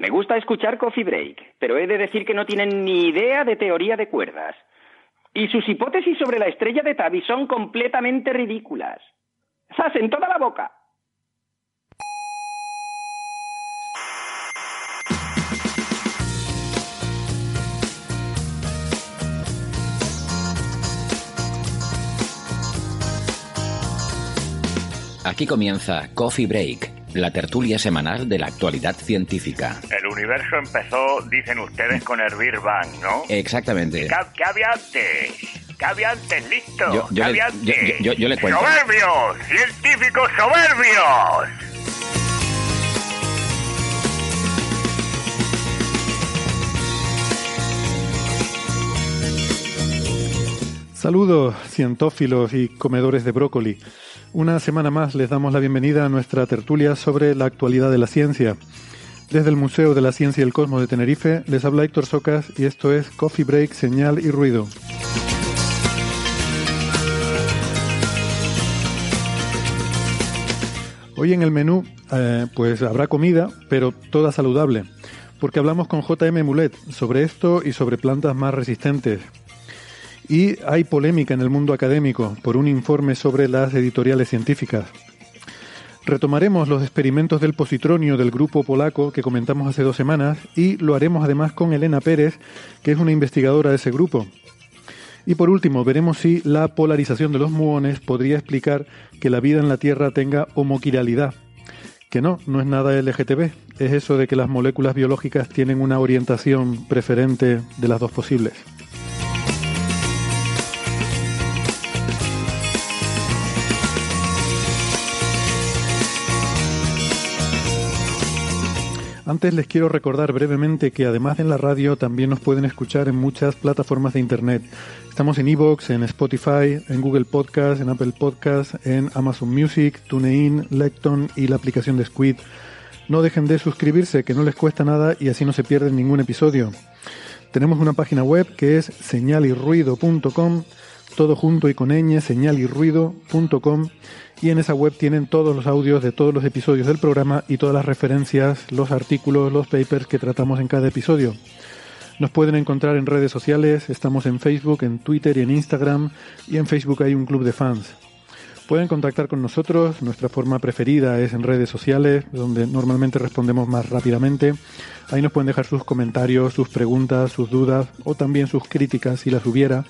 Me gusta escuchar Coffee Break, pero he de decir que no tienen ni idea de teoría de cuerdas. Y sus hipótesis sobre la estrella de Tabi son completamente ridículas. ¡Sas en toda la boca! Aquí comienza Coffee Break, la tertulia semanal de la actualidad científica. El universo empezó, dicen ustedes, con el Big Bang, ¿no? Exactamente. ¿Qué, qué había antes? ¿Qué había antes? ¿Listo? Yo- yo ¿Qué le- había yo- antes? yo- yo- yo le cuento. ¡Soberbios! ¡Científicos soberbios! Saludos, cientófilos y comedores de brócoli. Una semana más les damos la bienvenida a nuestra tertulia sobre la actualidad de la ciencia. Desde el Museo de la Ciencia y el Cosmos de Tenerife les habla Héctor Socas y esto es Coffee Break, Señal y Ruido. Hoy en el menú eh, pues habrá comida, pero toda saludable, porque hablamos con JM Mulet sobre esto y sobre plantas más resistentes. Y hay polémica en el mundo académico por un informe sobre las editoriales científicas. Retomaremos los experimentos del positronio del grupo polaco que comentamos hace dos semanas y lo haremos además con Elena Pérez, que es una investigadora de ese grupo. Y por último, veremos si la polarización de los muones podría explicar que la vida en la Tierra tenga homoquiralidad. Que no, no es nada LGTB, es eso de que las moléculas biológicas tienen una orientación preferente de las dos posibles. Antes les quiero recordar brevemente que además de en la radio también nos pueden escuchar en muchas plataformas de internet. Estamos en Evox, en Spotify, en Google Podcast, en Apple Podcast, en Amazon Music, TuneIn, Lecton y la aplicación de Squid. No dejen de suscribirse, que no les cuesta nada y así no se pierden ningún episodio. Tenemos una página web que es señalirruido.com, todo junto y con ñ, señalirruido.com y en esa web tienen todos los audios de todos los episodios del programa y todas las referencias, los artículos, los papers que tratamos en cada episodio. Nos pueden encontrar en redes sociales, estamos en Facebook, en Twitter y en Instagram y en Facebook hay un club de fans. Pueden contactar con nosotros, nuestra forma preferida es en redes sociales, donde normalmente respondemos más rápidamente. Ahí nos pueden dejar sus comentarios, sus preguntas, sus dudas o también sus críticas si las hubiera.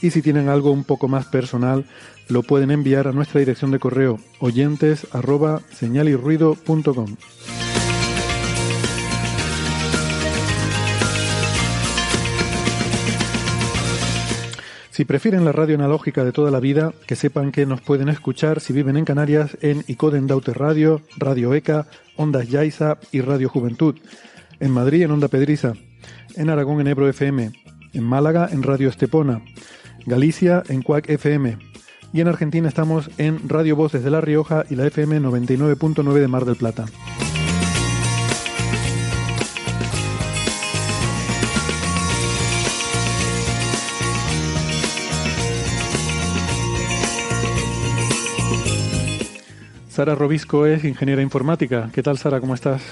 Y si tienen algo un poco más personal, lo pueden enviar a nuestra dirección de correo oyentes. Si prefieren la radio analógica de toda la vida, que sepan que nos pueden escuchar si viven en Canarias en Icoden Daute Radio, Radio ECA, Ondas Yaiza y Radio Juventud. En Madrid en Onda Pedriza. En Aragón en Ebro FM. En Málaga en Radio Estepona. Galicia en Cuac FM. Y en Argentina estamos en Radio Voz desde La Rioja y la FM 99.9 de Mar del Plata. Sara Robisco es ingeniera informática. ¿Qué tal, Sara? ¿Cómo estás?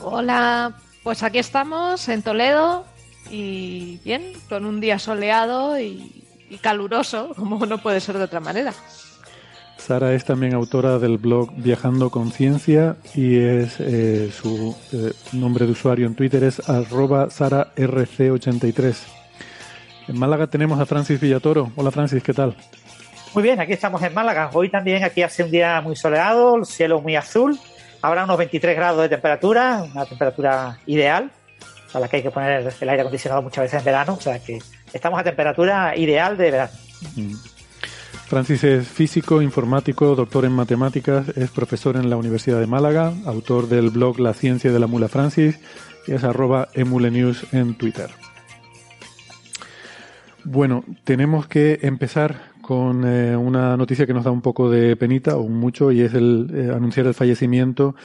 Hola, pues aquí estamos en Toledo y bien, con un día soleado y, y caluroso, como no puede ser de otra manera. Sara es también autora del blog Viajando con Ciencia y es eh, su eh, nombre de usuario en Twitter es arroba sararc83. En Málaga tenemos a Francis Villatoro. Hola Francis, ¿qué tal? Muy bien, aquí estamos en Málaga. Hoy también aquí hace un día muy soleado, el cielo muy azul. Habrá unos 23 grados de temperatura, una temperatura ideal, a la que hay que poner el aire acondicionado muchas veces en verano. O sea que estamos a temperatura ideal de verano. Mm. Francis es físico, informático, doctor en matemáticas, es profesor en la Universidad de Málaga, autor del blog La Ciencia de la Mula Francis y es arroba emulenews en Twitter. Bueno, tenemos que empezar con eh, una noticia que nos da un poco de penita o mucho y es el eh, anunciar el fallecimiento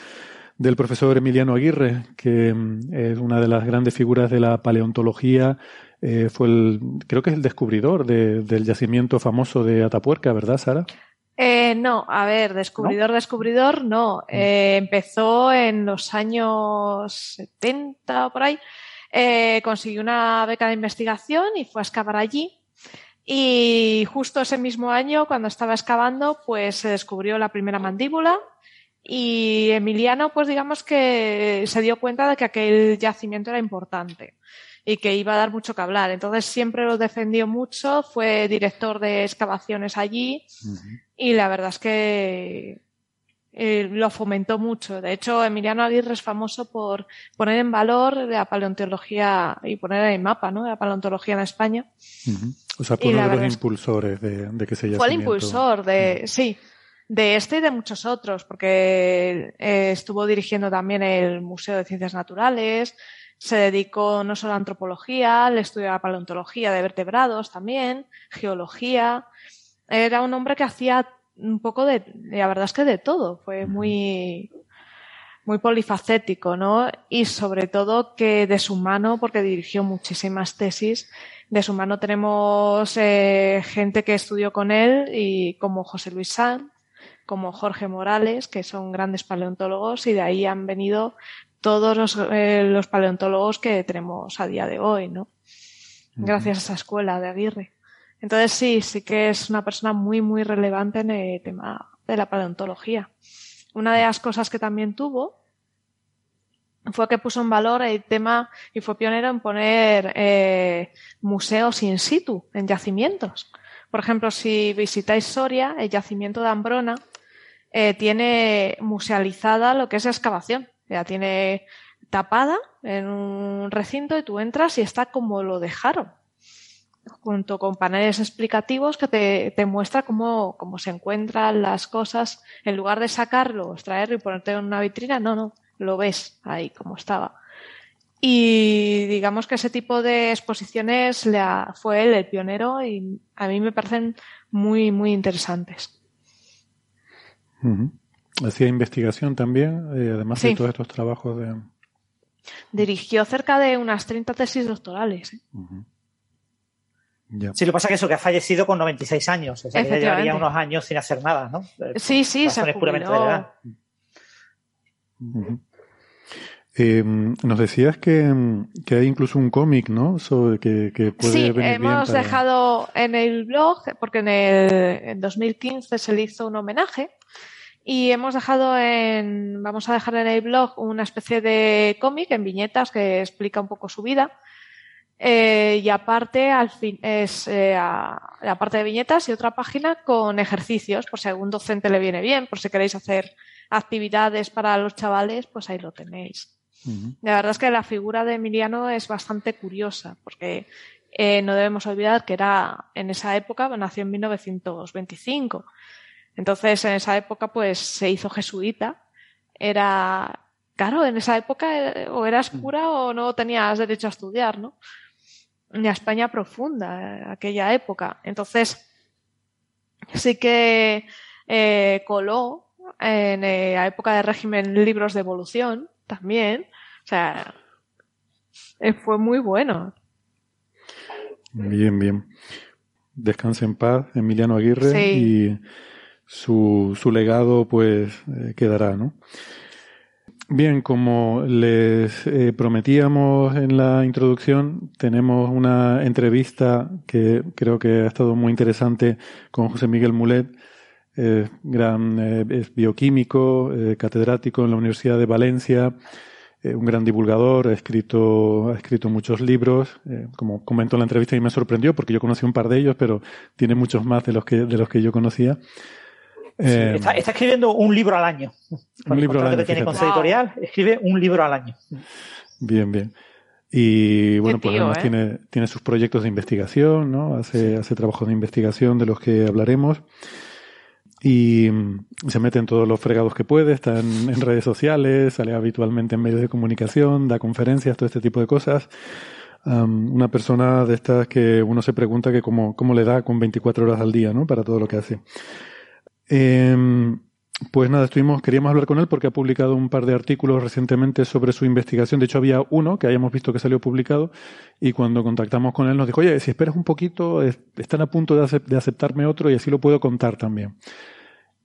del profesor Emiliano Aguirre, que mm, es una de las grandes figuras de la paleontología eh, fue el, creo que es el descubridor del yacimiento famoso de Atapuerca, ¿verdad, Sara? Eh, no, a ver, descubridor, descubridor, no. Mm. Eh, empezó en los años 70 o por ahí. consiguió una beca de investigación y fue a excavar allí. Y justo ese mismo año, cuando estaba excavando, pues se descubrió la primera mandíbula. Y Emiliano, pues digamos que se dio cuenta de que aquel yacimiento era importante y que iba a dar mucho que hablar. Entonces siempre lo defendió mucho, fue director de excavaciones allí y la verdad es que eh, lo fomentó mucho. De hecho, Emiliano Aguirre es famoso por poner en valor la paleontología y poner en el mapa, ¿no? La paleontología en España. O sea, fue uno de los impulsores de, que se Fue el impulsor de, sí, de este y de muchos otros, porque eh, estuvo dirigiendo también el Museo de Ciencias Naturales, se dedicó no solo a antropología, le estudió la paleontología de vertebrados también, geología. Era un hombre que hacía un poco de, la verdad es que de todo, fue muy, muy polifacético, ¿no? Y sobre todo que de su mano, porque dirigió muchísimas tesis, de su mano tenemos eh, gente que estudió con él y como José Luis Sanz, como Jorge Morales, que son grandes paleontólogos y de ahí han venido todos los, eh, los, paleontólogos que tenemos a día de hoy, ¿no? Gracias a esa escuela de Aguirre. Entonces sí, sí que es una persona muy, muy relevante en el tema de la paleontología. Una de las cosas que también tuvo fue que puso en valor el tema y fue pionero en poner eh, museos in situ, en yacimientos. Por ejemplo, si visitáis Soria, el yacimiento de Ambrona eh, tiene musealizada lo que es excavación. Ya tiene tapada en un recinto y tú entras y está como lo dejaron, junto con paneles explicativos que te, te muestra cómo, cómo se encuentran las cosas. En lugar de sacarlo, extraerlo y ponerte en una vitrina, no, no, lo ves ahí como estaba. Y digamos que ese tipo de exposiciones le fue él el pionero y a mí me parecen muy, muy interesantes. Hacía investigación también, eh, además de todos estos trabajos de... Dirigió cerca de unas 30 tesis doctorales. ¿eh? Sí, lo que pasa es que eso, que ha fallecido con 96 años. O sea, que llevaría unos años sin hacer nada, ¿no? Sí, sí, se puramente de edad. Em, nos decías que, que, hay incluso un cómic, ¿no? Sobre que, que puede sí, hemos dejado en el blog, porque en, el, en 2015 se le hizo un homenaje y hemos dejado en, vamos a dejar en el blog una especie de cómic en viñetas que explica un poco su vida. Eh, y aparte, al fin, es eh, aparte de viñetas y otra página con ejercicios, por si a algún docente le viene bien, por si queréis hacer actividades para los chavales, pues ahí lo tenéis. La verdad es que la figura de Emiliano es bastante curiosa, porque eh, no debemos olvidar que era en esa época, nació en 1925. Entonces, en esa época, pues se hizo jesuita. Era, claro, en esa época eh, o eras mm. cura o no tenías derecho a estudiar, ¿no? Ni a España profunda, eh, aquella época. Entonces, sí que eh, coló en la época de régimen libros de evolución también. O sea, fue muy bueno. Bien, bien. Descanse en paz, Emiliano Aguirre. Sí. Y su, su legado pues eh, quedará, ¿no? Bien, como les eh, prometíamos en la introducción, tenemos una entrevista que creo que ha estado muy interesante con José Miguel Mulet, gran, es bioquímico, catedrático en la Universidad de Valencia, un gran divulgador, ha escrito, ha escrito muchos libros, como comentó en la entrevista y me sorprendió porque yo conocí un par de ellos, pero tiene muchos más de los que, de los que yo conocía. Eh, está, escribiendo un libro al año. Un libro al año. Que tiene con editorial, escribe un libro al año. Bien, bien. Y bueno, pues además ¿eh? tiene, tiene sus proyectos de investigación, ¿no? Hace, hace trabajos de investigación de los que hablaremos. Y mm, se mete en todos los fregados que puede, está en, en redes sociales, sale habitualmente en medios de comunicación, da conferencias, todo este tipo de cosas. Una persona de estas que uno se pregunta que cómo, cómo le da con 24 horas al día, ¿no? Para todo lo que hace. Em, pues nada, estuvimos, queríamos hablar con él porque ha publicado un par de artículos recientemente sobre su investigación. De hecho, había uno que hayamos visto que salió publicado y cuando contactamos con él nos dijo, oye, si esperas un poquito, es- están a punto de, acep- de aceptarme otro y así lo puedo contar también.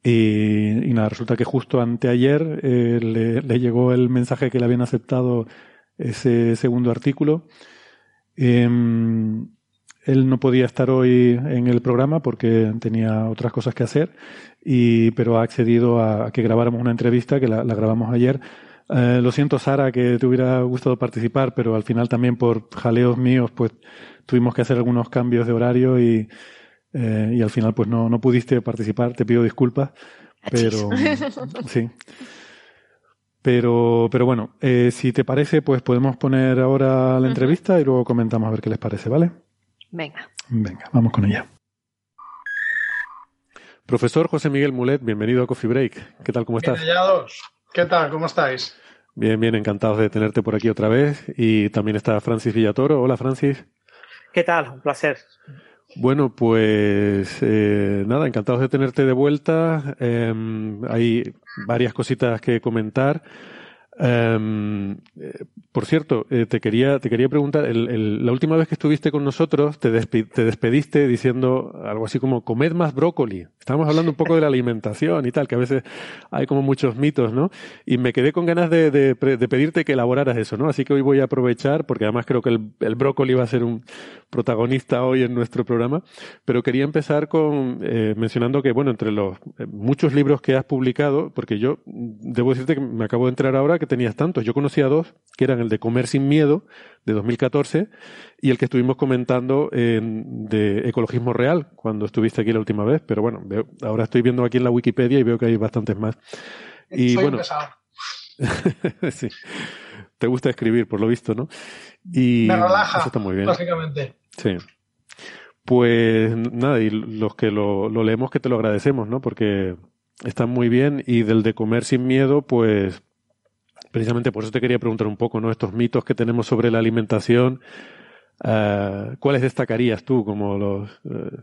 Y, nada, resulta que justo anteayer eh, le, le llegó el mensaje que le habían aceptado ese segundo artículo. Em, él no podía estar hoy en el programa porque tenía otras cosas que hacer, y, pero ha accedido a, que grabáramos una entrevista que la, la grabamos ayer. Eh, lo siento, Sara, que te hubiera gustado participar, pero al final también por jaleos míos, pues tuvimos que hacer algunos cambios de horario y, eh, y al final pues no, no pudiste participar. Te pido disculpas, pero sí. Pero, pero bueno, eh, si te parece, pues podemos poner ahora la entrevista y luego comentamos a ver qué les parece, ¿vale? Venga. Venga, vamos con ella. Profesor José Miguel Mulet, bienvenido a Coffee Break. ¿Qué tal? ¿Cómo Bien estás? ¿Qué tal? ¿Cómo estáis? Bien, bien, encantados de tenerte por aquí otra vez. Y también está Francis Villatoro. Hola, Francis. ¿Qué tal? Un placer. Bueno, pues eh, nada, encantados de tenerte de vuelta. Eh, hay varias cositas que comentar. Eh, eh, por cierto, eh, te quería te quería preguntar, el- la última vez que estuviste con nosotros te, te despediste diciendo algo así como comed más brócoli. Estábamos hablando un poco de la alimentación y tal, que a veces hay como muchos mitos, ¿no? Y me quedé con ganas de, de pedirte que elaboraras eso, ¿no? Así que hoy voy a aprovechar, porque además creo que el, el brócoli va a ser un protagonista hoy en nuestro programa, pero quería empezar con eh, mencionando que, bueno, entre los eh, muchos libros que has publicado, porque yo debo decirte que me acabo de enterar ahora que tenías tantos. Yo conocía dos, que eran el de Comer sin Miedo, de 2014, y el que estuvimos comentando en- de Ecologismo Real, cuando estuviste aquí la última vez, pero bueno, veo- ahora estoy viendo aquí en la Wikipedia y veo que hay bastantes más. Y Soy bueno, sí. Te gusta escribir, por lo visto, ¿no? Y Me relaja, eso está muy bien. básicamente. Sí. Pues nada, y los que lo, lo leemos que te lo agradecemos, ¿no? Porque están muy bien y del de comer sin miedo, pues precisamente por eso te quería preguntar un poco, ¿no? Estos mitos que tenemos sobre la alimentación, eh, ¿cuáles destacarías tú como los eh,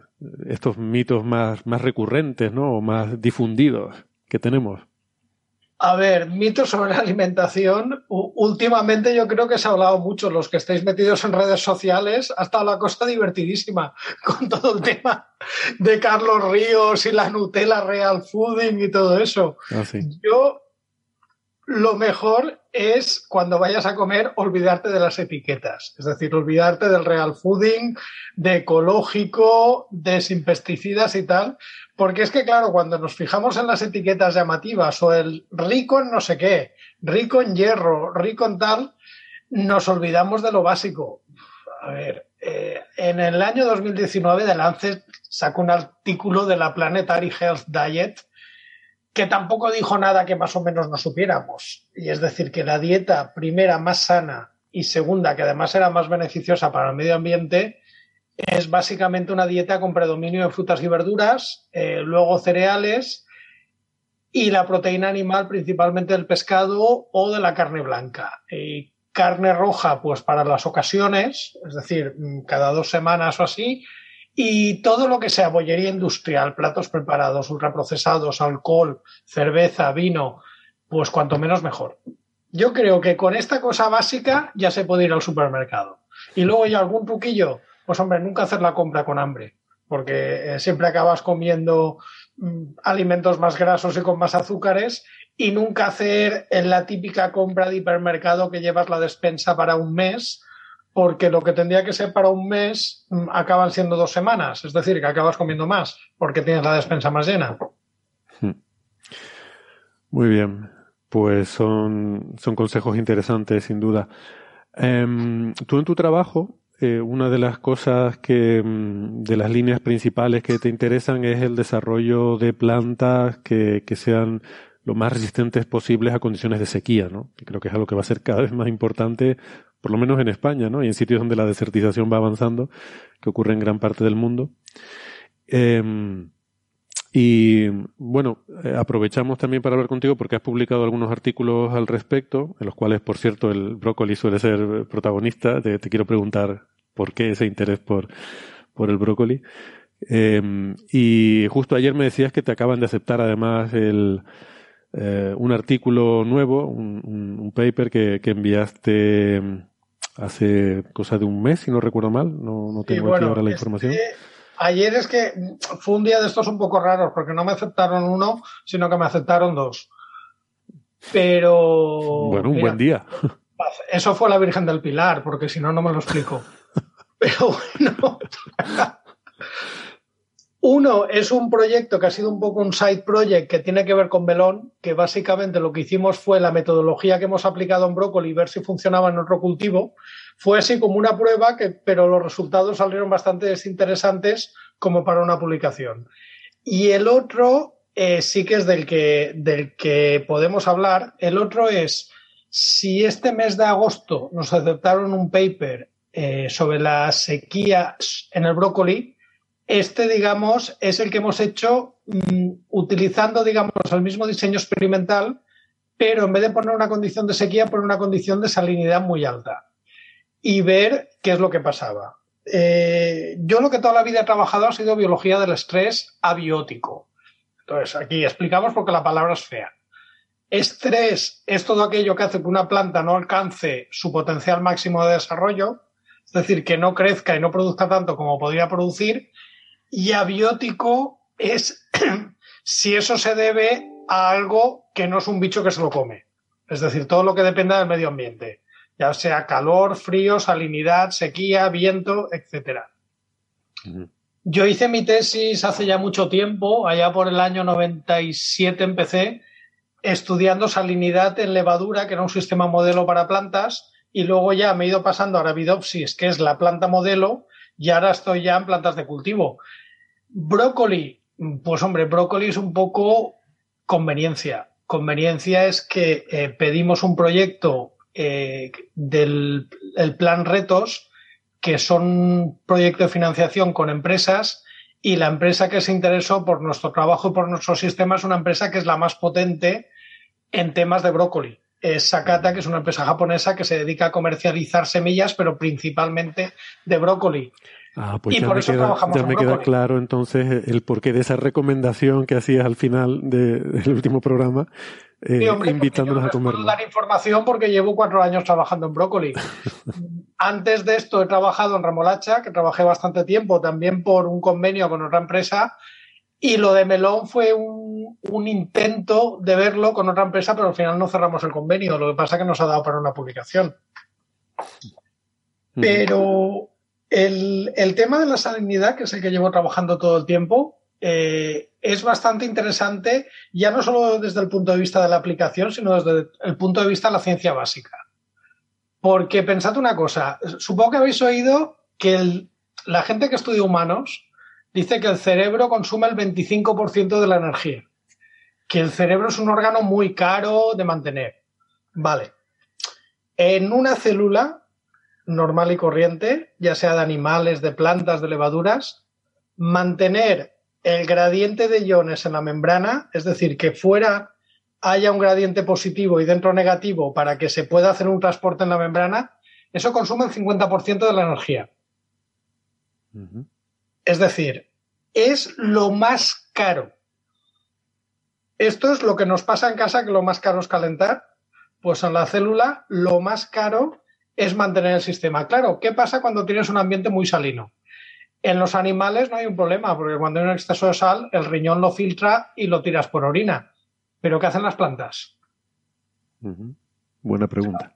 estos mitos más, más recurrentes, ¿no? O más difundidos que tenemos? A ver, mitos sobre la alimentación. U- últimamente yo creo que se ha hablado mucho. Los que estáis metidos en redes sociales, ha estado la cosa divertidísima con todo el tema de Carlos Ríos y la Nutella Real Fooding y todo eso. Ah, sí. Yo, lo mejor es cuando vayas a comer, olvidarte de las etiquetas. Es decir, olvidarte del real fooding, de ecológico, de sin pesticidas y tal. Porque es que, claro, cuando nos fijamos en las etiquetas llamativas o el rico en no sé qué, rico en hierro, rico en tal, nos olvidamos de lo básico. A ver, eh, en el año 2019 The Lancet sacó un artículo de la Planetary Health Diet que tampoco dijo nada que más o menos no supiéramos. Y es decir, que la dieta primera más sana y segunda, que además era más beneficiosa para el medio ambiente, es básicamente una dieta con predominio de frutas y verduras, eh, luego cereales y la proteína animal principalmente del pescado o de la carne blanca. Y carne roja, pues para las ocasiones, es decir, mm, cada dos semanas o así, y todo lo que sea bollería industrial, platos preparados, ultraprocesados, alcohol, cerveza, vino, pues cuanto menos mejor. Yo creo que con esta cosa básica ya se puede ir al supermercado. Y luego ya algún truquillo, pues hombre, nunca hacer la compra con hambre, porque eh, siempre acabas comiendo mm, alimentos más grasos y con más azúcares y nunca hacer en la típica compra de hipermercado que llevas la despensa para un mes porque lo que tendría que ser para un mes mm, acaban siendo dos semanas, es decir, que acabas comiendo más porque tienes la despensa más llena. Muy bien, pues son, son consejos interesantes, sin duda. Em, tú en tu trabajo, eh, una de las cosas que, mm, de las líneas principales que te interesan es el desarrollo de plantas que, que sean lo más resistentes posibles a condiciones de sequía, ¿no? Creo que es algo que va a ser cada vez más importante, por lo menos en España, ¿no? Y en sitios donde la desertización va avanzando, que ocurre en gran parte del mundo. Em, y bueno, eh, aprovechamos también para hablar contigo porque has publicado algunos artículos al respecto, en los cuales, por cierto, el brócoli suele ser protagonista. Te, quiero preguntar por qué ese interés por, por el brócoli. Em, y justo ayer me decías que te acaban de aceptar además el, eh, un artículo nuevo, un, un, paper que, que, enviaste em, hace cosa de un mes, si no recuerdo mal. No, no tengo aquí ahora la información. Ayer es que fue un día de estos un poco raros, porque no me aceptaron uno, sino que me aceptaron dos. Pero. Bueno, un buen día. Eso fue la Virgen del Pilar, porque si no, no me lo explico. Pero bueno. Uno es un proyecto que ha sido un poco un side project que tiene que ver con Belón, que básicamente lo que hicimos fue la metodología que hemos aplicado en brócoli, ver si funcionaba en otro cultivo. Fue así como una prueba, que, pero los resultados salieron bastante interesantes como para una publicación. Y el otro eh, sí que es del que, del que podemos hablar. El otro es si este mes de agosto nos aceptaron un paper eh, sobre la sequía en el brócoli, este, digamos, es el que hemos hecho mm, utilizando, digamos, el mismo diseño experimental, pero en vez de poner una condición de sequía, poner una condición de salinidad muy alta y ver qué es lo que pasaba. Eh, yo lo que toda la vida he trabajado ha sido biología del estrés abiótico. Entonces, aquí explicamos porque la palabra es fea. Estrés es todo aquello que hace que una planta no alcance su potencial máximo de desarrollo, es decir, que no crezca y no produzca tanto como podría producir, y abiótico es si eso se debe a algo que no es un bicho que se lo come. Es decir, todo lo que dependa del medio ambiente, ya sea calor, frío, salinidad, sequía, viento, etc. Yo hice mi tesis hace ya mucho tiempo, allá por el año 97 empecé, estudiando salinidad en levadura, que era un sistema modelo para plantas, y luego ya me he ido pasando a Arabidopsis, que es la planta modelo, y ahora estoy ya en plantas de cultivo. Brócoli, pues hombre, brócoli es un poco conveniencia. Conveniencia es que eh, pedimos un proyecto eh, del plan Retos, que son proyecto de financiación con empresas, y la empresa que se interesó por nuestro trabajo y por nuestro sistema es una empresa que es la más potente en temas de brócoli. Es Sakata, que es una empresa japonesa que se dedica a comercializar semillas, pero principalmente de brócoli. Ah, pues ya, me queda, ya me queda, claro entonces el porqué de esa recomendación que hacías al final del último programa, eh, invitándonos a comer. dar información porque llevo cuatro años trabajando en brócoli. Antes de esto he trabajado en remolacha, que trabajé bastante tiempo, también por un convenio con otra empresa. Y lo de melón fue un, un intento de verlo con otra empresa, pero al final no cerramos el convenio. Lo que pasa es que nos ha dado para una publicación. Pero el, tema de la salinidad, que es el que llevo trabajando todo el tiempo, eh, es bastante interesante, ya no solo desde el punto de vista de la aplicación, sino desde el punto de vista de la ciencia básica. Porque pensad una cosa, supongo que habéis oído que la gente que estudia humanos dice que el cerebro consume el 25% de la energía, que el cerebro es un órgano muy caro de mantener. Vale. En una célula normal y corriente, ya sea de animales, de plantas, de levaduras, mantener el gradiente de iones en la membrana, es decir, que fuera haya un gradiente positivo y dentro negativo para que se pueda hacer un transporte en la membrana, eso consume el 50% de la energía. Es decir, es lo más caro. Esto es lo que nos pasa en casa, que lo más caro es calentar. Pues en la célula lo más caro es mantener el sistema. Claro, ¿qué pasa cuando tienes un ambiente muy salino? En los animales no hay un problema, porque cuando hay un exceso de sal, el riñón lo filtra y lo tiras por orina. ¿Pero qué hacen las plantas? Buena pregunta.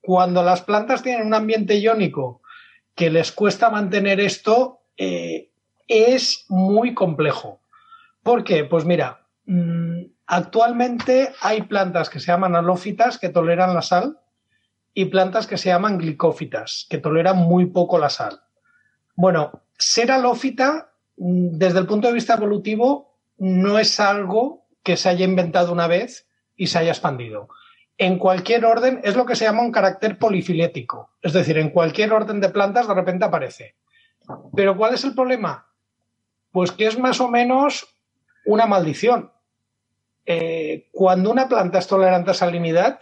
Cuando las plantas tienen un ambiente iónico que les cuesta mantener esto, eh, es muy complejo. ¿Por qué? Pues mira, mm, actualmente hay plantas que se llaman alófitas que toleran la sal y plantas que se llaman glicófitas, que toleran muy poco la sal. Bueno, ser alófita, mm, desde el punto de vista evolutivo, no es algo que se haya inventado una vez y se haya expandido. En cualquier orden es lo que se llama un carácter polifilético, es decir, en cualquier orden de plantas de repente aparece. Pero ¿cuál es el problema? Pues que es más o menos una maldición. Eh, cuando una planta es tolerante a salinidad,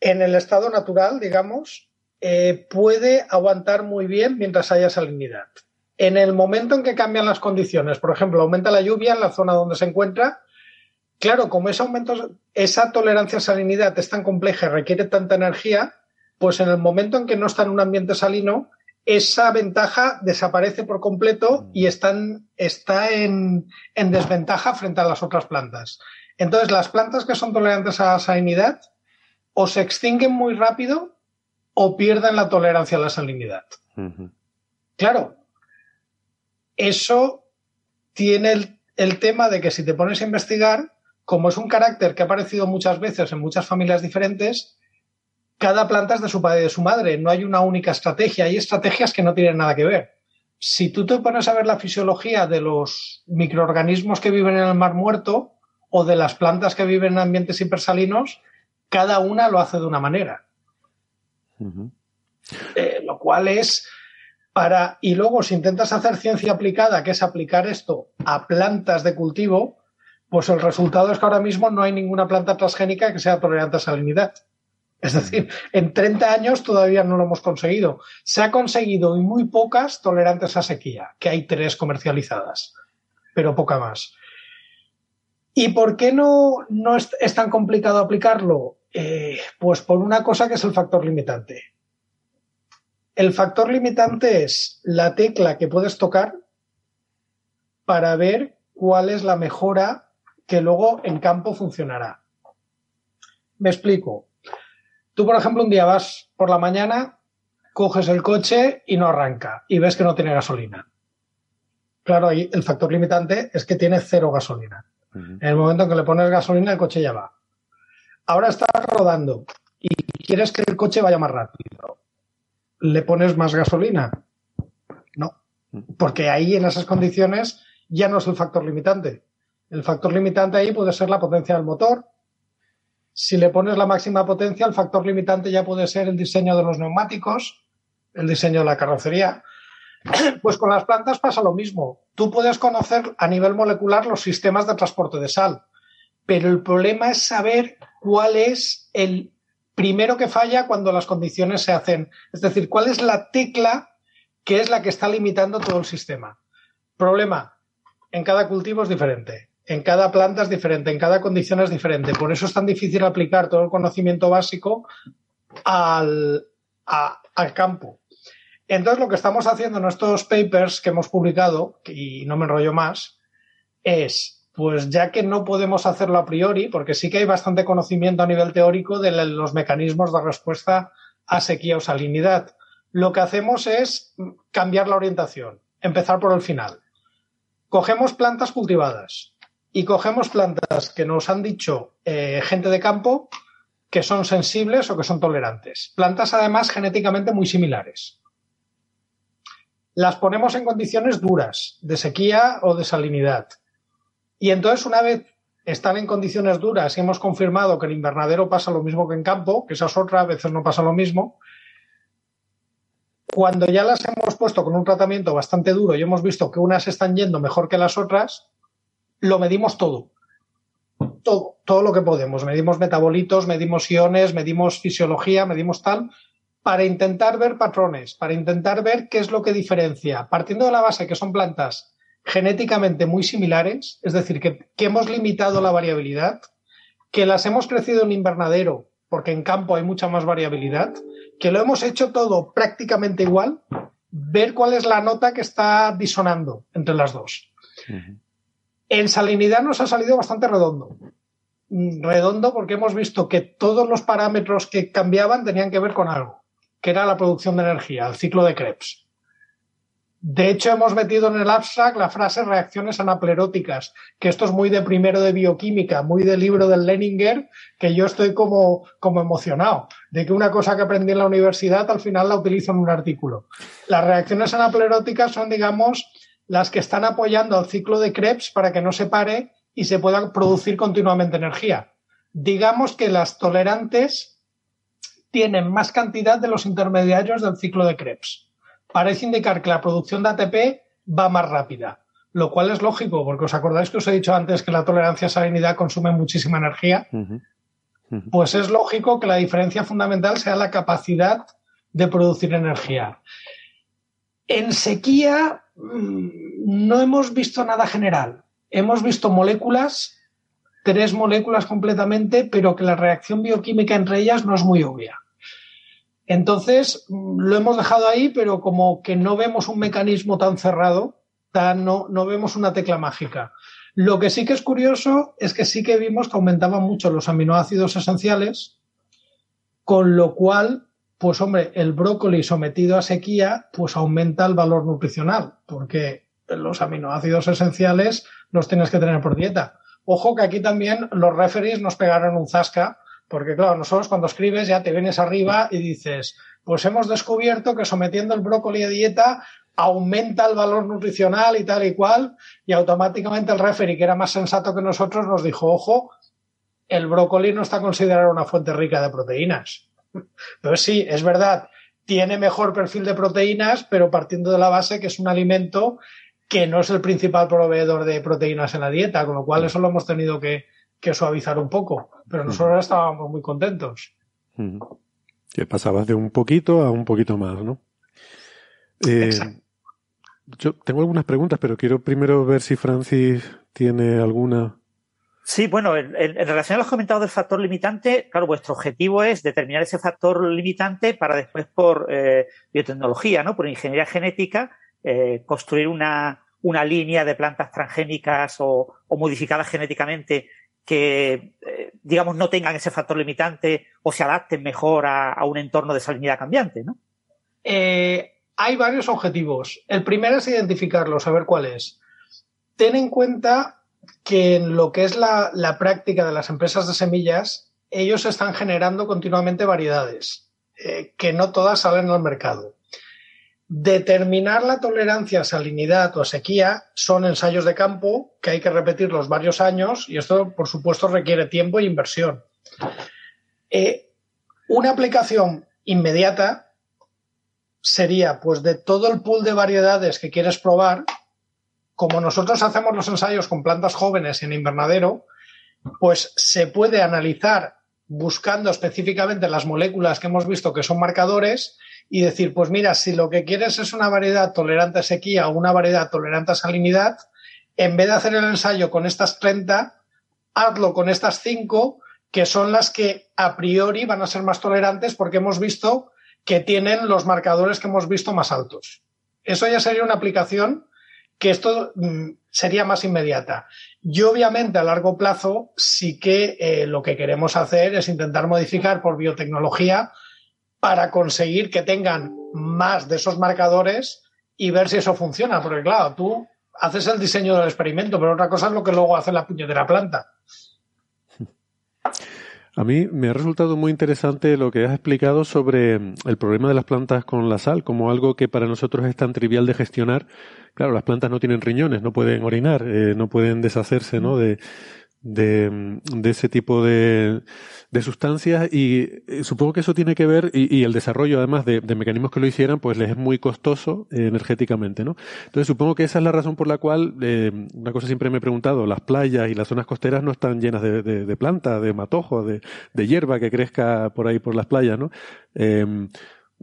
en el estado natural, digamos, eh, puede aguantar muy bien mientras haya salinidad. En el momento en que cambian las condiciones, por ejemplo, aumenta la lluvia en la zona donde se encuentra, claro, como ese aumento, esa tolerancia a salinidad es tan compleja y requiere tanta energía, pues en el momento en que no está en un ambiente salino, esa ventaja desaparece por completo y están, está en, en desventaja frente a las otras plantas. Entonces, las plantas que son tolerantes a la salinidad o se extinguen muy rápido o pierden la tolerancia a la salinidad. Claro, eso tiene el, el, tema de que si te pones a investigar, como es un carácter que ha aparecido muchas veces en muchas familias diferentes, cada planta es de su padre y de su madre, no hay una única estrategia, hay estrategias que no tienen nada que ver. Si tú te pones a ver la fisiología de los microorganismos que viven en el mar muerto o de las plantas que viven en ambientes hipersalinos, cada una lo hace de una manera. eh, lo cual es para. Y luego, si intentas hacer ciencia aplicada, que es aplicar esto a plantas de cultivo, pues el resultado es que ahora mismo no hay ninguna planta transgénica que sea tolerante a salinidad. Es decir, en 30 años todavía no lo hemos conseguido. Se ha conseguido y muy pocas tolerantes a sequía, que hay tres comercializadas, pero poca más. ¿Y por qué no, no es, tan complicado aplicarlo? Eh, pues por una cosa que es el factor limitante. El factor limitante es la tecla que puedes tocar para ver cuál es la mejora que luego en campo funcionará. Me explico. Tú, por ejemplo, un día vas por la mañana, coges el coche y no arranca y ves que no tiene gasolina. Claro, ahí el factor limitante es que tiene cero gasolina. Uh -huh. En el momento en que le pones gasolina, el coche ya va. Ahora estás rodando y quieres que el coche vaya más rápido. ¿Le pones más gasolina? No. Porque ahí, en esas condiciones, ya no es el factor limitante. El factor limitante ahí puede ser la potencia del motor, si le pones la máxima potencia, el factor limitante ya puede ser el diseño de los neumáticos, el diseño de la carrocería. Pues con las plantas pasa lo mismo. Tú puedes conocer a nivel molecular los sistemas de transporte de sal, pero el problema es saber cuál es el primero que falla cuando las condiciones se hacen. Es decir, cuál es la tecla que es la que está limitando todo el sistema. Problema, en cada cultivo es diferente en cada planta es diferente, en cada condición es diferente. Por eso es tan difícil aplicar todo el conocimiento básico al, al campo. Entonces, lo que estamos haciendo en estos papers que hemos publicado, y no me enrollo más, es, pues ya que no podemos hacerlo a priori, porque sí que hay bastante conocimiento a nivel teórico de los mecanismos de respuesta a sequía o salinidad, lo que hacemos es cambiar la orientación, empezar por el final. Cogemos plantas cultivadas, y cogemos plantas que nos han dicho eh, gente de campo que son sensibles o que son tolerantes. Plantas además genéticamente muy similares. Las ponemos en condiciones duras, de sequía o de salinidad. Y entonces una vez están en condiciones duras y hemos confirmado que en invernadero pasa lo mismo que en campo, que esa es otra, a veces no pasa lo mismo, cuando ya las hemos puesto con un tratamiento bastante duro y hemos visto que unas están yendo mejor que las otras, lo medimos todo. Todo, todo lo que podemos. Medimos metabolitos, medimos iones, medimos fisiología, medimos tal, para intentar ver patrones, para intentar ver qué es lo que diferencia. Partiendo de la base que son plantas genéticamente muy similares, es decir, que, que hemos limitado la variabilidad, que las hemos crecido en invernadero, porque en campo hay mucha más variabilidad, que lo hemos hecho todo prácticamente igual, ver cuál es la nota que está disonando entre las dos. En salinidad nos ha salido bastante redondo. Redondo porque hemos visto que todos los parámetros que cambiaban tenían que ver con algo, que era la producción de energía, el ciclo de Krebs. De hecho, hemos metido en el abstract la frase reacciones anapleróticas, que esto es muy de primero de bioquímica, muy del libro del Leninger, que yo estoy como, como emocionado, de que una cosa que aprendí en la universidad al final la utilizo en un artículo. Las reacciones anapleróticas son, digamos, las que están apoyando al ciclo de Krebs para que no se pare y se pueda producir continuamente energía. Digamos que las tolerantes tienen más cantidad de los intermediarios del ciclo de Krebs. Parece indicar que la producción de ATP va más rápida, lo cual es lógico, porque os acordáis que os he dicho antes que la tolerancia a salinidad consume muchísima energía. Pues es lógico que la diferencia fundamental sea la capacidad de producir energía. En sequía mm, no hemos visto nada general. Hemos visto moléculas, tres moléculas completamente, pero que la reacción bioquímica entre ellas no es muy obvia. Entonces, mm, lo hemos dejado ahí, pero como que no vemos un mecanismo tan cerrado, tan, no, no vemos una tecla mágica. Lo que sí que es curioso es que sí que vimos que aumentaban mucho los aminoácidos esenciales, con lo cual, pues hombre, el brócoli sometido a sequía, pues aumenta el valor nutricional, porque los aminoácidos esenciales los tienes que tener por dieta. Ojo que aquí también los referees nos pegaron un zasca, porque claro, nosotros cuando escribes ya te vienes arriba y dices, pues hemos descubierto que sometiendo el brócoli a dieta aumenta el valor nutricional y tal y cual, y automáticamente el referee, que era más sensato que nosotros, nos dijo, ojo, el brócoli no está considerado una fuente rica de proteínas. Entonces sí, es verdad, tiene mejor perfil de proteínas, pero partiendo de la base que es un alimento que no es el principal proveedor de proteínas en la dieta, con lo cual eso lo hemos tenido que, suavizar un poco, pero nosotros estábamos muy contentos. Que pasabas de un poquito a un poquito más, ¿no? Eh, yo tengo algunas preguntas, pero quiero primero ver si Francis tiene alguna. Sí, bueno, en, relación a los comentarios del factor limitante, claro, vuestro objetivo es determinar ese factor limitante para después por eh, biotecnología, ¿no? Por ingeniería genética, eh, construir una, una, línea de plantas transgénicas o, modificadas genéticamente que, eh, digamos, no tengan ese factor limitante o se adapten mejor a, un entorno de salinidad cambiante, ¿no? Hay varios objetivos. El primero es identificarlo, saber cuál es. Ten en cuenta que en lo que es la, práctica de las empresas de semillas, ellos están generando continuamente variedades, eh, que no todas salen al mercado. Determinar la tolerancia a salinidad o a sequía son ensayos de campo que hay que repetirlos varios años y esto, por supuesto, requiere tiempo e inversión. Eh, una aplicación inmediata sería, pues de todo el pool de variedades que quieres probar, como nosotros hacemos los ensayos con plantas jóvenes en invernadero, pues se puede analizar buscando específicamente las moléculas que hemos visto que son marcadores y decir, pues mira, si lo que quieres es una variedad tolerante a sequía o una variedad tolerante a salinidad, en vez de hacer el ensayo con estas 30, hazlo con estas 5, que son las que a priori van a ser más tolerantes porque hemos visto que tienen los marcadores que hemos visto más altos. Eso ya sería una aplicación que esto mm, sería más inmediata. Y obviamente a largo plazo sí que eh, lo que queremos hacer es intentar modificar por biotecnología para conseguir que tengan más de esos marcadores y ver si eso funciona. Porque claro, tú haces el diseño del experimento, pero otra cosa es lo que luego hace la puñetera planta. A mí me ha resultado muy interesante lo que has explicado sobre mm, el problema de las plantas con la sal, como algo que para nosotros es tan trivial de gestionar. Claro, las plantas no tienen riñones, no pueden orinar, eh, no pueden deshacerse ¿no? de, de, ese tipo de, de sustancias y eh, supongo que eso tiene que ver y, y el desarrollo además de, de, mecanismos que lo hicieran pues les es muy costoso eh, energéticamente, ¿no? Entonces supongo que esa es la razón por la cual eh, una cosa siempre me he preguntado, las playas y las zonas costeras no están llenas de, de, de plantas, de matojos, de, de hierba que crezca por ahí por las playas, ¿no?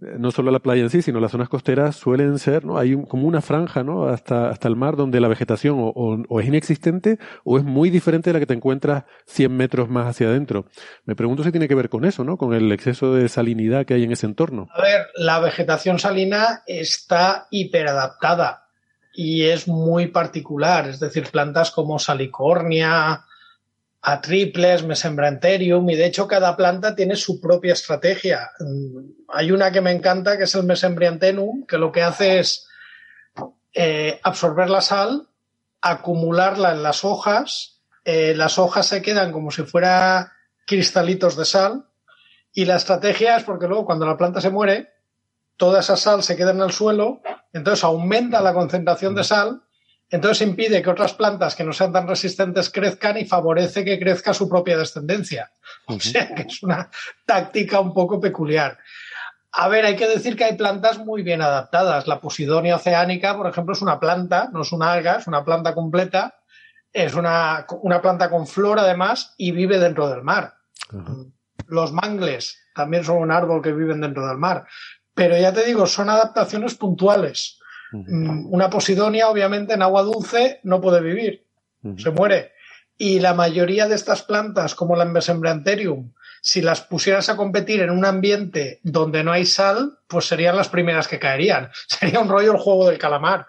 Eh, no solo la playa en sí, sino las zonas costeras suelen ser, ¿no? Hay como una franja, ¿no? Hasta, hasta el mar donde la vegetación o, o, es inexistente o es muy diferente de la que te encuentras 100 metros más hacia adentro. Me pregunto si tiene que ver con eso, ¿no? Con el exceso de salinidad que hay en ese entorno. A ver, la vegetación salina está hiperadaptada y es muy particular, es decir, plantas como salicornia, a triples, Mesembrantherium, y de hecho cada planta tiene su propia estrategia. Mm, hay una que me encanta, que es el Mesembriantenum, que lo que hace es eh, absorber la sal, acumularla en las hojas, eh, las hojas se quedan como si fuera cristalitos de sal, y la estrategia es porque luego cuando la planta se muere, toda esa sal se queda en el suelo, entonces aumenta la concentración de sal Entonces impide que otras plantas que no sean tan resistentes crezcan y favorece que crezca su propia descendencia. O sea que es una táctica un poco peculiar. A ver, hay que decir que hay plantas muy bien adaptadas. La Posidonia oceánica, por ejemplo, es una planta, no es una alga, es una planta completa. Es una, planta con flor, además, y vive dentro del mar. Los mangles también son un árbol que viven dentro del mar. Pero ya te digo, son adaptaciones puntuales. Mm, una posidonia, obviamente, en agua dulce no puede vivir, se muere. Y la mayoría de estas plantas, como la Embesembrantherium, si las pusieras a competir en un ambiente donde no hay sal, pues serían las primeras que caerían. Sería un rollo el juego del calamar.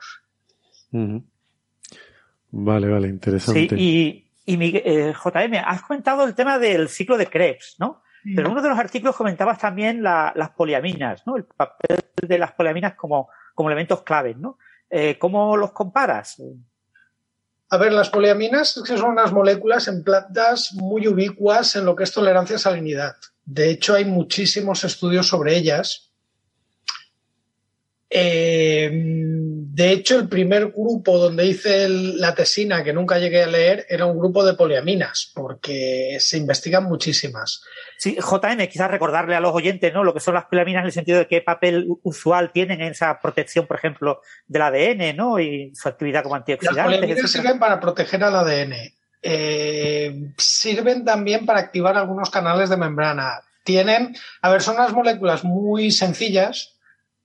Vale, vale, interesante. Sí, y, y eh, JM, has comentado el tema del ciclo de Krebs, ¿no? Pero en uno de los artículos comentabas también las poliaminas, ¿no? El papel de las poliaminas como como elementos claves, ¿no? Eh, ¿Cómo los comparas? A ver, las poliaminas son unas moléculas en plantas muy ubicuas en lo que es tolerancia a salinidad. De hecho, hay muchísimos estudios sobre ellas. Eh, de hecho, el primer grupo donde hice la tesina, que nunca llegué a leer, era un grupo de poliaminas, porque se investigan muchísimas. Sí, JM, quizás recordarle a los oyentes ¿no? lo que son las poliaminas en el sentido de qué papel usual tienen en esa protección, por ejemplo, del ADN ¿no? y su actividad como antioxidante. Las poliaminas sirven para proteger al ADN. Eh, sirven también para activar algunos canales de membrana. Tienen, a ver, son unas moléculas muy sencillas,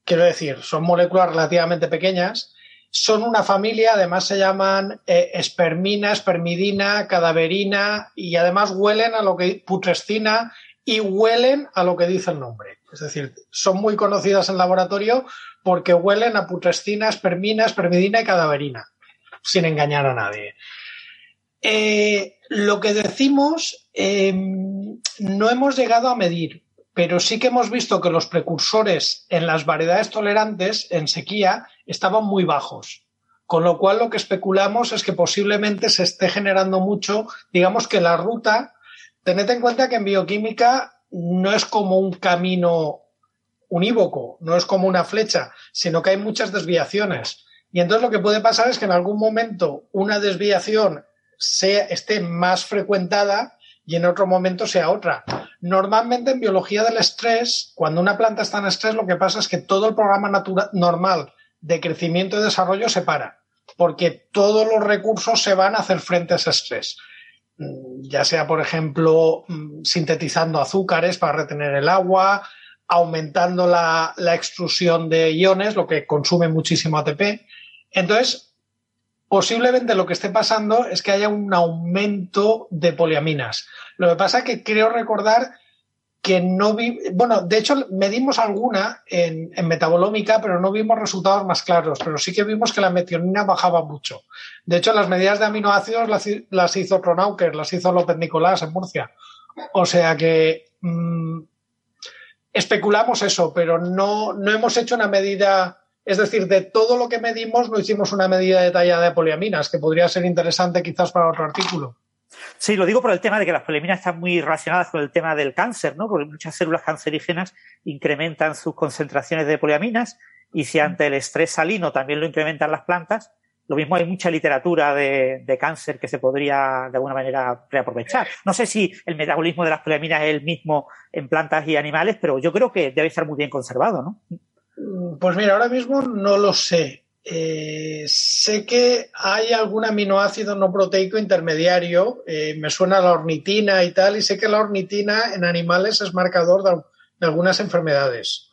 Quiero decir, son moléculas relativamente pequeñas. Son una familia, además se llaman eh, espermina, espermidina, cadaverina y además huelen a lo que putrescina y huelen a lo que dice el nombre. Es decir, son muy conocidas en laboratorio porque huelen a putrescina, espermina, espermidina y cadaverina, sin engañar a nadie. Eh, lo que decimos em, no hemos llegado a medir, pero sí que hemos visto que los precursores en las variedades tolerantes en sequía estaban muy bajos. Con lo cual lo que especulamos es que posiblemente se esté generando mucho, digamos que la ruta, tened en cuenta que en bioquímica no es como un camino unívoco, no es como una flecha, sino que hay muchas desviaciones. Y entonces lo que puede pasar es que en algún momento una desviación sea, esté más frecuentada y en otro momento sea otra. Normalmente en biología del estrés, cuando una planta está en estrés, lo que pasa es que todo el programa normal de crecimiento y desarrollo se para, porque todos los recursos se van a hacer frente a ese estrés. Mm, ya sea, por ejemplo, mm, sintetizando azúcares para retener el agua, aumentando la, la extrusión de iones, lo que consume muchísimo ATP. Entonces, posiblemente lo que esté pasando es que haya un aumento de poliaminas. Lo que pasa es que creo recordar que no vi, bueno, de hecho medimos alguna en, metabolómica, pero no vimos resultados más claros, pero sí que vimos que la metionina bajaba mucho. De hecho, las medidas de aminoácidos las, hizo Tronauker, las hizo López Nicolás en Murcia. O sea que mm, especulamos eso, pero no, no hemos hecho una medida es decir, de todo lo que medimos no hicimos una medida detallada de poliaminas, que podría ser interesante quizás para otro artículo. Sí, lo digo por el tema de que las poliaminas están muy relacionadas con el tema del cáncer, ¿no? Porque muchas células cancerígenas incrementan sus concentraciones de poliaminas y si ante el estrés salino también lo incrementan las plantas, lo mismo hay mucha literatura de, cáncer que se podría de alguna manera reaprovechar. No sé si el metabolismo de las poliaminas es el mismo en plantas y animales, pero yo creo que debe estar muy bien conservado, ¿no? Pues mira, ahora mismo no lo sé. Eh, sé que hay algún aminoácido no proteico intermediario, eh, me suena la ornitina y tal, y sé que la ornitina en animales es marcador de, algunas enfermedades.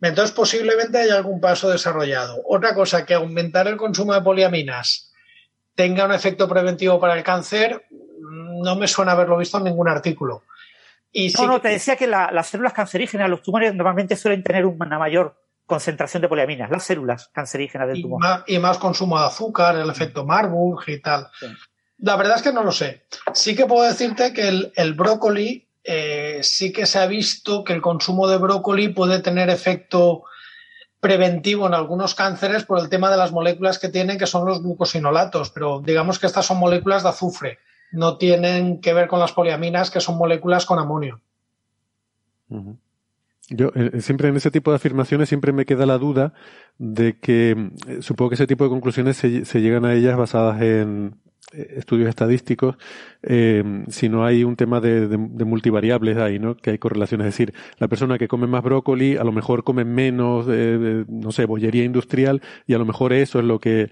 Entonces posiblemente haya algún paso desarrollado. Otra cosa, que aumentar el consumo de poliaminas tenga un efecto preventivo para el cáncer, no me suena haberlo visto en ningún artículo. Y no, no, te decía que las células cancerígenas, los tumores normalmente suelen tener una mayor concentración de poliaminas, las células cancerígenas del tumor. Y más, consumo de azúcar, el efecto Marburg y tal. La verdad es que no lo sé. Sí que puedo decirte que el, brócoli, eh, sí que se ha visto que el consumo de brócoli puede tener efecto preventivo en algunos cánceres por el tema de las moléculas que tienen, que son los glucosinolatos, pero digamos que estas son moléculas de azufre no tienen que ver con las poliaminas, que son moléculas con amonio. Yo eh, siempre en ese tipo de afirmaciones siempre me queda la duda de que eh, supongo que ese tipo de conclusiones se, llegan a ellas basadas en eh, estudios estadísticos, si no hay un tema de, de, de, multivariables ahí, ¿no? Que hay correlaciones. Es decir, la persona que come más brócoli a lo mejor come menos, no sé, bollería industrial y a lo mejor eso es lo que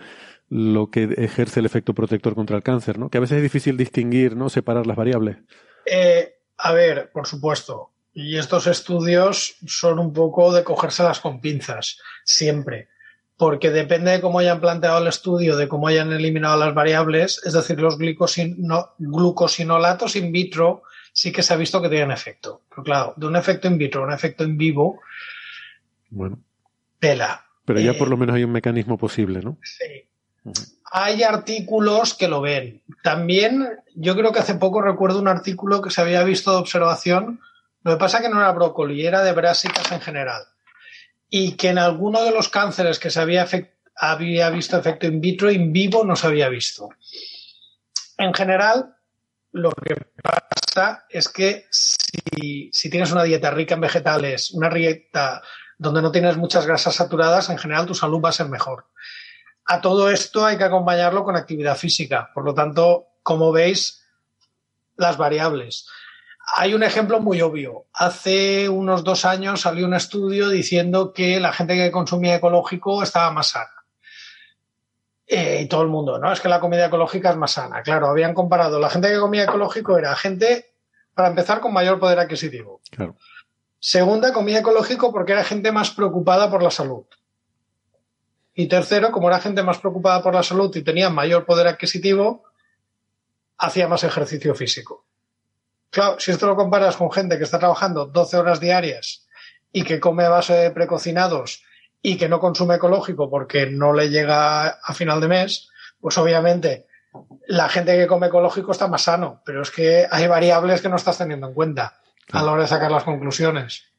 lo que ejerce el efecto protector contra el cáncer, ¿no? Que a veces es difícil distinguir, ¿no? Separar las variables. Eh, a ver, por supuesto. Y estos estudios son un poco de cogérselas con pinzas, siempre. Porque depende de cómo hayan planteado el estudio, de cómo hayan eliminado las variables, es decir, los glucosino, glucosinolatos in vitro sí que se ha visto que tienen efecto. Pero claro, de un efecto in vitro a un efecto en vivo, bueno. tela. Pero ya eh, por lo menos hay un mecanismo posible, ¿no? Sí. Hay artículos que lo ven. También, yo creo que hace poco recuerdo un artículo que se había visto de observación. Lo que pasa es que no era brócoli, era de brásicas en general. Y que en alguno de los cánceres que se había, visto efecto in vitro, in vivo no se había visto. En general, lo que pasa es que si, si, tienes una dieta rica en vegetales, una dieta donde no tienes muchas grasas saturadas, en general tu salud va a ser mejor. A todo esto hay que acompañarlo con actividad física. Por lo tanto, como veis, las variables. Hay un ejemplo muy obvio. Hace unos dos años salió un estudio diciendo que la gente que consumía ecológico estaba más sana. Eh, y todo el mundo, ¿no? Es que la comida ecológica es más sana. Claro, habían comparado. La gente que comía ecológico era gente, para empezar, con mayor poder adquisitivo. Claro. Segunda, comía ecológico porque era gente más preocupada por la salud. Y tercero, como era gente más preocupada por la salud y tenía mayor poder adquisitivo, hacía más ejercicio físico. Claro, si esto lo comparas con gente que está trabajando 12 horas diarias y que come a base de precocinados y que no consume ecológico porque no le llega a final de mes, pues obviamente la gente que come ecológico está más sano, pero es que hay variables que no estás teniendo en cuenta a la hora de sacar las conclusiones.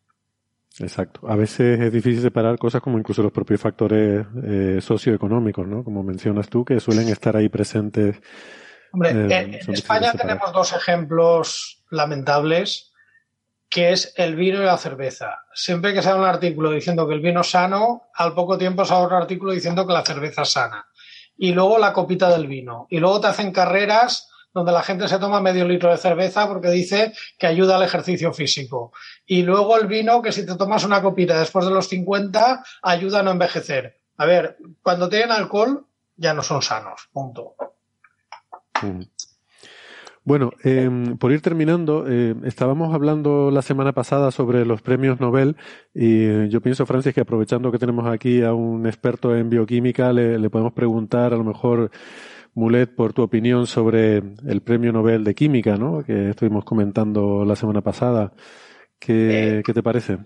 Exacto. A veces es difícil separar cosas como incluso los propios factores eh, socioeconómicos, ¿no? Como mencionas tú, que suelen estar ahí presentes. Hombre, eh, en, España tenemos dos ejemplos lamentables, que es el vino y la cerveza. Siempre que sale un artículo diciendo que el vino es sano, al poco tiempo sale otro artículo diciendo que la cerveza es sana. Y luego la copita del vino. Y luego te hacen carreras donde la gente se toma medio litro de cerveza porque dice que ayuda al ejercicio físico. Y luego el vino, que si te tomas una copita después de los 50, ayuda a no envejecer. A ver, cuando tienen alcohol, ya no son sanos. Punto. Mm. Bueno, eh, por ir terminando, eh, estábamos hablando la semana pasada sobre los premios Nobel y yo pienso, Francis, que aprovechando que tenemos aquí a un experto en bioquímica, le podemos preguntar a lo mejor Mulet, por tu opinión sobre el Premio Nobel de Química, ¿no? Que estuvimos comentando la semana pasada. ¿Qué, eh, ¿qué te parece?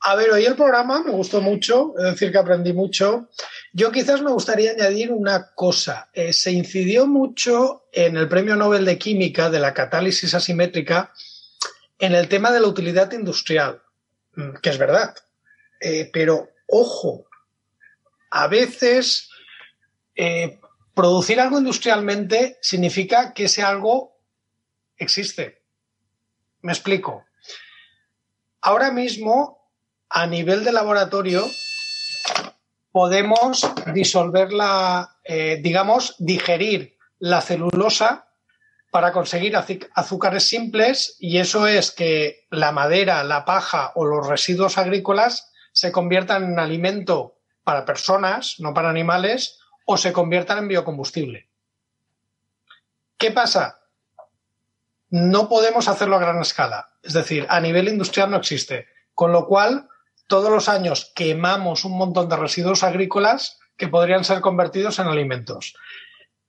A ver, hoy el programa me gustó mucho, es decir, que aprendí mucho. Yo quizás me gustaría añadir una cosa. Eh, se incidió mucho en el Premio Nobel de Química de la catálisis asimétrica en el tema de la utilidad industrial, mm, que es verdad. Eh, pero, ojo, a veces eh, producir algo industrialmente significa que ese algo existe. Me explico. Ahora mismo, a nivel de laboratorio, podemos disolver la, eh, digamos, digerir la celulosa para conseguir azúcares simples y eso es que la madera, la paja o los residuos agrícolas se conviertan en alimento para personas, no para animales, o se conviertan en biocombustible. ¿Qué pasa? No podemos hacerlo a gran escala, es decir, a nivel industrial no existe, con lo cual todos los años quemamos un montón de residuos agrícolas que podrían ser convertidos en alimentos.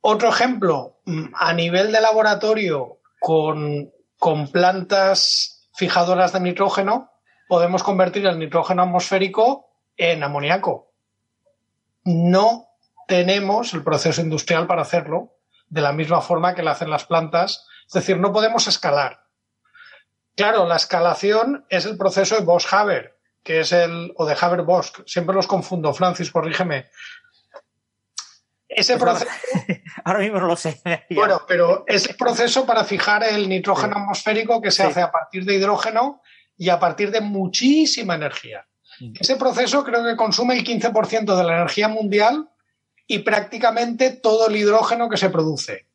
Otro ejemplo, mm, a nivel de laboratorio con, con plantas fijadoras de nitrógeno, podemos convertir el nitrógeno atmosférico en amoníaco. No tenemos el proceso industrial para hacerlo, de la misma forma que lo hacen las plantas. Es decir, no podemos escalar. Claro, la escalación es el proceso de Bosch-Haber, que es el, o de Haber-Bosch, siempre los confundo, Francis, corrígeme. Ese Pues proceso, Ahora mismo no lo sé. bueno, pero es el proceso para fijar el nitrógeno Sí. atmosférico que se Sí. hace a partir de hidrógeno y a partir de muchísima energía. Mm. Ese proceso creo que consume el 15% de la energía mundial y prácticamente todo el hidrógeno que se produce.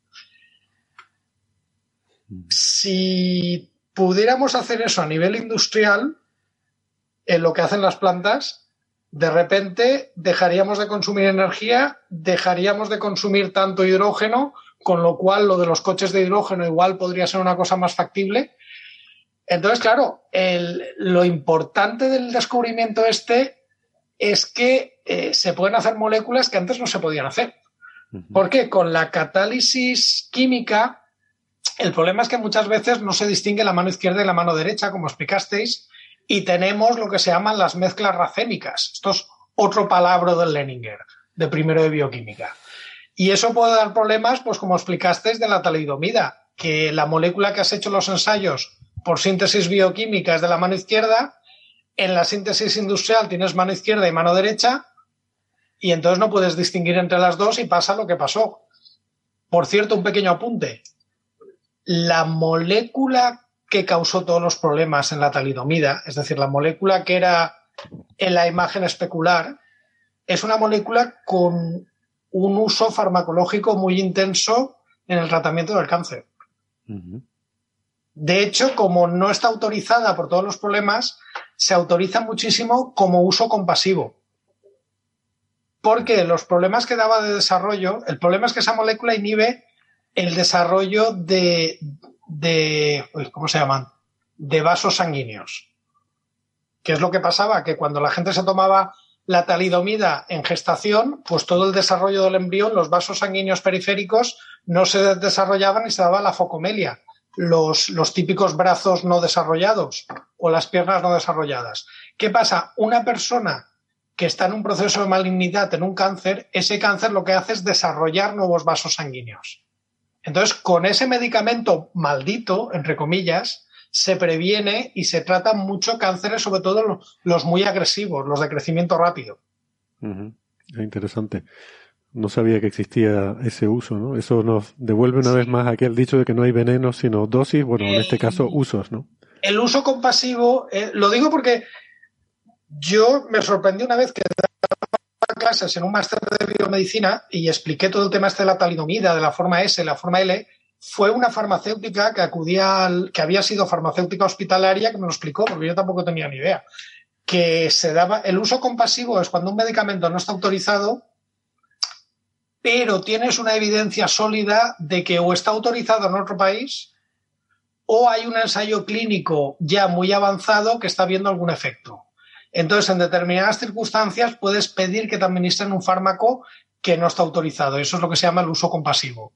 Si pudiéramos hacer eso a nivel industrial, en lo que hacen las plantas, de repente dejaríamos de consumir energía, dejaríamos de consumir tanto hidrógeno, con lo cual lo de los coches de hidrógeno igual podría ser una cosa más factible. Entonces, claro, lo importante del descubrimiento este es que eh, se pueden hacer moléculas que antes no se podían hacer. Porque con la catálisis química, el problema es que muchas veces no se distingue la mano izquierda y la mano derecha, como explicasteis, y tenemos lo que se llaman las mezclas racémicas. Esto es otro palabra del Leninger, de primero de bioquímica. Y eso puede dar problemas, pues como explicasteis, de la talidomida, que la molécula que has hecho los ensayos por síntesis bioquímica es de la mano izquierda, en la síntesis industrial tienes mano izquierda y mano derecha, y entonces no puedes distinguir entre las dos y pasa lo que pasó. Por cierto, un pequeño apunte. La molécula que causó todos los problemas en la talidomida, es decir, la molécula que era en la imagen especular, es una molécula con un uso farmacológico muy intenso en el tratamiento del cáncer. De hecho, como no está autorizada por todos los problemas, se autoriza muchísimo como uso compasivo. Porque los problemas que daba de desarrollo, el problema es que esa molécula inhibe el desarrollo de, de, ¿cómo se llaman? De vasos sanguíneos. ¿Qué es lo que pasaba? Que cuando la gente se tomaba la talidomida en gestación, pues todo el desarrollo del embrión, los vasos sanguíneos periféricos no se desarrollaban y se daba la focomelia, los, los típicos brazos no desarrollados o las piernas no desarrolladas. ¿Qué pasa? Una persona que está en un proceso de malignidad, en un cáncer, ese cáncer lo que hace es desarrollar nuevos vasos sanguíneos. Entonces, con ese medicamento maldito, entre comillas, se previene y se tratan mucho cánceres, sobre todo los, muy agresivos, los de crecimiento rápido. Interesante. No sabía que existía ese uso, ¿no? Eso nos devuelve una vez más aquel dicho de que no hay veneno, sino dosis, bueno, en este caso usos, ¿no? El uso compasivo, eh, lo digo porque yo me sorprendí una vez que clases en un máster de biomedicina y expliqué todo el tema este de la talidomida, de la forma S, la forma L, fue una farmacéutica que acudía al, que había sido farmacéutica hospitalaria que me lo explicó, porque yo tampoco tenía ni idea. Que se daba, el uso compasivo es cuando un medicamento no está autorizado, pero tienes una evidencia sólida de que o está autorizado en otro país o hay un ensayo clínico ya muy avanzado que está viendo algún efecto. Entonces, en determinadas circunstancias puedes pedir que te administren un fármaco que no está autorizado. Eso es lo que se llama el uso compasivo.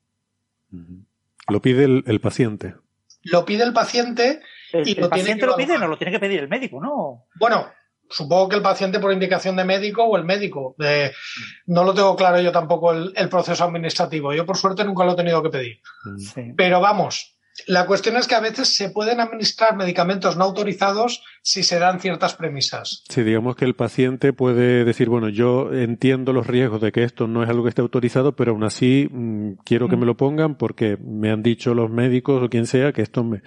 Lo pide el, paciente. Lo pide el paciente y el, paciente lo pide, no lo tiene que pedir el médico, ¿no? Bueno, supongo que el paciente por indicación de médico o el médico. no lo tengo claro yo tampoco el, proceso administrativo. Yo por suerte nunca lo he tenido que pedir. Pero vamos, la cuestión es que a veces se pueden administrar medicamentos no autorizados si se dan ciertas premisas. Sí, digamos que el paciente puede decir, bueno, yo entiendo los riesgos de que esto no es algo que esté autorizado, pero aún así mm, quiero que me lo pongan porque me han dicho los médicos o quien sea que esto me,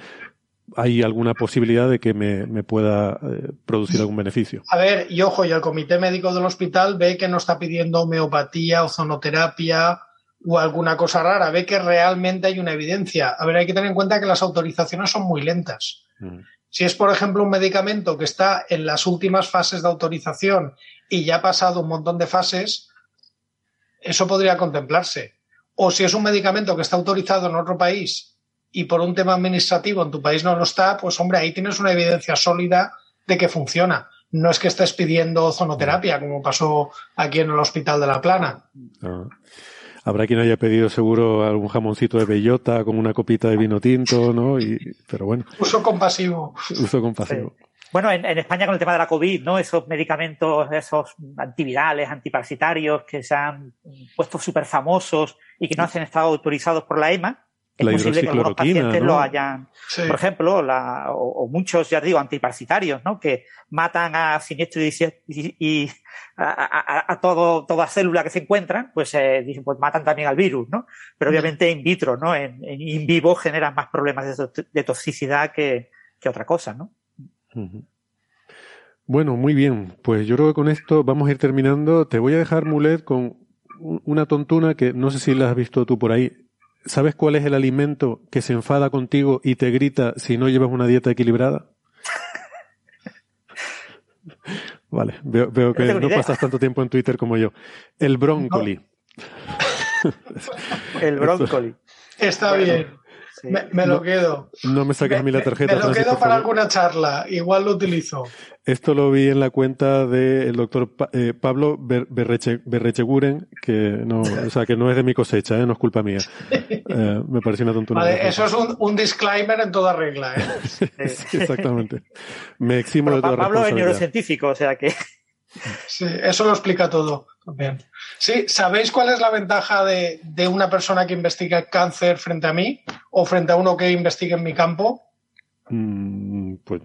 hay alguna posibilidad de que me, pueda eh, producir algún beneficio. A ver, y ojo, y el comité médico del hospital ve que no está pidiendo homeopatía, ozonoterapia, o alguna cosa rara, ve que realmente hay una evidencia. A ver, hay que tener en cuenta que las autorizaciones son muy lentas. Mm. Si es, por ejemplo, un medicamento que está en las últimas fases de autorización y ya ha pasado un montón de fases, eso podría contemplarse. O si es un medicamento que está autorizado en otro país y por un tema administrativo en tu país no lo está, pues hombre, ahí tienes una evidencia sólida de que funciona. No es que estés pidiendo zonoterapia, como pasó aquí en el Hospital de La Plana. Ah. Habrá quien haya pedido seguro algún jamoncito de bellota con una copita de vino tinto, ¿no? Y, pero bueno. Uso compasivo. Uso compasivo. Bueno, en, España con el tema de la COVID, ¿no? Esos medicamentos, esos antivirales, antiparasitarios que se han puesto súper famosos y que no han estado autorizados por la EMA, es posible que algunos pacientes lo hayan, por ejemplo, la, o, muchos, ya digo, antiparasitarios, ¿no? Que matan a siniestro y, a, todo, toda célula que se encuentran, pues eh, dicen, pues matan también al virus, ¿no? Pero obviamente in vitro, ¿no? En, in vivo generan más problemas de, toxicidad que, que, otra cosa, ¿no? Bueno, muy bien. Pues yo creo que con esto vamos a ir terminando. Te voy a dejar, Mulet, con una tontuna que no sé si la has visto tú por ahí. ¿Sabes cuál es el alimento que se enfada contigo y te grita si no llevas una dieta equilibrada? vale, veo, que no, pasas tanto tiempo en Twitter como yo. El brócoli. el brócoli. Está bien. Me, lo quedo. No me saques a mí la tarjeta. Me lo quedo para alguna charla. Igual lo utilizo. Esto lo vi en la cuenta del doctor eh, Pablo Berrecheguren, que no, o sea, que no es de mi cosecha, ¿eh? no es culpa mía. Eh, me pareció una tontería. Vale, eso es un, disclaimer en toda regla. exactamente. Me eximo de toda Pablo es neurocientífico, o sea que. Sí, eso lo explica todo. Sí, ¿sabéis cuál es la ventaja de, una persona que investiga cáncer frente a mí o frente a uno que investiga en mi campo? Mm, pues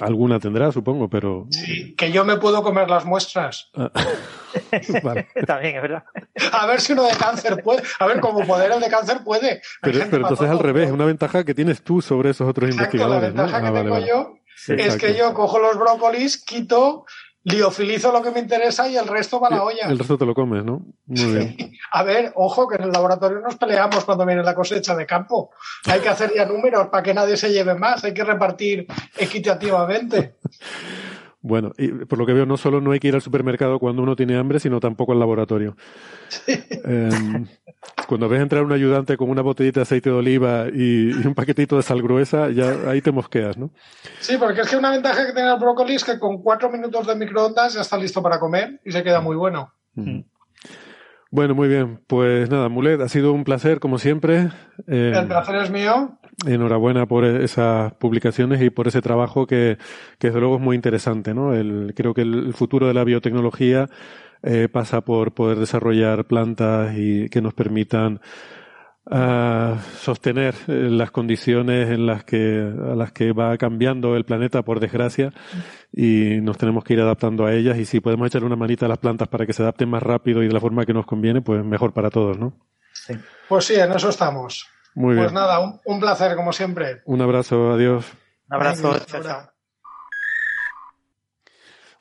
alguna tendrá, supongo, pero. Sí, que yo me puedo comer las muestras. Ah. También, es verdad. A ver si uno de cáncer puede. A ver, como poder el de cáncer puede. Pero, entonces al revés, una ventaja que tienes tú sobre esos otros investigadores. La ventaja que ah, tengo yo es que yo cojo los brócolis, quito liofilizo lo que me interesa y el resto va a la olla. El resto te lo comes, ¿no? Muy bien. A ver, ojo, que en el laboratorio nos peleamos cuando viene la cosecha de campo. Hay que hacer ya números para que nadie se lleve más, hay que repartir equitativamente. Bueno, y por lo que veo, no solo no hay que ir al supermercado cuando uno tiene hambre, sino tampoco al laboratorio. Em, cuando ves entrar un ayudante con una botellita de aceite de oliva y, un paquetito de sal gruesa, ya ahí te mosqueas, ¿no? Sí, porque es que una ventaja que tiene el brócoli es que con cuatro minutos de microondas ya está listo para comer y se queda muy bueno. Mm. Bueno, muy bien. Pues nada, Mulet, ha sido un placer, como siempre. Eh, el placer es mío. Enhorabuena por esas publicaciones y por ese trabajo que, desde luego es muy interesante. ¿no? El, creo que el futuro de la biotecnología eh, pasa por poder desarrollar plantas y que nos permitan a sostener eh, las condiciones en las que a las que va cambiando el planeta por desgracia y nos tenemos que ir adaptando a ellas y si podemos echar una manita a las plantas para que se adapten más rápido y de la forma que nos conviene pues mejor para todos ¿no? Pues sí en eso estamos muy pues nada un, placer como siempre. Un abrazo adiós. Un abrazo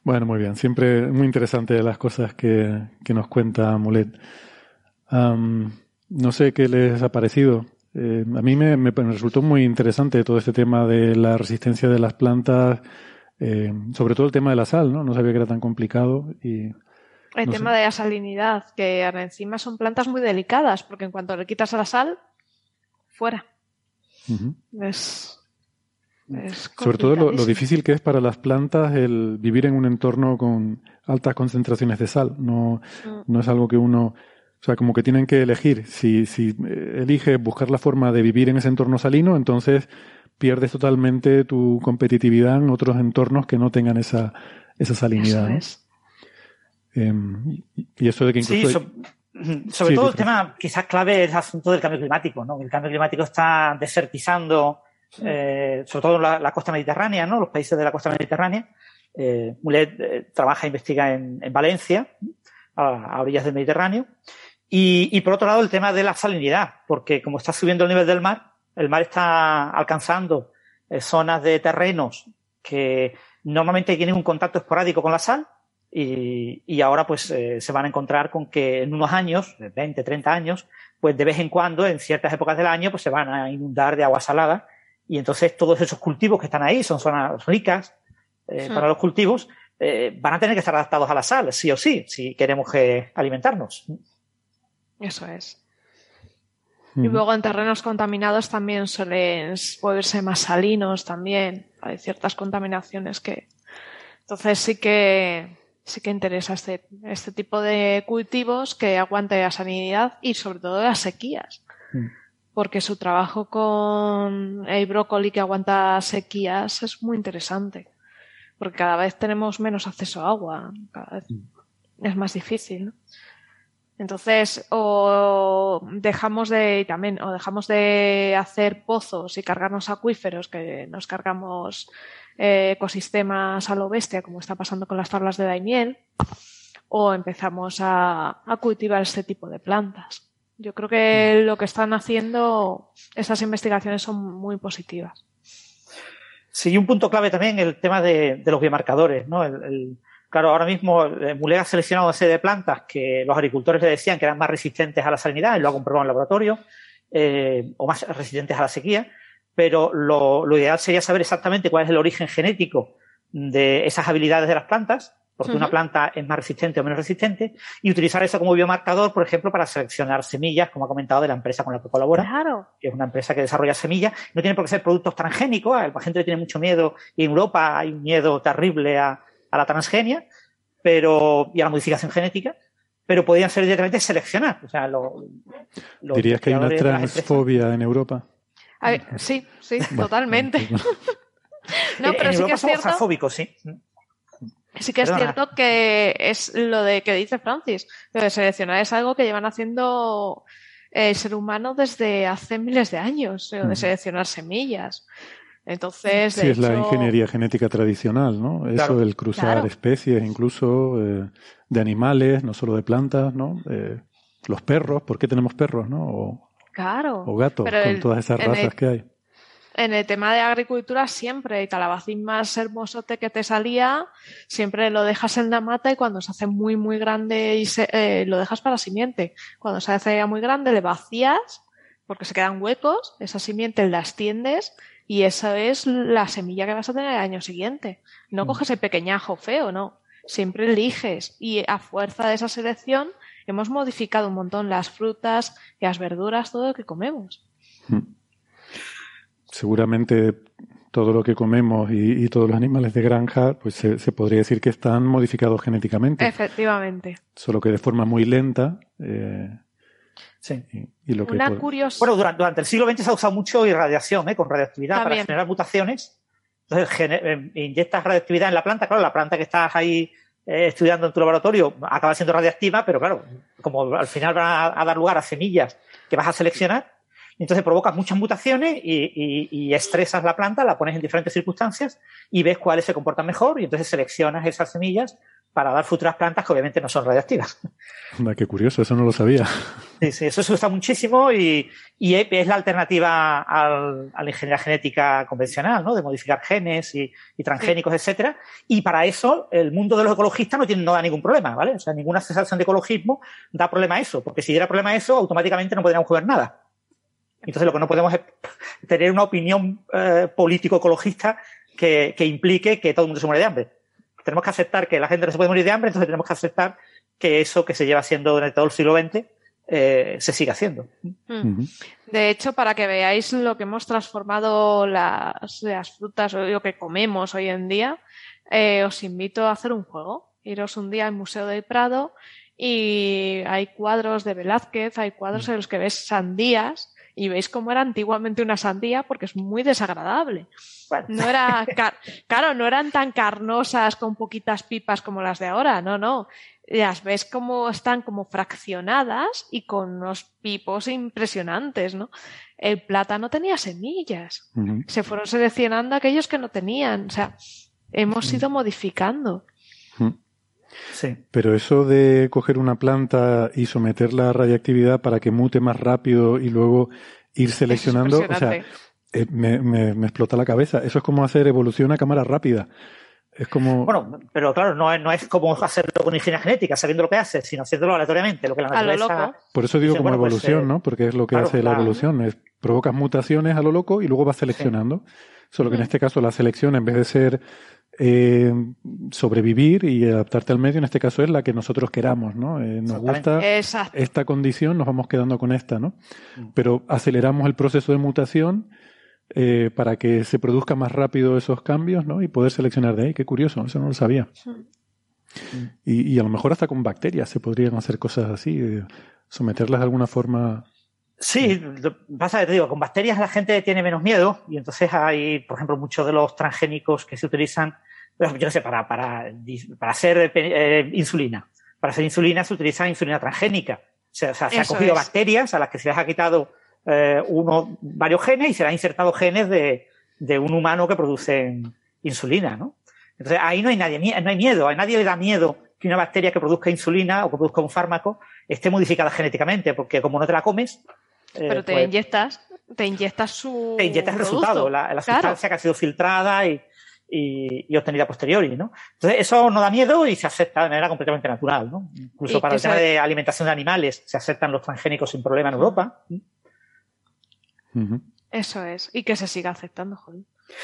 bueno muy bien. Siempre muy interesante las cosas que, que nos cuenta Mulet. No sé qué les ha parecido. Eh, a mí me, resultó muy interesante todo este tema de la resistencia de las plantas, eh, sobre todo el tema de la sal, ¿no? No sabía que era tan complicado y... El tema de la salinidad, que encima son plantas muy delicadas, porque en cuanto le quitas la sal, fuera. Es, sobre todo lo, difícil que es para las plantas el vivir en un entorno con altas concentraciones de sal. No, mm. no es algo que uno o sea, como que tienen que elegir. Si, si eh, eliges buscar la forma de vivir en ese entorno salino, entonces pierdes totalmente tu competitividad en otros entornos que no tengan esa, esa salinidad. Em, y eso de que incluso. Sí, sobre todo el tema quizás clave es el asunto del cambio climático. ¿no? El cambio climático está desertizando, eh, sobre todo la, la, costa mediterránea, ¿no? los países de la costa mediterránea. Eh, Mulet eh, trabaja e investiga en, en Valencia, a, a, orillas del Mediterráneo. Y, por otro lado, el tema de la salinidad, porque como está subiendo el nivel del mar, el mar está alcanzando zonas de terrenos que normalmente tienen un contacto esporádico con la sal y, ahora pues eh, se van a encontrar con que en unos años, 20, 30 años, pues de vez en cuando, en ciertas épocas del año, pues se van a inundar de agua salada y entonces todos esos cultivos que están ahí son zonas ricas eh, para los cultivos, van a tener que estar adaptados a la sal, sí o sí, si queremos alimentarnos. Eso es. Y luego en terrenos contaminados también suelen volverse más salinos también. Hay ciertas contaminaciones que. Entonces sí que sí que interesa este, este tipo de cultivos que aguante la salinidad y sobre todo las sequías. Mm. Porque su trabajo con el brócoli que aguanta sequías es muy interesante. Porque cada vez tenemos menos acceso a agua. Cada vez mm. es más difícil. ¿no? Entonces, o dejamos de, también, o dejamos de hacer pozos y cargarnos acuíferos, que nos cargamos ecosistemas a lo bestia, como está pasando con las tablas de Daimiel, o empezamos a, cultivar este tipo de plantas. Yo creo que lo que están haciendo, esas investigaciones son muy positivas. Sí, un punto clave también el tema de, los biomarcadores, ¿no? claro, ahora mismo eh, Mulega ha seleccionado una serie de plantas que los agricultores le decían que eran más resistentes a la salinidad, y lo ha comprobado en laboratorio, eh, o más resistentes a la sequía, pero lo, ideal sería saber exactamente cuál es el origen genético de esas habilidades de las plantas, porque una planta es más resistente o menos resistente, y utilizar eso como biomarcador, por ejemplo, para seleccionar semillas, como ha comentado, de la empresa con la que colabora, que es una empresa que desarrolla semillas. No tiene por qué ser productos transgénicos, la gente tiene mucho miedo, y en Europa hay un miedo terrible a, la transgenia pero, y a la modificación genética, pero podrían ser directamente seleccionar. O sea, ¿Dirías que hay una transfobia en Europa? Sí, sí, totalmente. no, pero sí que es cierto. sí. Sí que es cierto que es lo de que dice Francis, lo de seleccionar es algo que llevan haciendo el ser humano desde hace miles de años, lo de seleccionar semillas. Entonces, sí, es la ingeniería genética tradicional, ¿no? Eso, el cruzar especies, incluso eh, de animales, no solo de plantas, ¿no? Eh, los perros, ¿por qué tenemos perros, no? O, claro. O gatos, con todas esas razas que hay en el tema de agricultura siempre, el calabacín más hermosote que te salía, siempre lo dejas en la mata y cuando se hace muy, muy grande y eh, lo dejas para la simiente. Cuando se hace ya muy grande le vacías porque se quedan huecos, esa simiente la extiendes y esa es la semilla que vas a tener el año siguiente. No mm. coges el pequeñajo feo, no. Siempre eliges y a fuerza de esa selección hemos modificado un montón las frutas y las verduras, todo lo que comemos. Mm seguramente todo lo que comemos y, todos los animales de granja, pues se, podría decir que están modificados genéticamente. Efectivamente. Solo que de forma muy lenta. Eh, sí. Y, lo Una curiosa. Bueno, durante, el siglo XX se ha usado mucho irradiación, ¿eh? con radioactividad para generar mutaciones. Entonces, eh, inyectas radioactividad en la planta. Claro, la planta que estás ahí eh, estudiando en tu laboratorio acaba siendo radioactiva, pero claro, como al final va a dar lugar a semillas que vas a seleccionar, entonces provocas muchas mutaciones y, estresas la planta, la pones en diferentes circunstancias y ves cuáles se comportan mejor y entonces seleccionas esas semillas para dar futuras plantas que obviamente no son radiactivas. qué curioso, eso no lo sabía. Sí, sí, eso se usa muchísimo y, es la alternativa al, a la ingeniería genética convencional, ¿no? De modificar genes y, transgénicos, etcétera. Y para eso el mundo de los ecologistas no tiene no da ningún problema, ¿vale? O sea, ninguna sensación de ecologismo da problema a eso, porque si diera problema a eso, automáticamente no podríamos jugar nada. Entonces, lo que no podemos es tener una opinión eh, político-ecologista que, implique que todo el mundo se muere de hambre. Tenemos que aceptar que la gente no se puede morir de hambre, entonces tenemos que aceptar que eso que se lleva haciendo durante todo el siglo XX eh, se siga haciendo. Mm. De hecho, para que veáis lo que hemos transformado las, frutas o lo que comemos hoy en día, eh, os invito a hacer un juego. Iros un día al Museo del Prado y hay cuadros de Velázquez, hay cuadros en los que ves sandías y veis cómo era antiguamente una sandía porque es muy desagradable. No era, claro, no eran tan carnosas con poquitas pipas como las de ahora, no, no. Las ves como están como fraccionadas y con unos pipos impresionantes, ¿no? El plátano tenía semillas. Se fueron seleccionando aquellos que no tenían. O sea, hemos ido modificando. Sí. Pero eso de coger una planta y someterla a radiactividad para que mute más rápido y luego ir seleccionando, o sea, eh, me, me, explota la cabeza. Eso es como hacer evolución a cámara rápida. Es como. Bueno, pero claro, no es, no es como hacerlo con ingeniería genética, sabiendo lo que hace, sino haciéndolo aleatoriamente, lo que la naturaleza. Por eso digo como pues, evolución, eh, ¿no? Porque es lo que hace la evolución. Es, provocas mutaciones a lo loco y luego vas seleccionando. Solo que en este caso la selección, en vez de ser eh, sobrevivir y adaptarte al medio, en este caso es la que nosotros queramos, ¿no? Eh, nos gusta esta condición, nos vamos quedando con esta, ¿no? Mm. Pero aceleramos el proceso de mutación eh, para que se produzcan más rápido esos cambios, ¿no? Y poder seleccionar de ahí. Qué curioso, eso no lo sabía. Y, y, a lo mejor hasta con bacterias se podrían hacer cosas así, someterlas de alguna forma Sí, pasa que te digo, con bacterias la gente tiene menos miedo y entonces hay, por ejemplo, muchos de los transgénicos que se utilizan, yo no sé, para, para, para hacer eh, insulina. Para hacer insulina se utiliza insulina transgénica. O sea, se han cogido bacterias a las que se les ha quitado eh, uno, varios genes y se les ha insertado genes de, de un humano que produce insulina, ¿no? Entonces ahí no hay nadie, no hay miedo, a nadie le da miedo que una bacteria que produzca insulina o que produzca un fármaco esté modificada genéticamente, porque como no te la comes, eh, pero te pues, inyectas. te inyectas su. Te inyectas el resultado, la, sustancia que ha sido filtrada y, y, obtenida posteriori, ¿no? Entonces, eso no da miedo y se acepta de manera completamente natural, ¿no? Incluso para el tema de alimentación de animales se aceptan los transgénicos sin problema en Europa. Eso es. Y que se siga aceptando, joder.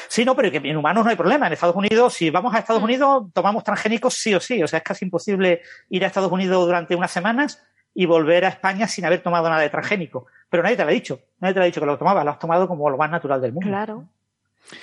Sí, no, pero que en humanos no hay problema. En Estados Unidos, si vamos a Estados mm. Unidos, tomamos transgénicos sí o sí. O sea, es casi imposible ir a Estados Unidos durante unas semanas y volver a España sin haber tomado nada de transgénico. Pero nadie te lo ha dicho. Nadie te lo ha dicho que lo tomabas. Lo has tomado como lo más natural del mundo. Claro.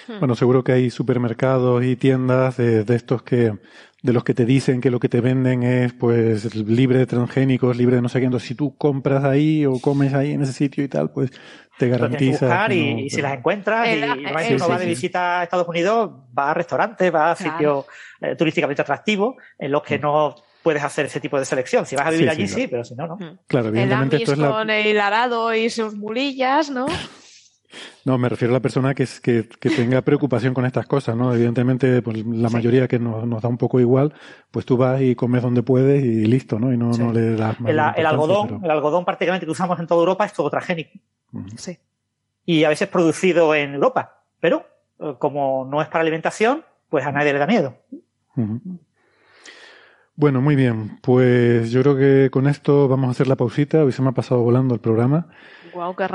Hmm. Bueno, seguro que hay supermercados y tiendas de, estos que, de los que te dicen que lo que te venden es pues libre de transgénicos, libre de no sé qué. Entonces, si tú compras ahí o comes ahí en ese sitio y tal, pues te garantiza. y, si las encuentras, y, uno va de visita a Estados Unidos, va a restaurantes, va a sitios eh, turísticamente atractivos en los que hmm. no puedes hacer ese tipo de selección. Si vas a vivir allí, sí, pero si no, no. Hmm. Claro, evidentemente. El esto con el arado y sus mulillas, ¿no? No, me refiero a la persona que, que, tenga preocupación con estas cosas, ¿no? Evidentemente, pues la mayoría que nos, da un poco igual, pues tú vas y comes donde puedes y listo, ¿no? Y no, no le das más. El, algodón, el algodón prácticamente que usamos en toda Europa es todo transgénico. Sí. Y a veces producido en Europa, pero eh, como no es para alimentación, pues a nadie le da miedo. Bueno, muy bien. Pues yo creo que con esto vamos a hacer la pausita. Hoy se me ha pasado volando el programa.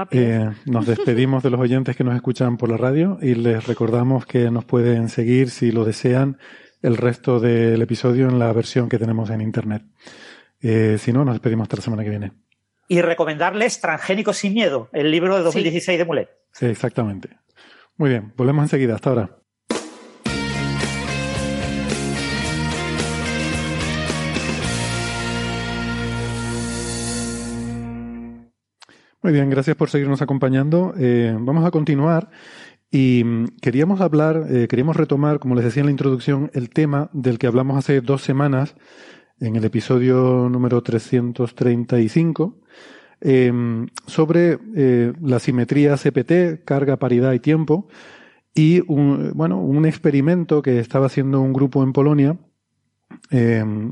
Eh, nos despedimos de los oyentes que nos escuchan por la radio y les recordamos que nos pueden seguir si lo desean el resto del episodio en la versión que tenemos en internet. Eh, si no, nos despedimos hasta la semana que viene. Y recomendarles Transgénicos sin Miedo, el libro de 2016 de Mulet. Sí, exactamente. Muy bien, volvemos enseguida. Hasta ahora. Muy bien, gracias por seguirnos acompañando. Eh, vamos a continuar y mm, queríamos hablar, eh, queríamos retomar, como les decía en la introducción, el tema del que hablamos hace dos semanas en el episodio número 335 em, sobre eh, la simetría CPT, carga, paridad y tiempo, y un, bueno, un experimento que estaba haciendo un grupo en Polonia em,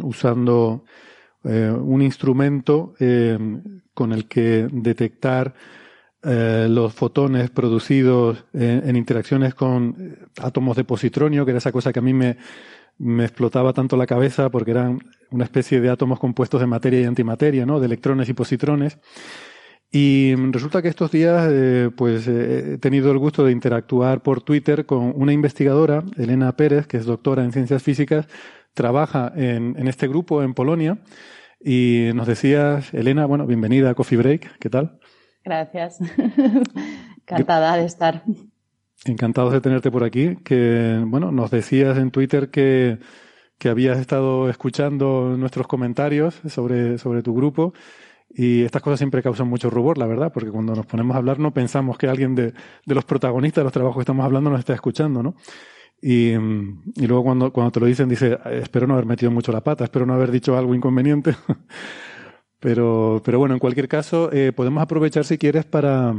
usando un instrumento em, con el que detectar eh, los fotones producidos en, interacciones con eh, átomos de positronio, que era esa cosa que a mí me, explotaba tanto la cabeza porque eran una especie de átomos compuestos de materia y antimateria, ¿no? De electrones y positrones. Y resulta que estos días, eh, pues he tenido el gusto de interactuar por Twitter con una investigadora, Elena Pérez, que es doctora en ciencias físicas, trabaja en, en este grupo en Polonia y nos decías, Elena, bueno, bienvenida a Coffee Break, ¿qué tal? Gracias. Encantada de estar. Encantados de tenerte por aquí. Que, bueno, nos decías en Twitter que, que habías estado escuchando nuestros comentarios sobre, sobre tu grupo. Y estas cosas siempre causan mucho rubor, la verdad, porque cuando nos ponemos a hablar no pensamos que alguien de, de los protagonistas de los trabajos que estamos hablando nos está escuchando, ¿no? Y, y, luego cuando, cuando te lo dicen, dice, espero no haber metido mucho la pata, espero no haber dicho algo inconveniente. pero, pero bueno, en cualquier caso, eh, podemos aprovechar si quieres para,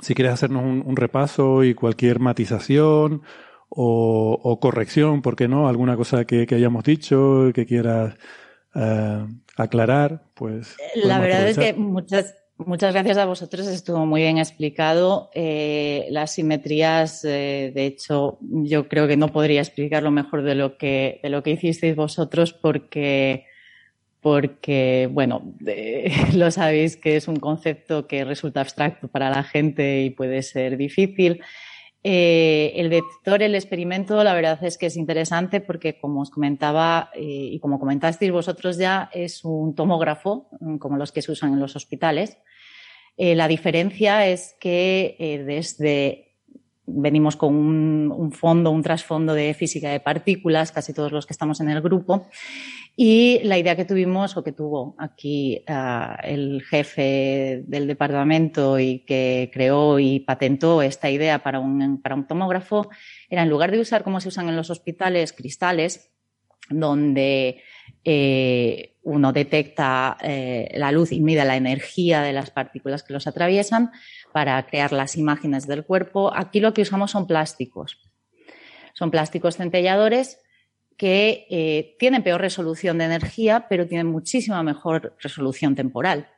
si quieres hacernos un, repaso y cualquier matización o, o, corrección, ¿por qué no? Alguna cosa que, que hayamos dicho, que quieras eh, aclarar, pues. La verdad es que muchas, Muchas gracias a vosotros, estuvo muy bien explicado. Eh, las simetrías, eh, de hecho, yo creo que no podría explicarlo mejor de lo que, de lo que hicisteis vosotros porque, porque bueno, lo sabéis que es un concepto que resulta abstracto para la gente y puede ser difícil. Eh, el vector, el experimento, la verdad es que es interesante porque, como os comentaba eh, y como comentasteis vosotros ya, es un tomógrafo, mm, como los que se usan en los hospitales. Eh, la diferencia es que desde venimos con un, fondo, un trasfondo de física de partículas, casi todos los que estamos en el grupo, y la idea que tuvimos o que tuvo aquí uh, el jefe del departamento y que creó y patentó esta idea para un, para un tomógrafo era en lugar de usar como se usan en los hospitales cristales, donde eh, uno detecta eh, la luz y mide la energía de las partículas que los atraviesan para crear las imágenes del cuerpo, aquí lo que usamos son plásticos. Son plásticos centelladores que eh, tienen peor resolución de energía, pero tienen muchísima mejor resolución temporal.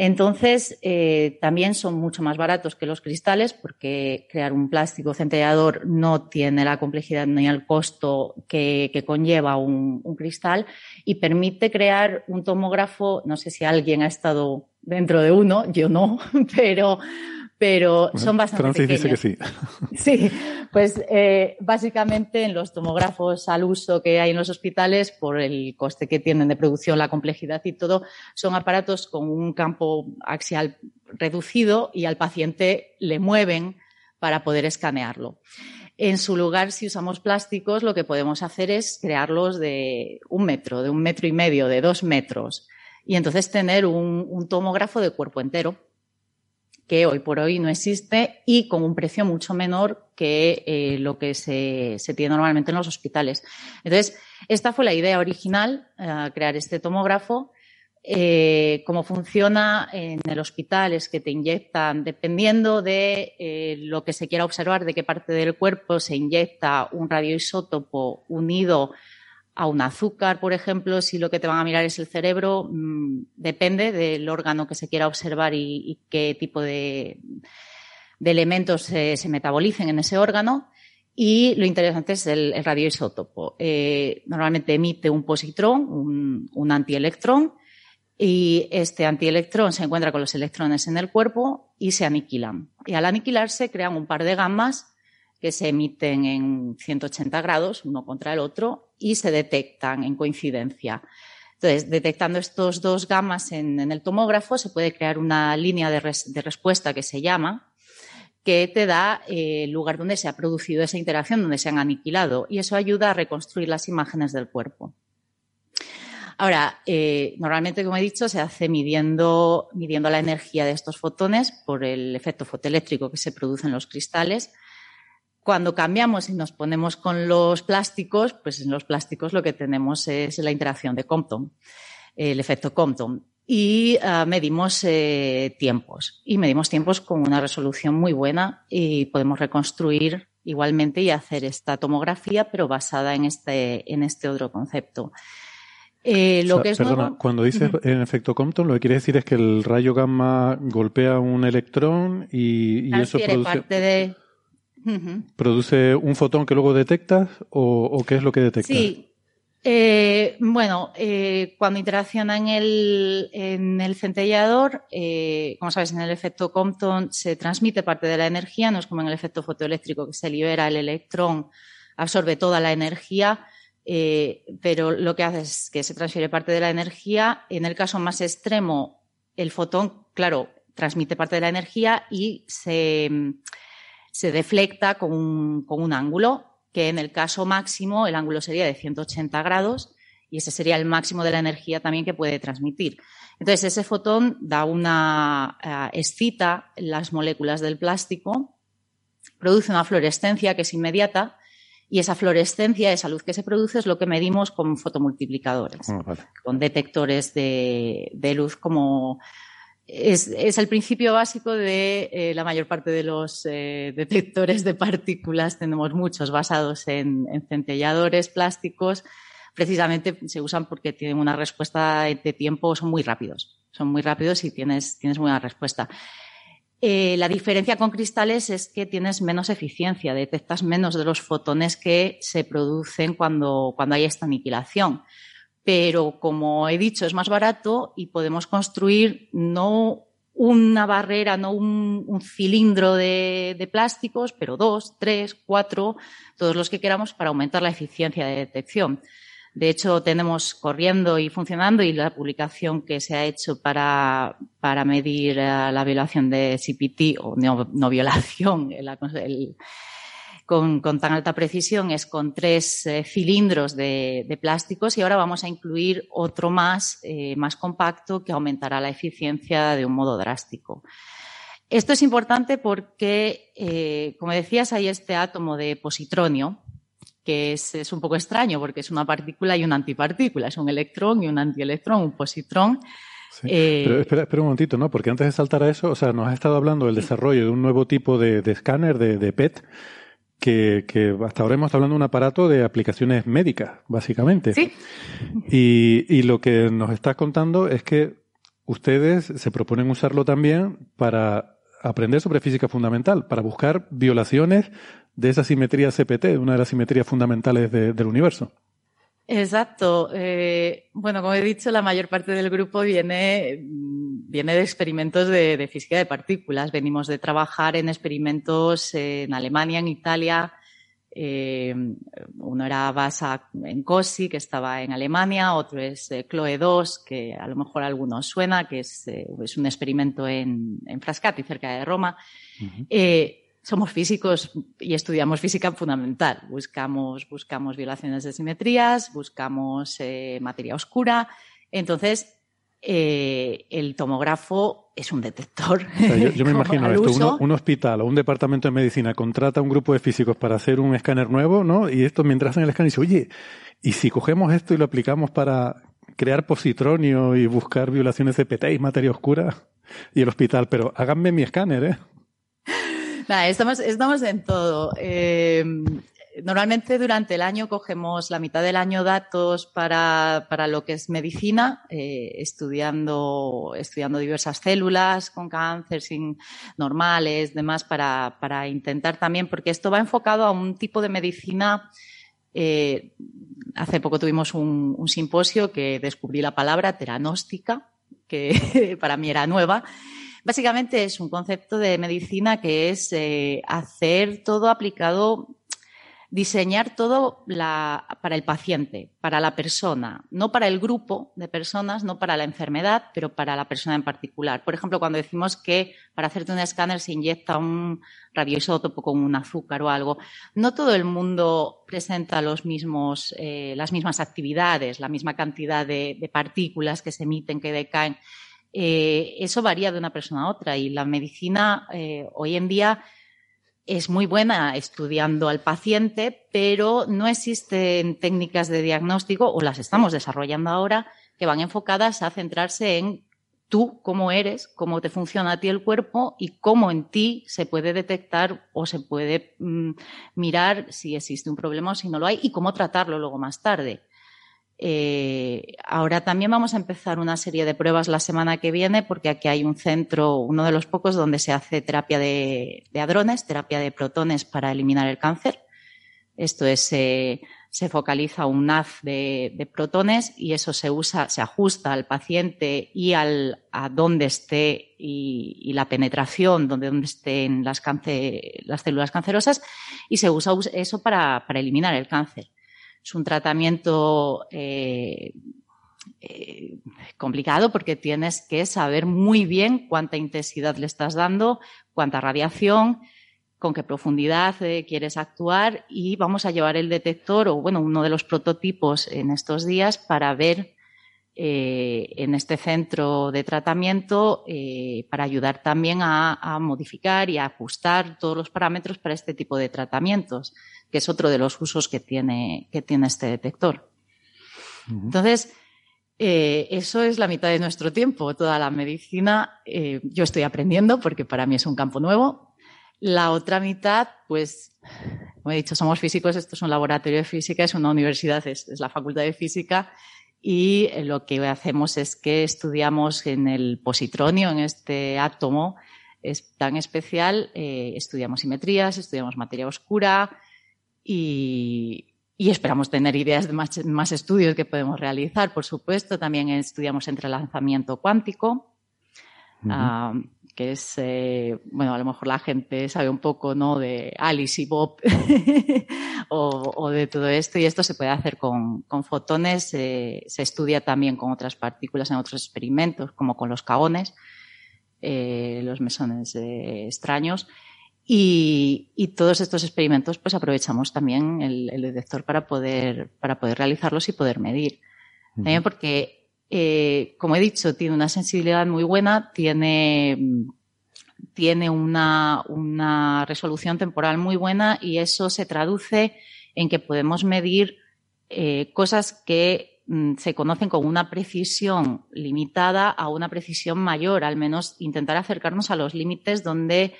Entonces, eh, también son mucho más baratos que los cristales porque crear un plástico centellador no tiene la complejidad ni el costo que, conlleva un, cristal y permite crear un tomógrafo, no sé si alguien ha estado dentro de uno, yo no, pero pero son bastante Francis dice que sí. Sí, pues eh, básicamente en los tomógrafos al uso que hay en los hospitales, por el coste que tienen de producción, la complejidad y todo, son aparatos con un campo axial reducido y al paciente le mueven para poder escanearlo. En su lugar, si usamos plásticos, lo que podemos hacer es crearlos de un metro, de un metro y medio, de dos metros, y entonces tener un tomógrafo de cuerpo entero que hoy por hoy no existe y con un precio mucho menor que eh, lo que se, tiene normalmente en los hospitales. Entonces, esta fue la idea original, eh, crear este tomógrafo. Eh, cómo funciona en el hospital es que te inyectan, dependiendo de lo que se quiera observar, de qué parte del cuerpo se inyecta un radioisótopo unido a un azúcar, por ejemplo, si lo que te van a mirar es el cerebro, mm, depende del órgano que se quiera observar y, qué tipo de, elementos se, metabolicen en ese órgano. Y lo interesante es el, radioisótopo. Eh, normalmente emite un positrón, un, un antielectrón, y este antielectrón se encuentra con los electrones en el cuerpo y se aniquilan. Y al aniquilarse crean un par de gamas que se emiten en 180 grados, uno contra el otro, y se detectan en coincidencia. Entonces, detectando estos dos gamas en, el tomógrafo, se puede crear una línea de, respuesta que se llama, que te da eh, el lugar donde se ha producido esa interacción, donde se han aniquilado, y eso ayuda a reconstruir las imágenes del cuerpo. Ahora, eh, normalmente, como he dicho, se hace midiendo, midiendo la energía de estos fotones por el efecto fotoeléctrico que se produce en los cristales cuando cambiamos y nos ponemos con los plásticos, pues en los plásticos lo que tenemos es la interacción de Compton, el efecto Compton. Y ah, medimos eh, tiempos. Y medimos tiempos con una resolución muy buena y podemos reconstruir igualmente y hacer esta tomografía, pero basada en este, en este otro concepto. Eh, lo que es perdona, cuando dices en efecto Compton, lo que quiere decir es que el rayo gamma golpea un electrón y, y eso produce... parte de ¿Produce un fotón que luego detectas o, qué es lo que detectas? Sí. Eh, bueno, eh, cuando interacciona en el, en el centellador, eh, como sabes, en el efecto Compton se transmite parte de la energía, no es como en el efecto fotoeléctrico que se libera el electrón, absorbe toda la energía, pero lo que hace es que se transfiere parte de la energía. En el caso más extremo, el fotón, claro, transmite parte de la energía y se se deflecta con un, ángulo, que en el caso máximo el ángulo sería de 180 grados y ese sería el máximo de la energía también que puede transmitir. Entonces, ese fotón da una, eh, excita las moléculas del plástico, produce una fluorescencia que es inmediata y esa fluorescencia, esa luz que se produce es lo que medimos con fotomultiplicadores, ah, con detectores de, de luz como es, el principio básico de eh, la mayor parte de los eh, detectores de partículas. Tenemos muchos basados en, centelladores plásticos. Precisamente se usan porque tienen una respuesta de tiempo, son muy rápidos. Son muy rápidos y tienes, tienes buena respuesta. Eh, la diferencia con cristales es que tienes menos eficiencia, detectas menos de los fotones que se producen cuando, cuando hay esta aniquilación pero como he dicho, es más barato y podemos construir no una barrera, no un, cilindro de, plásticos, pero dos, tres, cuatro, todos los que queramos para aumentar la eficiencia de detección. De hecho, tenemos corriendo y funcionando y la publicación que se ha hecho para, medir eh, la violación de CPT o no, violación, el, con, tan alta precisión es con tres eh, cilindros de, plásticos y ahora vamos a incluir otro más, eh, más compacto que aumentará la eficiencia de un modo drástico. Esto es importante porque, eh, como decías, hay este átomo de positronio, que es, un poco extraño porque es una partícula y una antipartícula, es un electrón y un antielectrón, un positrón. pero espera, un momentito, ¿no? Porque antes de saltar a eso, o sea, nos has estado hablando del desarrollo de un nuevo tipo de, escáner, de, de, PET, que, que, hasta ahora hemos estado hablando de un aparato de aplicaciones médicas, básicamente. Sí. Y, y lo que nos estás contando es que ustedes se proponen usarlo también para aprender sobre física fundamental, para buscar violaciones de esa simetría CPT, una de las simetrías fundamentales del universo. Exacto. Eh, bueno, como he dicho, la mayor parte del grupo viene, viene de experimentos de, física de partículas. Venimos de trabajar en experimentos en Alemania, en Italia. Eh, uno era Basa en COSI, que estaba en Alemania, otro es eh, CLOE 2, que a lo mejor a algunos suena, que es, es un experimento en, en, Frascati, cerca de Roma somos físicos y estudiamos física fundamental. Buscamos, buscamos violaciones de simetrías, buscamos eh, materia oscura. Entonces, eh, el tomógrafo es un detector. yo, me imagino esto, un hospital o un departamento de medicina contrata a un grupo de físicos para hacer un escáner nuevo, ¿no? Y esto mientras hacen el escáner dice, oye, ¿y si cogemos esto y lo aplicamos para crear positronio y buscar violaciones de PT y materia oscura? Y el hospital, pero háganme mi escáner, ¿eh? Estamos, estamos en todo. Eh, normalmente durante el año cogemos la mitad del año datos para, para lo que es medicina, eh, estudiando, estudiando diversas células con cáncer, sin normales, demás, para, para intentar también, porque esto va enfocado a un tipo de medicina. Eh, hace poco tuvimos un, un simposio que descubrí la palabra teranóstica, que para mí era nueva, Básicamente es un concepto de medicina que es eh, hacer todo aplicado, diseñar todo para el paciente, para la persona, no para el grupo de personas, no para la enfermedad, pero para la persona en particular. Por ejemplo, cuando decimos que para hacerte un escáner se inyecta un radioisótopo con un azúcar o algo, no todo el mundo presenta eh, las mismas actividades, la misma cantidad de partículas que se emiten, que decaen. Eh, eso varía de una persona a otra y la medicina eh, hoy en día es muy buena estudiando al paciente, pero no existen técnicas de diagnóstico, o las estamos desarrollando ahora, que van enfocadas a centrarse en tú, cómo eres, cómo te funciona a ti el cuerpo y cómo en ti se puede detectar o se puede mm, mirar si existe un problema o si no lo hay y cómo tratarlo luego más tarde. Eh, ahora también vamos a empezar una serie de pruebas la semana que viene porque aquí hay un centro, uno de los pocos, donde se hace terapia de, hadrones, terapia de protones para eliminar el cáncer. Esto es, eh, se focaliza un haz de, protones y eso se usa, se ajusta al paciente y al, a dónde esté y, la penetración, donde, donde estén las, las células cancerosas y se usa eso para eliminar el cáncer. Es un tratamiento eh, eh, complicado porque tienes que saber muy bien cuánta intensidad le estás dando, cuánta radiación, con qué profundidad eh, quieres actuar y vamos a llevar el detector o bueno, uno de los prototipos en estos días para ver en este centro de tratamiento para ayudar también a, modificar y a ajustar todos los parámetros para este tipo de tratamientos que es otro de los usos que tiene, que tiene este detector. Entonces, eh, eso es la mitad de nuestro tiempo. Toda la medicina eh, yo estoy aprendiendo porque para mí es un campo nuevo. La otra mitad, pues, como he dicho, somos físicos, esto es un laboratorio de física, es una universidad, es, la facultad de física y eh, lo que hacemos es que estudiamos en el positronio, en este átomo es tan especial, estudiamos simetrías, estudiamos materia oscura, y, esperamos tener ideas de más, estudios que podemos realizar. Por supuesto, también estudiamos entrelazamiento cuántico, ah, que es, eh, bueno, a lo mejor la gente sabe un poco, ¿no? De Alice y Bob o, de todo esto, y esto se puede hacer con, fotones, se estudia también con otras partículas en otros experimentos, como con los caones, eh, los mesones eh, extraños. Y, todos estos experimentos, pues aprovechamos también el, detector para poder, para poder realizarlos y poder medir. También porque, eh, como he dicho, tiene una sensibilidad muy buena, tiene, tiene una, una resolución temporal muy buena y eso se traduce en que podemos medir eh, cosas que mm, se conocen con una precisión limitada a una precisión mayor, al menos intentar acercarnos a los límites donde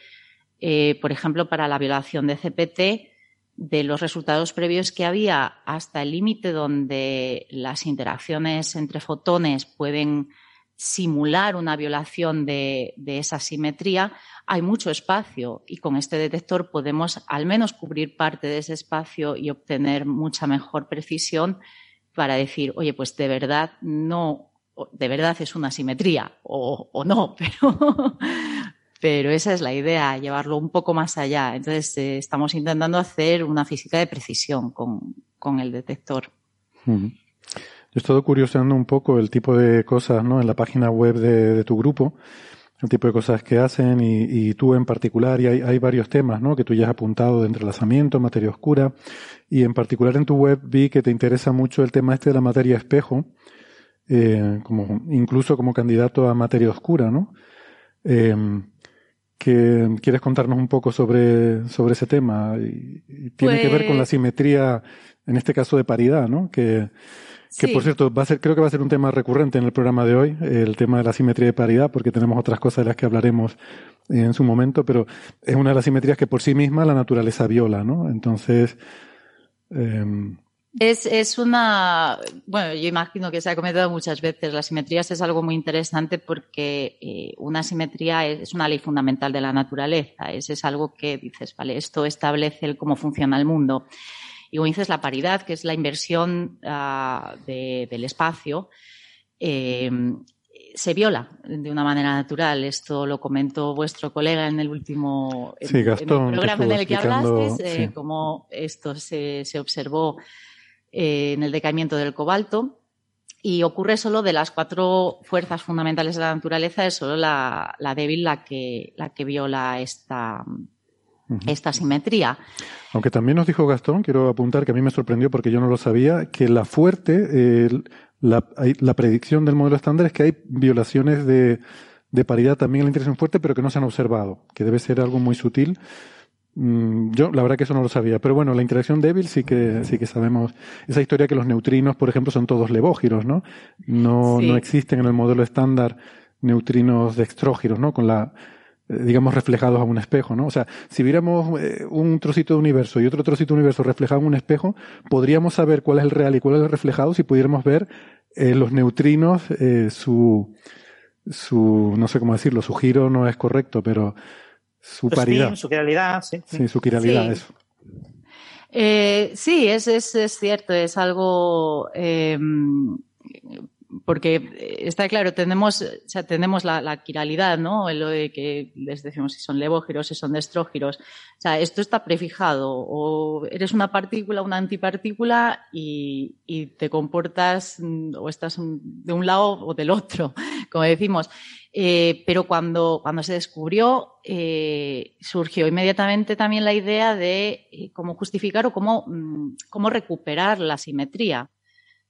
eh, por ejemplo, para la violación de CPT, de los resultados previos que había hasta el límite donde las interacciones entre fotones pueden simular una violación de, esa simetría, hay mucho espacio y con este detector podemos al menos cubrir parte de ese espacio y obtener mucha mejor precisión para decir, oye, pues de verdad no, de verdad es una simetría o, no, pero, pero esa es la idea, llevarlo un poco más allá. Entonces, eh, estamos intentando hacer una física de precisión con, el detector. Yo he estado curioseando un poco el tipo de cosas ¿no? en la página web de, tu grupo, el tipo de cosas que hacen y, tú en particular, y hay, varios temas ¿no? que tú ya has apuntado de entrelazamiento, materia oscura, y en particular en tu web vi que te interesa mucho el tema este de la materia espejo, eh, como, incluso como candidato a materia oscura, ¿no? Eh, que quieres contarnos un poco sobre, sobre ese tema. Y, tiene que ver con la pues simetría, en este caso de paridad, ¿no? Que, que por cierto, va a ser, creo que va a ser un tema recurrente en el programa de hoy, el tema de la simetría de paridad, porque tenemos otras cosas de las que hablaremos en su momento, pero es una de las simetrías que por sí misma la naturaleza viola, ¿no? Entonces, eh, es, es, una, bueno, yo imagino que se ha comentado muchas veces, las simetrías es algo muy interesante porque eh, una simetría es, una ley fundamental de la naturaleza, es, es algo que dices, vale, esto establece cómo funciona el mundo. Y como dices, la paridad, que es la inversión uh, de, del espacio, eh, se viola de una manera natural. Esto lo comentó vuestro colega en el último sí, Gastón, programa en el que hablaste, eh, cómo esto se, se observó eh, en el decaimiento del cobalto. Y ocurre solo de las cuatro fuerzas fundamentales de la naturaleza, es solo la, la débil la que, la que viola esta, esta simetría. Aunque también nos dijo Gastón, quiero apuntar que a mí me sorprendió porque yo no lo sabía, que la fuerte, eh, la, la, predicción del modelo estándar es que hay violaciones de, de paridad también en la interacción fuerte, pero que no se han observado, que debe ser algo muy sutil. Mm, yo la verdad que eso no lo sabía, pero bueno, la interacción débil sí que sí que sabemos esa historia que los neutrinos, por ejemplo, son todos levógiros, ¿no? No no existen en el modelo estándar neutrinos dextrógiros, ¿no? Con la eh, digamos, reflejados a un espejo, ¿no? O sea, si viéramos eh, un trocito de universo y otro trocito de universo reflejado en un espejo, podríamos saber cuál es el real y cuál es el reflejado si pudiéramos ver eh, los neutrinos, su, su, no sé cómo decirlo, su giro no es correcto, pero su paridad. su quiralidad, sí. Sí, su quiralidad, eso. sí, es, es, es, cierto, es algo porque eh, está claro, tenemos, o sea, tenemos la, la, quiralidad, ¿no? Lo de que les decimos si son levógiros, si son destrógiros. O sea, esto está prefijado. O eres una partícula, una antipartícula y, y te comportas mm, o estás de un lado o del otro, como decimos. Eh, pero cuando, cuando se descubrió, eh, surgió inmediatamente también la idea de eh, cómo justificar o cómo, mm, cómo recuperar la simetría.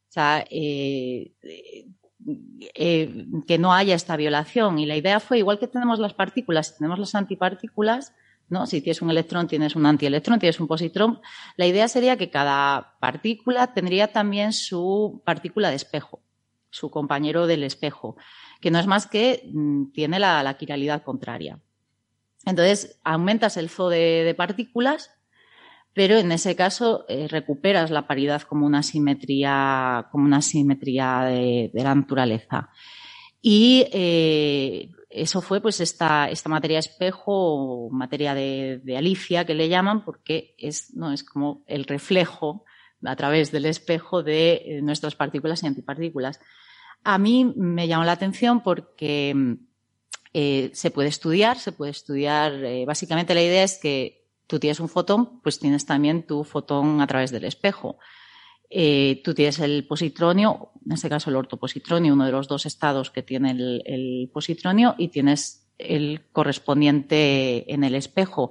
O sea, que no haya esta violación. Y la idea fue, igual que tenemos las partículas, tenemos las antipartículas, ¿no? Si tienes un electrón, tienes un antielectrón, tienes un positrón. La idea sería que cada partícula tendría también su partícula de espejo, su compañero del espejo, que no es más que mm, tiene la, la, quiralidad contraria. Entonces, aumentas el zoo de partículas pero en ese caso eh, recuperas la paridad como una simetría, como una simetría de, la naturaleza. Y eh, eso fue pues esta, esta materia espejo, materia de, Alicia que le llaman, porque es, no, es como el reflejo a través del espejo de eh, nuestras partículas y antipartículas. A mí me llamó la atención porque se puede estudiar, se puede estudiar, básicamente la idea es que tú tienes un fotón, pues tienes también tu fotón a través del espejo. Eh, tú tienes el positronio, en este caso el ortopositronio, uno de los dos estados que tiene el, positronio, y tienes el correspondiente en el espejo.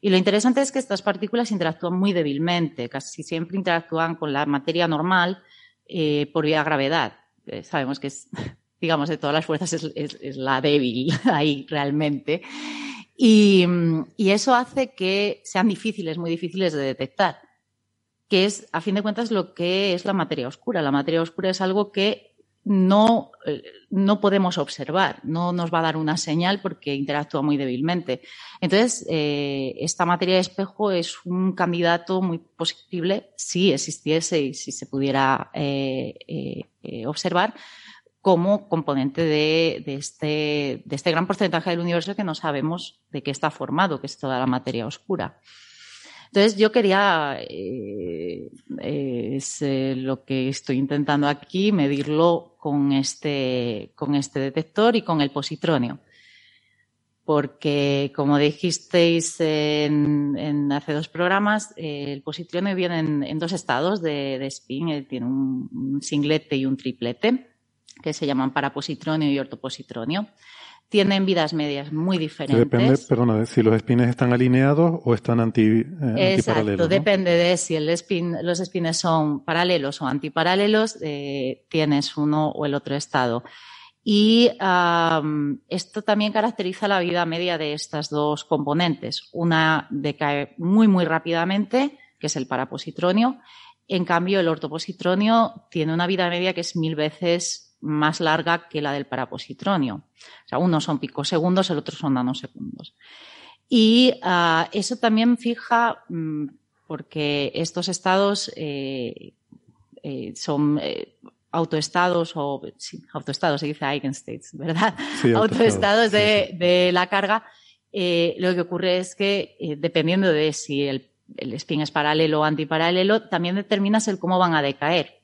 Y lo interesante es que estas partículas interactúan muy débilmente, casi siempre interactúan con la materia normal eh, por vía gravedad. Eh, sabemos que es, digamos, de todas las fuerzas es la débil ahí realmente. Y, eso hace que sean difíciles, muy difíciles de detectar, que es, a fin de cuentas, lo que es la materia oscura. La materia oscura es algo que no, eh, no podemos observar, no nos va a dar una señal porque interactúa muy débilmente. Entonces, eh, esta materia de espejo es un candidato muy posible si existiese y si se pudiera eh, observar como componente de, este, de este gran porcentaje del universo que no sabemos de qué está formado, que es toda la materia oscura. Entonces yo quería, eh, es eh, lo que estoy intentando aquí, medirlo con este, con este detector y con el positronio. Porque, como dijisteis en, hace dos programas, eh, el positronio viene en, dos estados de, spin, tiene un, un, singlete y un triplete, que se llaman parapositronio y ortopositronio tienen vidas medias muy diferentes. Depende, perdona, si los spines están alineados o están anti, eh, Exacto, depende de si el spin, los spines son paralelos o antiparalelos, eh, tienes uno o el otro estado. Y esto también caracteriza la vida media de estas dos componentes. Una decae muy, muy rápidamente, que es el parapositronio. En cambio, el ortopositronio tiene una vida media que es mil veces más larga que la del parapositronio. O sea, uno son picosegundos, el otro son nanosegundos. Y ah, eso también fija, mm, porque estos estados eh, eh, son eh, autoestados o autoestados, se dice eigenstates, ¿verdad? autoestados de, la carga. lo que ocurre es que dependiendo de si el, el spin es paralelo o antiparalelo, también determinas el cómo van a decaer,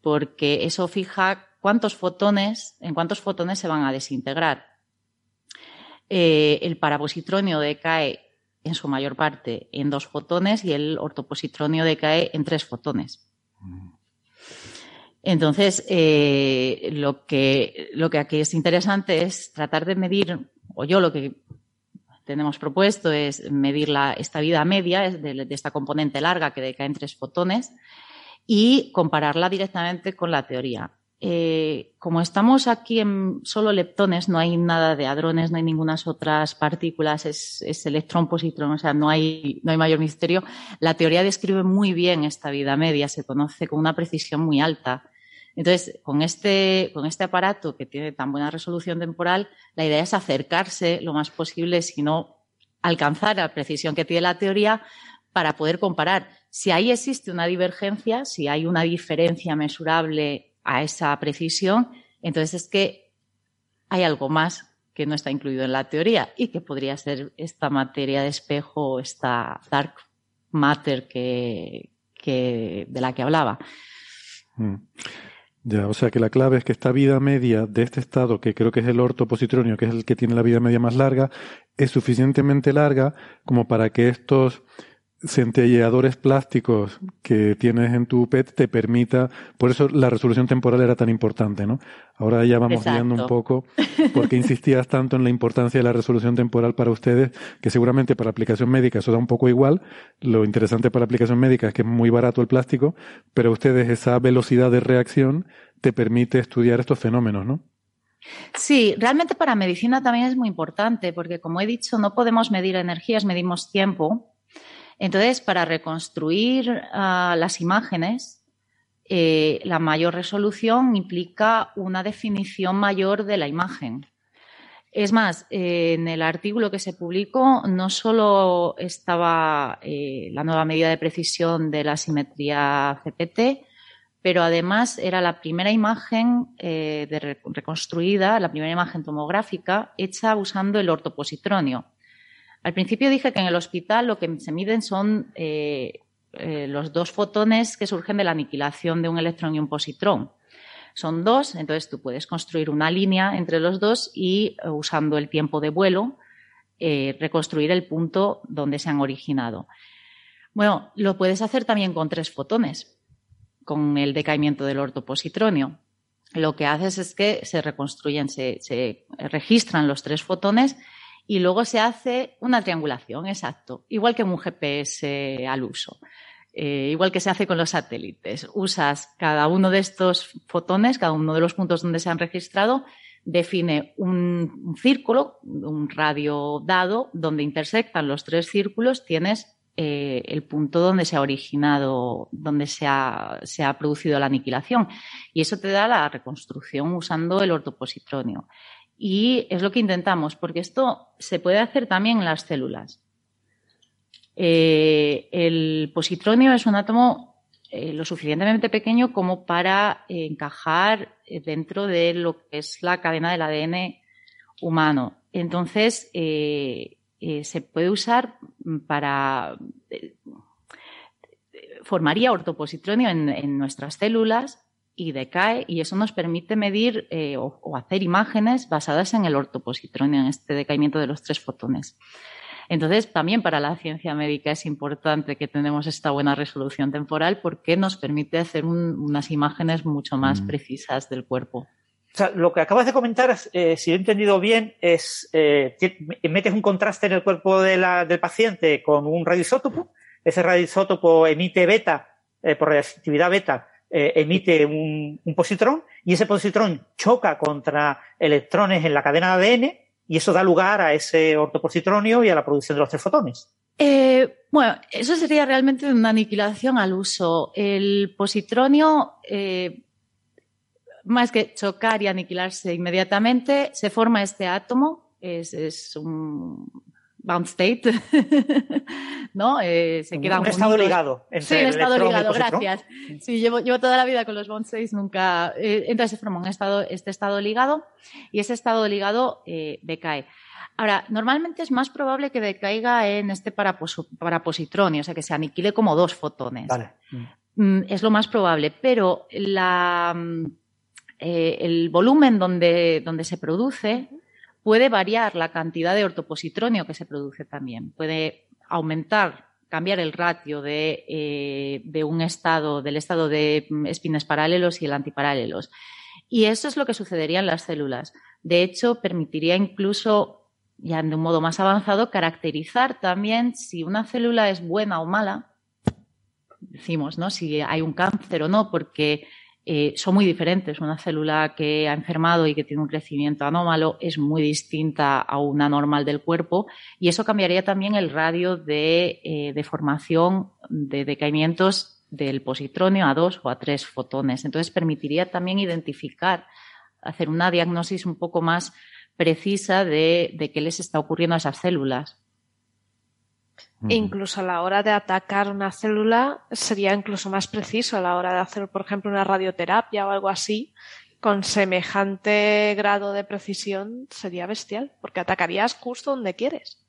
porque eso fija cuántos fotones, en cuántos fotones se van a desintegrar. Eh, el parapositronio decae en su mayor parte en dos fotones y el ortopositronio decae en tres fotones. Entonces, eh, lo, que, lo que aquí es interesante es tratar de medir, o yo lo que tenemos propuesto es medir la, esta vida media de, de esta componente larga que decae en tres fotones y compararla directamente con la teoría. Eh, como estamos aquí en solo leptones, no hay nada de hadrones, no hay ninguna otras partículas, es, electrón, positrón, o sea, no hay, no hay mayor misterio. La teoría describe muy bien esta vida media, se conoce con una precisión muy alta. Entonces, con este, con este aparato que tiene tan buena resolución temporal, la idea es acercarse lo más posible, si no alcanzar la precisión que tiene la teoría, para poder comparar si ahí existe una divergencia, si hay una diferencia mesurable a esa precisión, entonces es que hay algo más que no está incluido en la teoría y que podría ser esta materia de espejo esta dark matter que, de la que hablaba. Mm. Ya, o sea que la clave es que esta vida media de este estado, que creo que es el ortopositronio, que es el que tiene la vida media más larga, es suficientemente larga como para que estos centelleadores plásticos que tienes en tu PET te permita, por eso la resolución temporal era tan importante, ¿no? Ahora ya vamos viendo un poco por qué insistías tanto en la importancia de la resolución temporal para ustedes, que seguramente para aplicación médica eso da un poco igual. Lo interesante para aplicación médica es que es muy barato el plástico, pero a ustedes esa velocidad de reacción te permite estudiar estos fenómenos, ¿no? Sí, realmente para medicina también es muy importante, porque como he dicho, no podemos medir energías, medimos tiempo. Entonces, para reconstruir ah, las imágenes, eh, la mayor resolución implica una definición mayor de la imagen. Es más, en el artículo que se publicó no solo estaba eh, la nueva medida de precisión de la simetría CPT, pero además era la primera imagen eh, reconstruida, la primera imagen tomográfica hecha usando el ortopositronio. Al principio dije que en el hospital lo que se miden son eh, eh, los dos fotones que surgen de la aniquilación de un electrón y un positrón. Son dos, entonces tú puedes construir una línea entre los dos y, eh, usando el tiempo de vuelo, reconstruir el punto donde se han originado. Bueno, lo puedes hacer también con tres fotones, con el decaimiento del ortopositronio. Lo que haces es que se reconstruyen, se registran los tres fotones y luego se hace una triangulación, exacto, igual que un GPS al uso. Eh, igual que se hace con los satélites. Usas cada uno de estos fotones, cada uno de los puntos donde se han registrado, define un, círculo, un radio dado, donde intersectan los tres círculos, tienes eh, el punto donde se ha originado, donde se ha, se ha, producido la aniquilación. Y eso te da la reconstrucción usando el ortopositronio. Y es lo que intentamos, porque esto se puede hacer también en las células. Eh, el positronio es un átomo eh, lo suficientemente pequeño como para encajar dentro de lo que es la cadena del ADN humano. Entonces, se puede usar para formaría ortopositronio en, nuestras células y decae y eso nos permite medir eh, o, hacer imágenes basadas en el ortopositronio, en este decaimiento de los tres fotones. Entonces, también para la ciencia médica es importante que tenemos esta buena resolución temporal porque nos permite hacer unas imágenes mucho más mm. precisas del cuerpo. O sea, lo que acabas de comentar, eh, si he entendido bien, es eh, metes un contraste en el cuerpo del paciente con un radioisótopo, ese radioisótopo emite beta, por reactividad beta, eh, emite un, positrón y ese positrón choca contra electrones en la cadena de ADN y eso da lugar a ese ortopositronio y a la producción de los tres fotones. Eh, bueno, eso sería realmente una aniquilación al uso. El positronio, eh, más que chocar y aniquilarse inmediatamente, se forma este átomo, es un, bound state, ¿no? Eh, se queda un estado ligado. sí, un estado ligado, gracias. Sí, llevo, llevo, toda la vida con los bound states, nunca. Eh, entonces se forma un estado, este estado ligado y ese estado ligado eh, decae. Ahora, normalmente es más probable que decaiga en este parapositronio, o sea, que se aniquile como dos fotones. Vale. Mm, es lo más probable, pero la, mm, el volumen donde, donde se produce Puede variar la cantidad de ortopositronio que se produce también. Puede aumentar, cambiar el ratio de, eh, un estado, del estado de espines paralelos y el antiparalelos. Y eso es lo que sucedería en las células. De hecho, permitiría incluso, ya de un modo más avanzado, caracterizar también si una célula es buena o mala. Decimos, ¿no? Si hay un cáncer o no, porque eh, son muy diferentes. Una célula que ha enfermado y que tiene un crecimiento anómalo es muy distinta a una normal del cuerpo y eso cambiaría también el radio de, eh, formación de decaimientos del positronio a dos o a tres fotones. Entonces permitiría también identificar, hacer una diagnosis un poco más precisa de, de qué les está ocurriendo a esas células. E incluso a la hora de atacar una célula sería incluso más preciso a la hora de hacer, por ejemplo, una radioterapia o algo así. Con semejante grado de precisión sería bestial, porque atacarías justo donde quieres.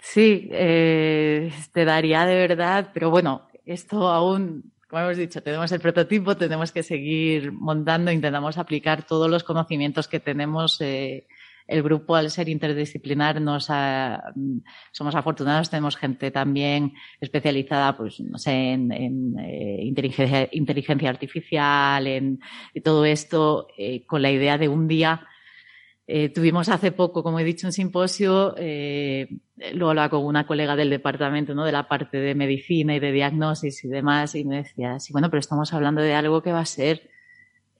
Sí, eh, te daría de verdad, pero bueno, esto aún, como hemos dicho, tenemos el prototipo, tenemos que seguir montando, intentamos aplicar todos los conocimientos que tenemos eh, el grupo, al ser interdisciplinar, nos somos afortunados, tenemos gente también especializada, pues, no sé, en, eh, inteligencia, artificial, en todo esto, eh, con la idea de un día eh, tuvimos hace poco, como he dicho, un simposio, lo hablaba con una colega del departamento, ¿no? De la parte de medicina y de diagnosis y demás, y me decía, sí, bueno, pero estamos hablando de algo que va a ser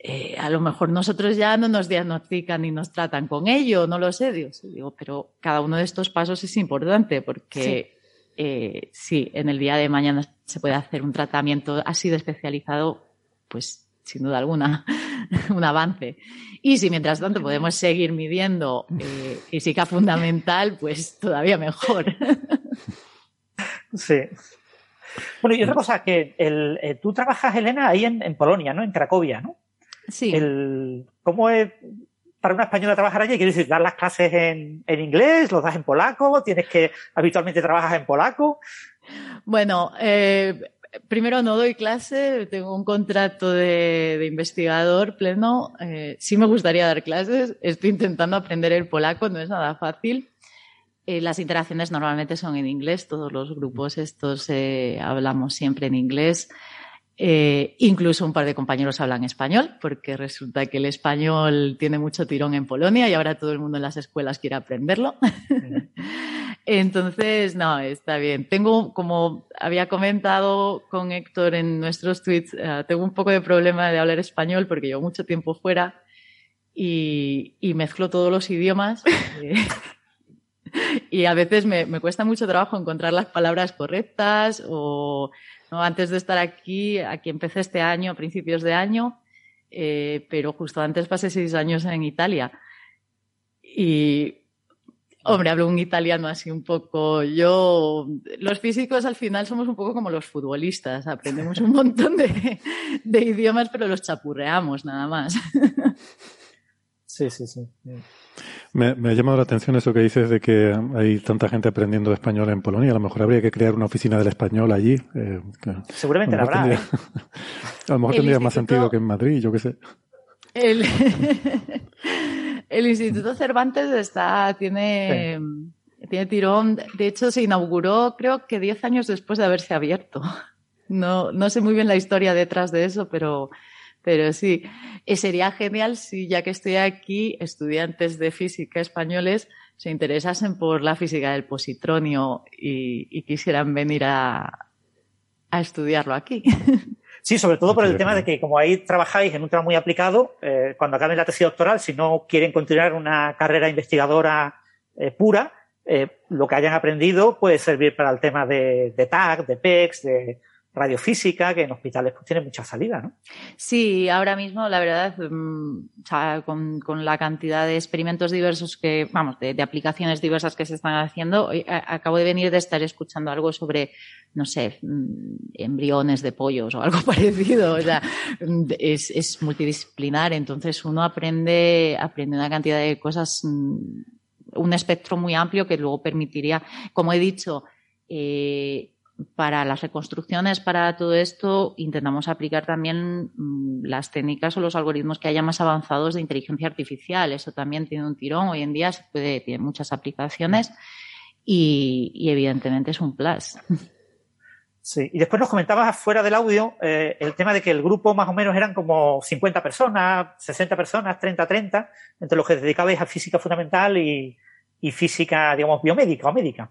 eh, a lo mejor nosotros ya no nos diagnostican ni nos tratan con ello, no lo sé, digo, pero cada uno de estos pasos es importante porque eh, sí. en el día de mañana se puede hacer un tratamiento así de especializado, pues sin duda alguna, un avance. Y si mientras tanto podemos seguir midiendo eh, física fundamental, pues todavía mejor. Sí. Bueno, y otra cosa, que el, tú trabajas, Elena, ahí en, en Polonia, ¿no? En Cracovia, ¿no? Sí. El, ¿Cómo es para una española trabajar allí? ¿Quieres decir, dar las clases en, en inglés? ¿Los das en polaco? ¿Tienes que habitualmente trabajas en polaco? Bueno, eh, primero no doy clase, tengo un contrato de, investigador pleno. Eh, sí me gustaría dar clases, estoy intentando aprender el polaco, no es nada fácil. Eh, las interacciones normalmente son en inglés, todos los grupos estos hablamos siempre en inglés. Eh, incluso un par de compañeros hablan español, porque resulta que el español tiene mucho tirón en Polonia y ahora todo el mundo en las escuelas quiere aprenderlo. Entonces, no, está bien. Tengo, como había comentado con Héctor en nuestros tweets, eh, tengo un poco de problema de hablar español porque llevo mucho tiempo fuera y, mezclo todos los idiomas. y a veces me, me cuesta mucho trabajo encontrar las palabras correctas o antes de estar aquí, aquí empecé este año, a principios de año, eh, pero justo antes pasé seis años en Italia. Y Hombre, hablo un italiano así un poco. Yo, los físicos al final somos un poco como los futbolistas, aprendemos un montón de, de idiomas, pero los chapurreamos nada más. Sí, sí, sí. Me, me, ha llamado la atención eso que dices de que hay tanta gente aprendiendo español en Polonia. A lo mejor habría que crear una oficina del español allí. Eh, Seguramente la habrá. Tendría, ¿eh? a lo mejor tendría más sentido que en Madrid, yo qué sé. El, el Instituto Cervantes está, tiene, sí. tiene tirón. De hecho, se inauguró creo que 10 años después de haberse abierto. No, no sé muy bien la historia detrás de eso, pero pero sí, y sería genial si, ya que estoy aquí, estudiantes de física españoles se interesasen por la física del positronio y, y quisieran venir a, a, estudiarlo aquí. Sí, sobre todo por el tema de que como ahí trabajáis en un tema muy aplicado, eh, cuando acaben la tesis doctoral, si no quieren continuar una carrera investigadora eh, pura, eh, lo que hayan aprendido puede servir para el tema de, de TAC, de PEX, de, radiofísica, que en hospitales pues tiene mucha salida, ¿no? Sí, ahora mismo, la verdad, sea, con, la cantidad de experimentos diversos que, vamos, de, aplicaciones diversas que se están haciendo, acabo de venir de estar escuchando algo sobre, no sé, embriones de pollos o algo parecido. O sea, es, es multidisciplinar, entonces uno aprende, aprende una cantidad de cosas, un espectro muy amplio que luego permitiría, como he dicho, eh, para las reconstrucciones, para todo esto, intentamos aplicar también mmm, las técnicas o los algoritmos que haya más avanzados de inteligencia artificial. Eso también tiene un tirón. Hoy en día se puede, tiene muchas aplicaciones y, y evidentemente es un plus. Sí, y después nos comentabas fuera del audio eh, el tema de que el grupo más o menos eran como 50 personas, 60 personas, 30, 30, entre los que dedicabais a física fundamental y, y física, digamos, biomédica o médica.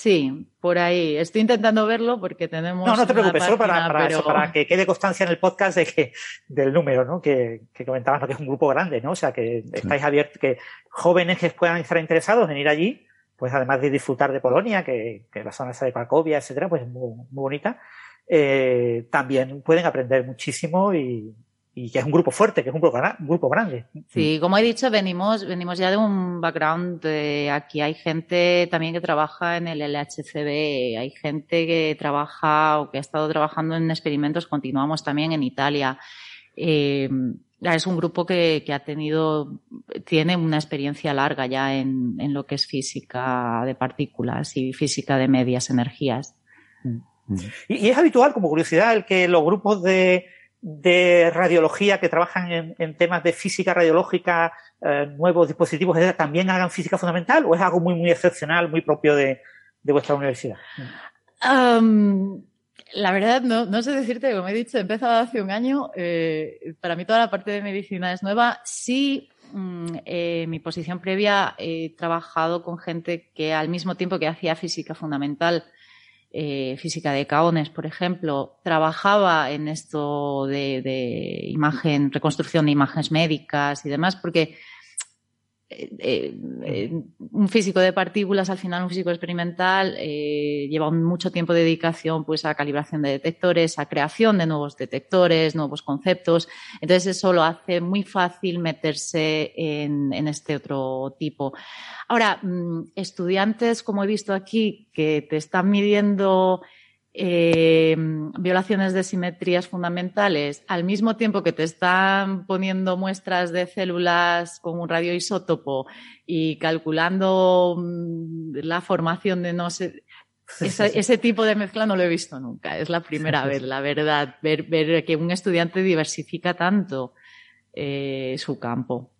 Sí, por ahí. Estoy intentando verlo porque tenemos. No, no te preocupes, página, solo para, para, pero... eso, para, que quede constancia en el podcast de que, del número, ¿no? Que, que comentabas, ¿no? que es un grupo grande, ¿no? O sea, que sí. estáis abiertos, que jóvenes que puedan estar interesados en ir allí, pues además de disfrutar de Polonia, que, que la zona esa de Cracovia, etcétera, pues es muy, muy bonita, eh, también pueden aprender muchísimo y, y que es un grupo fuerte, que es un grupo, un grupo grande. Sí, como he dicho, venimos, venimos ya de un background de aquí hay gente también que trabaja en el LHCb, hay gente que trabaja o que ha estado trabajando en experimentos, continuamos también en Italia. Eh, es un grupo que, que, ha tenido, tiene una experiencia larga ya en, en, lo que es física de partículas y física de medias energías. Y, y es habitual, como curiosidad, el que los grupos de, de radiología que trabajan en, temas de física radiológica, eh, nuevos dispositivos, también hagan física fundamental o es algo muy, muy excepcional, muy propio de, vuestra universidad? La verdad, no, no sé decirte, como he dicho, he empezado hace un año. Eh, para mí toda la parte de medicina es nueva. Sí, mm, eh, mi posición previa he trabajado con gente que al mismo tiempo que hacía física fundamental, eh, física de caones, por ejemplo, trabajaba en esto de, de, imagen, reconstrucción de imágenes médicas y demás, porque eh, eh, un físico de partículas, al final un físico experimental, eh, lleva mucho tiempo de dedicación pues, a calibración de detectores, a creación de nuevos detectores, nuevos conceptos. Entonces eso lo hace muy fácil meterse en, en este otro tipo. Ahora, mmm, estudiantes, como he visto aquí, que te están midiendo eh, violaciones de simetrías fundamentales, al mismo tiempo que te están poniendo muestras de células con un radioisótopo y calculando mm, la formación de no sé. Ese, ese, tipo de mezcla no lo he visto nunca. Es la primera vez, la verdad, ver, ver que un estudiante diversifica tanto eh, su campo.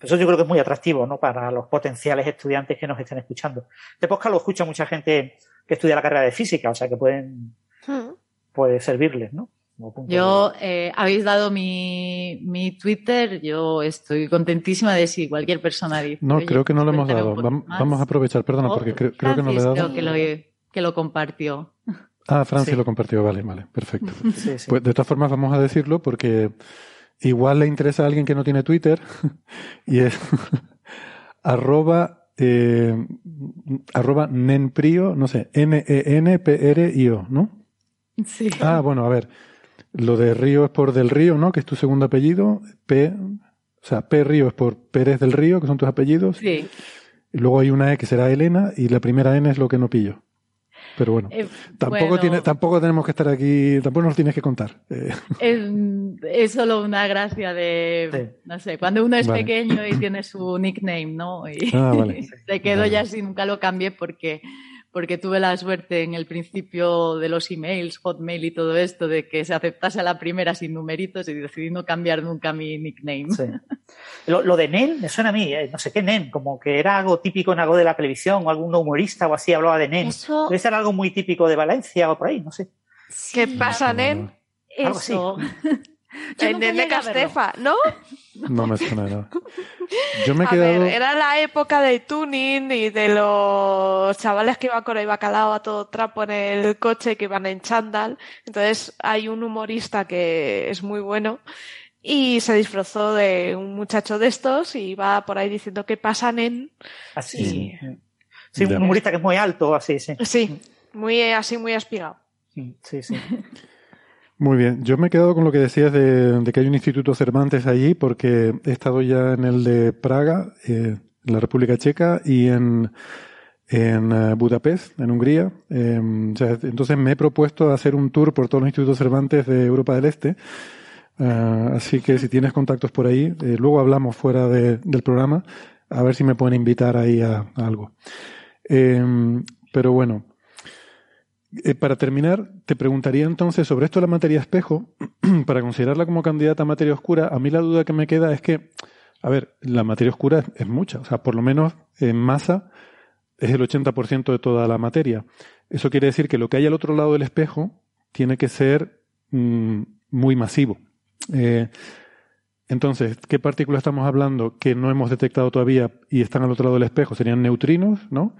Eso yo creo que es muy atractivo ¿no? para los potenciales estudiantes que nos estén escuchando. De podcast lo escucha mucha gente que estudia la carrera de física, o sea que pueden hmm. puede servirles, ¿no? Yo, eh, habéis dado mi, mi Twitter, yo estoy contentísima de si cualquier persona dice. No, creo que no lo hemos dado. Vamos, vamos, a aprovechar, perdona, oh, porque creo, creo, que no le he dado. Creo que lo, que lo compartió. Ah, Francia sí. lo compartió, vale, vale, perfecto. Sí, sí. Pues de todas formas vamos a decirlo porque igual le interesa a alguien que no tiene Twitter y es arroba eh, arroba nenprio, no sé, N-E-N-P-R-I-O, ¿no? Sí. Ah, bueno, a ver. Lo de Río es por del Río, ¿no? Que es tu segundo apellido. P. O sea, P. Río es por Pérez del Río, que son tus apellidos. Sí. Y luego hay una E que será Elena y la primera N es lo que no pillo. Pero bueno, Eh, tampoco, bueno. tiene, tampoco tenemos que estar aquí, tampoco nos tienes que contar. Eh, Es, es solo una gracia de, no sé, cuando uno es Vale. pequeño y tiene su nickname, ¿no? Y Ah, vale. se quedó Vale. ya así, nunca lo cambié porque, porque tuve la suerte en el principio de los emails, Hotmail y todo esto, de que se aceptase a la primera sin numeritos y decidí no cambiar nunca mi nickname. Sí. Lo, lo de Nen me suena a mí, eh, no sé qué Nen, como que era algo típico en algo de la televisión o algún humorista o así hablaba de Nen. Eso- Debe ser algo muy típico de Valencia o por ahí, no sé. ¿Qué pasa, Nen? Algo así. Eso. El nunca Nen de llegué a verlo. Castefa, ¿no? no me suena nada. Yo me he A quedado. ver, era la época de tuning y de los chavales que iban con el bacalao a todo trapo en el coche, que iban en chándal. Entonces hay un humorista que es muy bueno y se disfrazó de un muchacho de estos y iba por ahí diciendo que pasan en... Así. Sí, Ya. un humorista que es muy alto, así, sí. Sí, muy así, muy aspirado. Sí, sí. Muy bien, yo me he quedado con lo que decías de, que hay un instituto Cervantes allí, porque he estado ya en el de Praga, eh, en la República Checa, y en, en eh, Budapest, en Hungría. Eh, sea, entonces me he propuesto hacer un tour por todos los institutos Cervantes de Europa del Este. Ah, así que si tienes contactos por ahí, eh, luego hablamos fuera de- del programa, a ver si me pueden invitar ahí a, algo. Eh, pero bueno, eh, para terminar, te preguntaría entonces sobre esto de la materia espejo, para considerarla como candidata a materia oscura, a mí la duda que me queda es que, a ver, la materia oscura es, mucha, o sea, por lo menos en masa es el 80% de toda la materia. Eso quiere decir que lo que hay al otro lado del espejo tiene que ser mm, muy masivo. Eh, entonces, ¿qué partículas estamos hablando que no hemos detectado todavía y están al otro lado del espejo? Serían neutrinos, ¿no?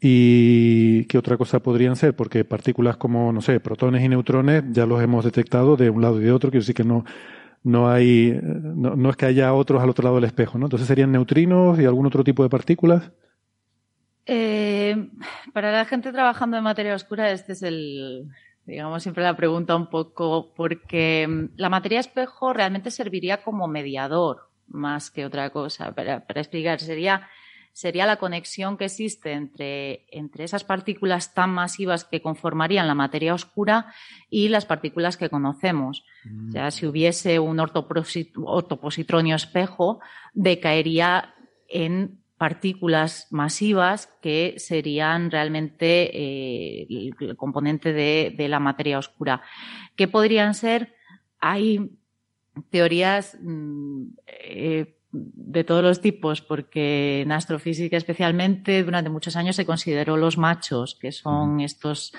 ¿Y qué otra cosa podrían ser? Porque partículas como, no sé, protones y neutrones ya los hemos detectado de un lado y de otro, quiero decir que no, no hay, no, no es que haya otros al otro lado del espejo, ¿no? Entonces serían neutrinos y algún otro tipo de partículas. Eh, para la gente trabajando en materia oscura, este es el, digamos, siempre la pregunta un poco, porque mm, la materia espejo realmente serviría como mediador más que otra cosa. Para, para explicar, sería, sería la conexión que existe entre, entre esas partículas tan masivas que conformarían la materia oscura y las partículas que conocemos. O sea, si hubiese un ortopositronio espejo, decaería en partículas masivas que serían realmente eh, el, el componente de, de la materia oscura. ¿Qué podrían ser? Hay teorías mm, eh, de todos los tipos, porque en astrofísica especialmente durante muchos años se consideró los machos, que son estos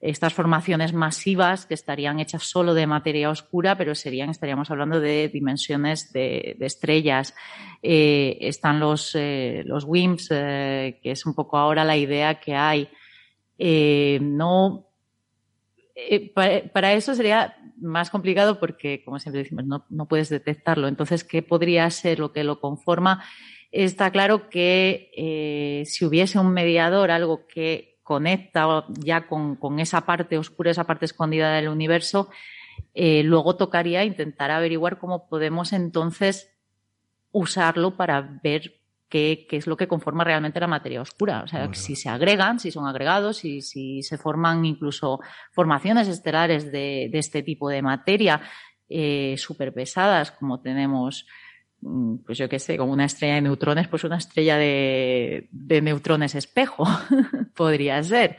estas formaciones masivas que estarían hechas solo de materia oscura, pero serían, estaríamos hablando de dimensiones de, de estrellas. Eh, están los, eh, los WIMPs, eh, que es un poco ahora la idea que hay. No, eh, para, eso sería más complicado porque, como siempre decimos, no, puedes detectarlo. Entonces, ¿qué podría ser lo que lo conforma? Está claro que eh, si hubiese un mediador, algo que conecta ya con, con, esa parte oscura, esa parte escondida del universo, eh, luego tocaría intentar averiguar cómo podemos entonces usarlo para ver qué, qué, es lo que conforma realmente la materia oscura. O sea, bueno. si se agregan, si son agregados, si, si se forman incluso formaciones estelares de, de este tipo de materia eh, súper pesadas, como tenemos pues yo qué sé, como una estrella de neutrones, pues una estrella de, de neutrones espejo, podría ser.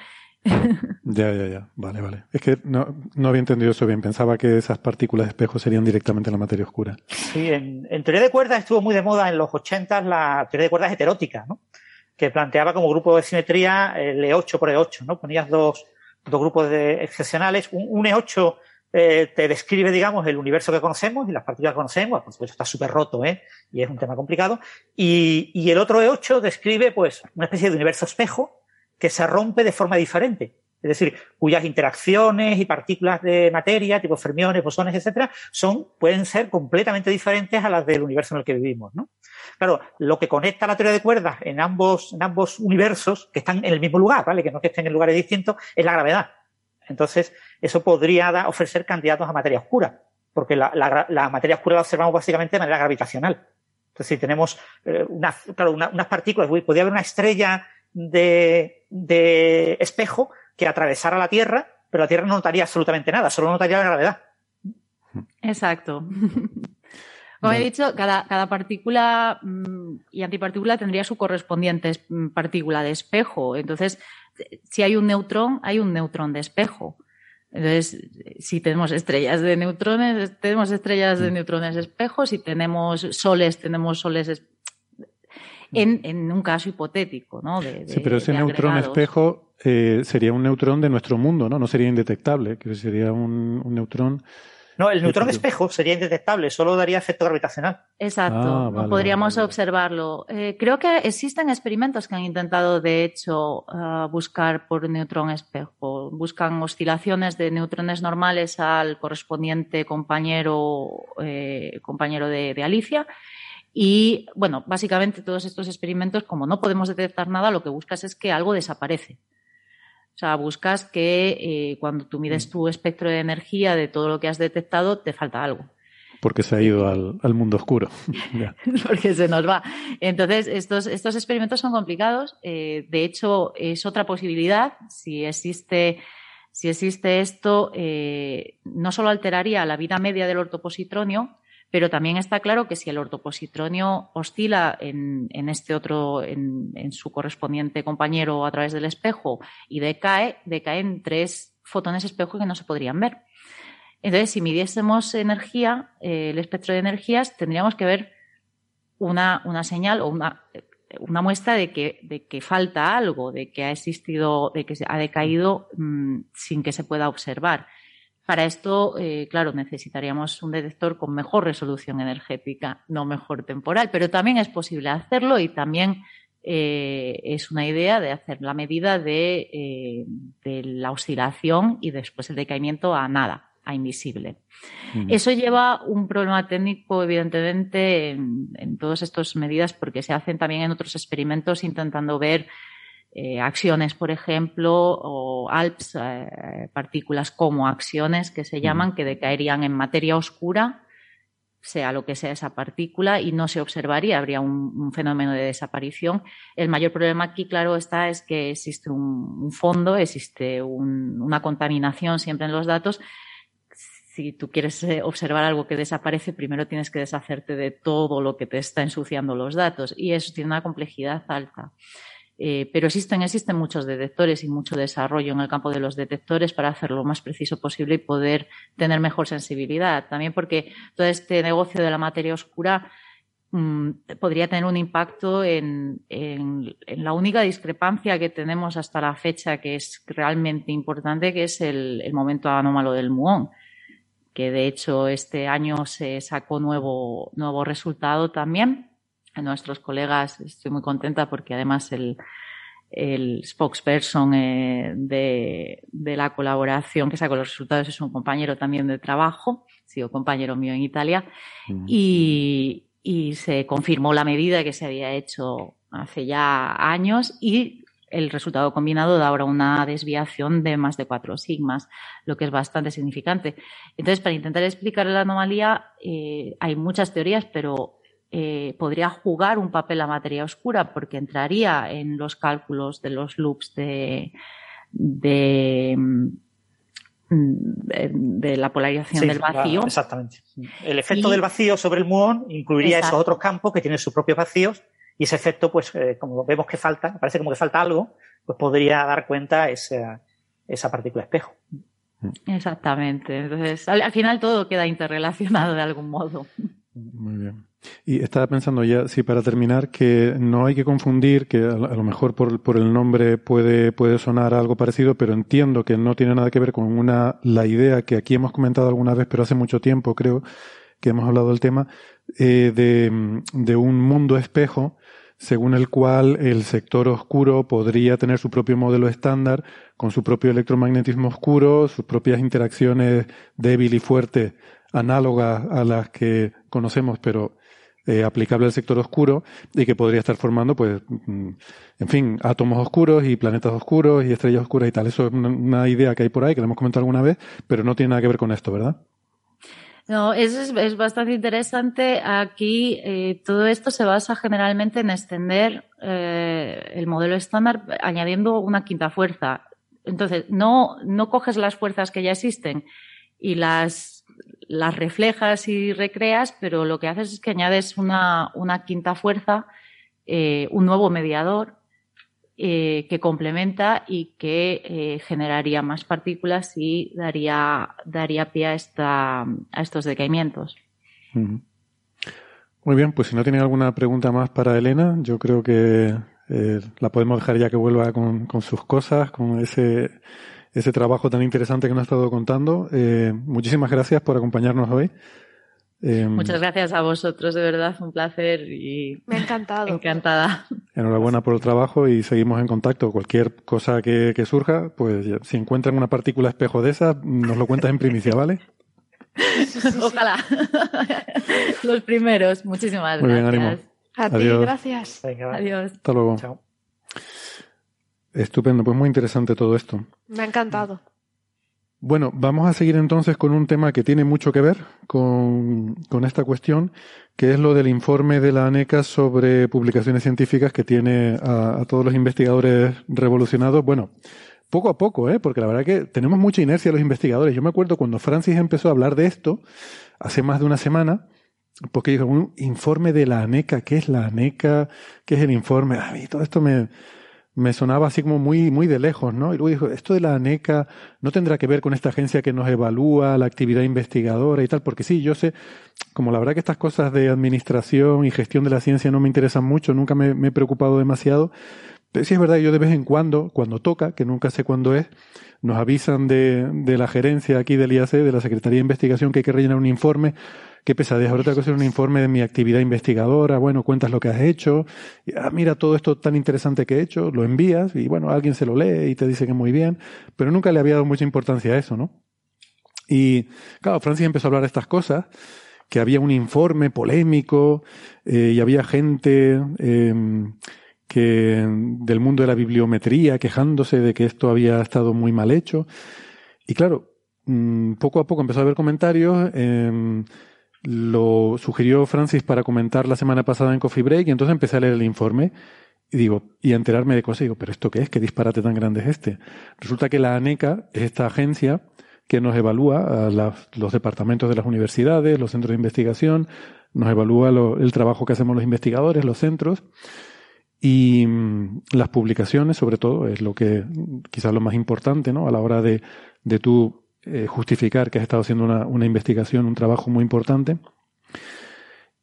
Ya, ya, ya. Vale, vale. Es que no, no, había entendido eso bien. Pensaba que esas partículas de espejo serían directamente la materia oscura. Sí, en, teoría de cuerdas estuvo muy de moda en los 80 la teoría de cuerdas heterótica, ¿no? Que planteaba como grupo de simetría el E8 por E8, ¿no? Ponías dos, dos grupos de excepcionales. Un, un E8 eh, te describe, digamos, el universo que conocemos y las partículas que conocemos, por supuesto está súper roto, ¿eh? Y es un tema complicado. Y, y, el otro E8 describe, pues, una especie de universo espejo que se rompe de forma diferente. Es decir, cuyas interacciones y partículas de materia, tipo fermiones, bosones, etcétera, son, pueden ser completamente diferentes a las del universo en el que vivimos, ¿no? Claro, lo que conecta la teoría de cuerdas en ambos, en ambos universos, que están en el mismo lugar, ¿vale? Que no que estén en lugares distintos, es la gravedad. Entonces, eso podría ofrecer candidatos a materia oscura. porque la, materia oscura la observamos básicamente de manera gravitacional. Entonces, si tenemos eh, claro, unas partículas, podría haber una estrella de, de espejo que atravesara la Tierra, pero la Tierra no notaría absolutamente nada, solo notaría la gravedad. Exacto. Como he dicho, cada, cada partícula mm, y antipartícula tendría su correspondiente mm, partícula de espejo. Entonces, si hay un neutrón, hay un neutrón de espejo. Entonces, si tenemos estrellas de neutrones, tenemos estrellas de mm. neutrones espejo. Si tenemos soles, tenemos soles en, en un caso hipotético, ¿no? sí, pero ese neutrón espejo eh, sería un neutrón de nuestro mundo, ¿no? No sería indetectable, que sería un, un neutrón no, el neutrón de espejo sería indetectable, solo daría efecto gravitacional. Exacto, ah, podríamos observarlo. Eh, creo que existen experimentos que han intentado, de hecho, ah, buscar por neutrón espejo. Buscan oscilaciones de neutrones normales al correspondiente compañero, eh, compañero de, de Alicia. Y bueno, básicamente todos estos experimentos, como no podemos detectar nada, lo que buscas es que algo desaparece. O sea, buscas que eh, cuando tú mides mm. tu espectro de energía de todo lo que has detectado, te falta algo. Porque se ha ido al, mundo oscuro. Porque se nos va. Entonces, estos, estos experimentos son complicados. Eh, de hecho, es otra posibilidad. Si existe, si existe esto, eh, no solo alteraría la vida media del ortopositronio, pero también está claro que si el ortopositronio oscila en, este otro, en, su correspondiente compañero a través del espejo y decae, decae en tres fotones espejo que no se podrían ver. Entonces, si midiésemos energía, eh, el espectro de energías, tendríamos que ver una, señal o una, una muestra de que, de que, falta algo, de que ha existido, de que ha decaído mm, sin que se pueda observar. Para esto, eh, claro, necesitaríamos un detector con mejor resolución energética, no mejor temporal, pero también es posible hacerlo y también eh, es una idea de hacer la medida de, eh, la oscilación y después el decaimiento a nada, a invisible. Eso lleva un problema técnico, evidentemente, en, en todas estas medidas, porque se hacen también en otros experimentos intentando ver eh, acciones, por ejemplo, o ALPS, eh, partículas como acciones que se llaman, que decaerían en materia oscura, sea lo que sea esa partícula, y no se observaría, habría un, fenómeno de desaparición. El mayor problema aquí, claro, está es que existe un, fondo, existe una contaminación siempre en los datos. Si tú quieres eh, observar algo que desaparece, primero tienes que deshacerte de todo lo que te está ensuciando los datos, y eso tiene una complejidad alta. Eh, pero existen, existen muchos detectores y mucho desarrollo en el campo de los detectores para hacerlo lo más preciso posible y poder tener mejor sensibilidad. También porque todo este negocio de la materia oscura mm, podría tener un impacto en, la única discrepancia que tenemos hasta la fecha que es realmente importante, que es el, momento anómalo del muón que de hecho este año se sacó nuevo, nuevo resultado también nuestros colegas. Estoy muy contenta porque además el, el spokesperson eh, de, de, la colaboración que sacó los resultados es un compañero también de trabajo, sido compañero mío en Italia, y, y, se confirmó la medida que se había hecho hace ya años y el resultado combinado da ahora una desviación de más de cuatro sigmas, lo que es bastante significante. Entonces, para intentar explicar la anomalía, eh, hay muchas teorías, pero eh, podría jugar un papel la materia oscura porque entraría en los cálculos de los loops de, de, mm, la polarización del vacío. exactamente. El efecto del vacío sobre el muón incluiría esos otros campos que tienen sus propios vacíos y ese efecto, pues, eh, como vemos que falta, parece como que falta algo, pues podría dar cuenta esa, esa partícula espejo. Exactamente. Entonces, al final todo queda interrelacionado de algún modo. Muy bien. Y estaba pensando ya, sí, para terminar, que no hay que confundir, que a, lo mejor por, el nombre puede, puede sonar algo parecido, pero entiendo que no tiene nada que ver con una, la idea que aquí hemos comentado alguna vez, pero hace mucho tiempo creo que hemos hablado del tema, eh, de, de un mundo espejo según el cual el sector oscuro podría tener su propio modelo estándar, con su propio electromagnetismo oscuro, sus propias interacciones débil y fuerte análogas a las que conocemos, pero eh, aplicable al sector oscuro y que podría estar formando, pues, mm, en fin, átomos oscuros y planetas oscuros y estrellas oscuras y tal. Eso es una, idea que hay por ahí, que la hemos comentado alguna vez, pero no tiene nada que ver con esto, ¿verdad? No, eso es, bastante interesante. Aquí eh, todo esto se basa generalmente en extender eh, el modelo estándar añadiendo una quinta fuerza. Entonces, no, no coges las fuerzas que ya existen y las, las reflejas y recreas, pero lo que haces es que añades una, quinta fuerza, eh, un nuevo mediador eh, que complementa y que eh, generaría más partículas y daría, daría pie a, esta, a estos decaimientos. Muy bien, pues si no tienen alguna pregunta más para Elena, yo creo que eh, la podemos dejar ya que vuelva con, con sus cosas, con ese, ese trabajo tan interesante que nos ha estado contando. muchísimas gracias por acompañarnos hoy. Em, Muchas gracias a vosotros, de verdad, un placer y me ha encantado. Encantada. Enhorabuena por el trabajo y seguimos en contacto. Cualquier cosa que, surja, pues si encuentran una partícula espejo de esa, nos lo cuentas en primicia, ¿vale? Ojalá. Los primeros. Muchísimas Muy gracias. Bien, ánimo. A ti, gracias. Adiós. Hasta luego. Chao. Estupendo, pues muy interesante todo esto. Me ha encantado. Bueno, vamos a seguir entonces con un tema que tiene mucho que ver con, esta cuestión, que es lo del informe de la ANECA sobre publicaciones científicas que tiene a, todos los investigadores revolucionados. Bueno, poco a poco, ¿eh? porque la verdad que tenemos mucha inercia los investigadores. Yo me acuerdo cuando Francis empezó a hablar de esto, hace más de una semana, porque dijo, un informe de la ANECA, ¿qué es la ANECA? ¿Qué es el informe? A mí todo esto me, me sonaba así como muy, muy de lejos, ¿no? Y luego dijo, esto de la ANECA no tendrá que ver con esta agencia que nos evalúa la actividad investigadora y tal, porque sí, yo sé, como la verdad que estas cosas de administración y gestión de la ciencia no me interesan mucho, nunca me, he preocupado demasiado, sí es verdad, yo de vez en cuando, cuando toca, que nunca sé cuándo es, nos avisan de, de la gerencia aquí del IAC, de la Secretaría de Investigación, que hay que rellenar un informe. Qué pesadez, ahora tengo que hacer un informe de mi actividad investigadora, bueno, cuentas lo que has hecho, ah, mira todo esto tan interesante que he hecho, lo envías y bueno, alguien se lo lee y te dice que muy bien, pero nunca le había dado mucha importancia a eso, ¿no? Y claro, Francis empezó a hablar de estas cosas, que había un informe polémico eh, y había gente em, que del mundo de la bibliometría quejándose de que esto había estado muy mal hecho. Y claro, mm, poco a poco empezó a haber comentarios. Eh, lo sugirió Francis para comentar la semana pasada en Coffee Break y entonces empecé a leer el informe y digo, y a enterarme de cosas, y digo, pero ¿esto qué es? ¿Qué disparate tan grande es este? Resulta que la ANECA es esta agencia que nos evalúa a los departamentos de las universidades, los centros de investigación, nos evalúa el trabajo que hacemos los investigadores, los centros, y mm, las publicaciones, sobre todo, es lo que quizás lo más importante, ¿no? A la hora de, de tú eh, justificar que has estado haciendo una, investigación, un trabajo muy importante.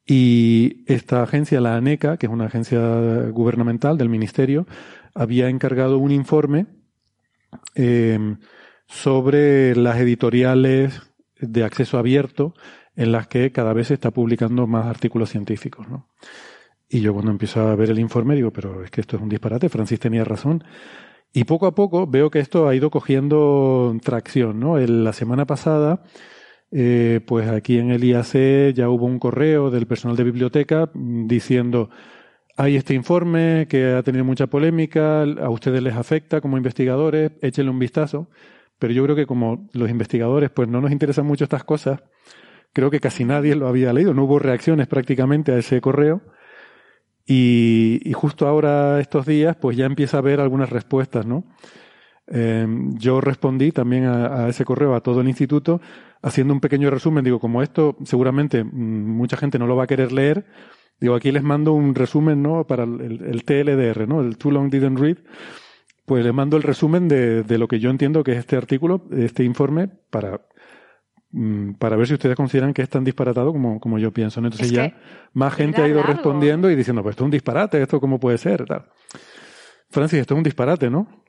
Y esta agencia, la ANECA, que es una agencia gubernamental del Ministerio, había encargado un informe eh, sobre las editoriales de acceso abierto en las que cada vez se está publicando más artículos científicos. Y yo cuando empiezo a ver el informe digo, pero es que esto es un disparate, Francis tenía razón. Y poco a poco veo que esto ha ido cogiendo tracción, ¿no? la semana pasada, eh, pues aquí en el IAC ya hubo un correo del personal de biblioteca diciendo hay este informe que ha tenido mucha polémica, a ustedes les afecta como investigadores, échenle un vistazo. Pero yo creo que como los investigadores pues no nos interesan mucho estas cosas, creo que casi nadie lo había leído, no hubo reacciones prácticamente a ese correo. Y, justo ahora, estos días, pues ya empieza a haber algunas respuestas, ¿no? Em, yo respondí también a, ese correo a todo el instituto haciendo un pequeño resumen. Digo, como esto seguramente mm, mucha gente no lo va a querer leer, digo, aquí les mando un resumen, ¿no? Para el, TLDR, ¿no? El Too Long Didn't Read. Pues les mando el resumen de, de lo que yo entiendo que es este artículo, este informe, para para ver si ustedes consideran que es tan disparatado como, como yo pienso. Entonces ya más gente ha ido respondiendo y diciendo, pues esto es un disparate, esto cómo puede ser. Tal. Francis, esto es un disparate, ¿no?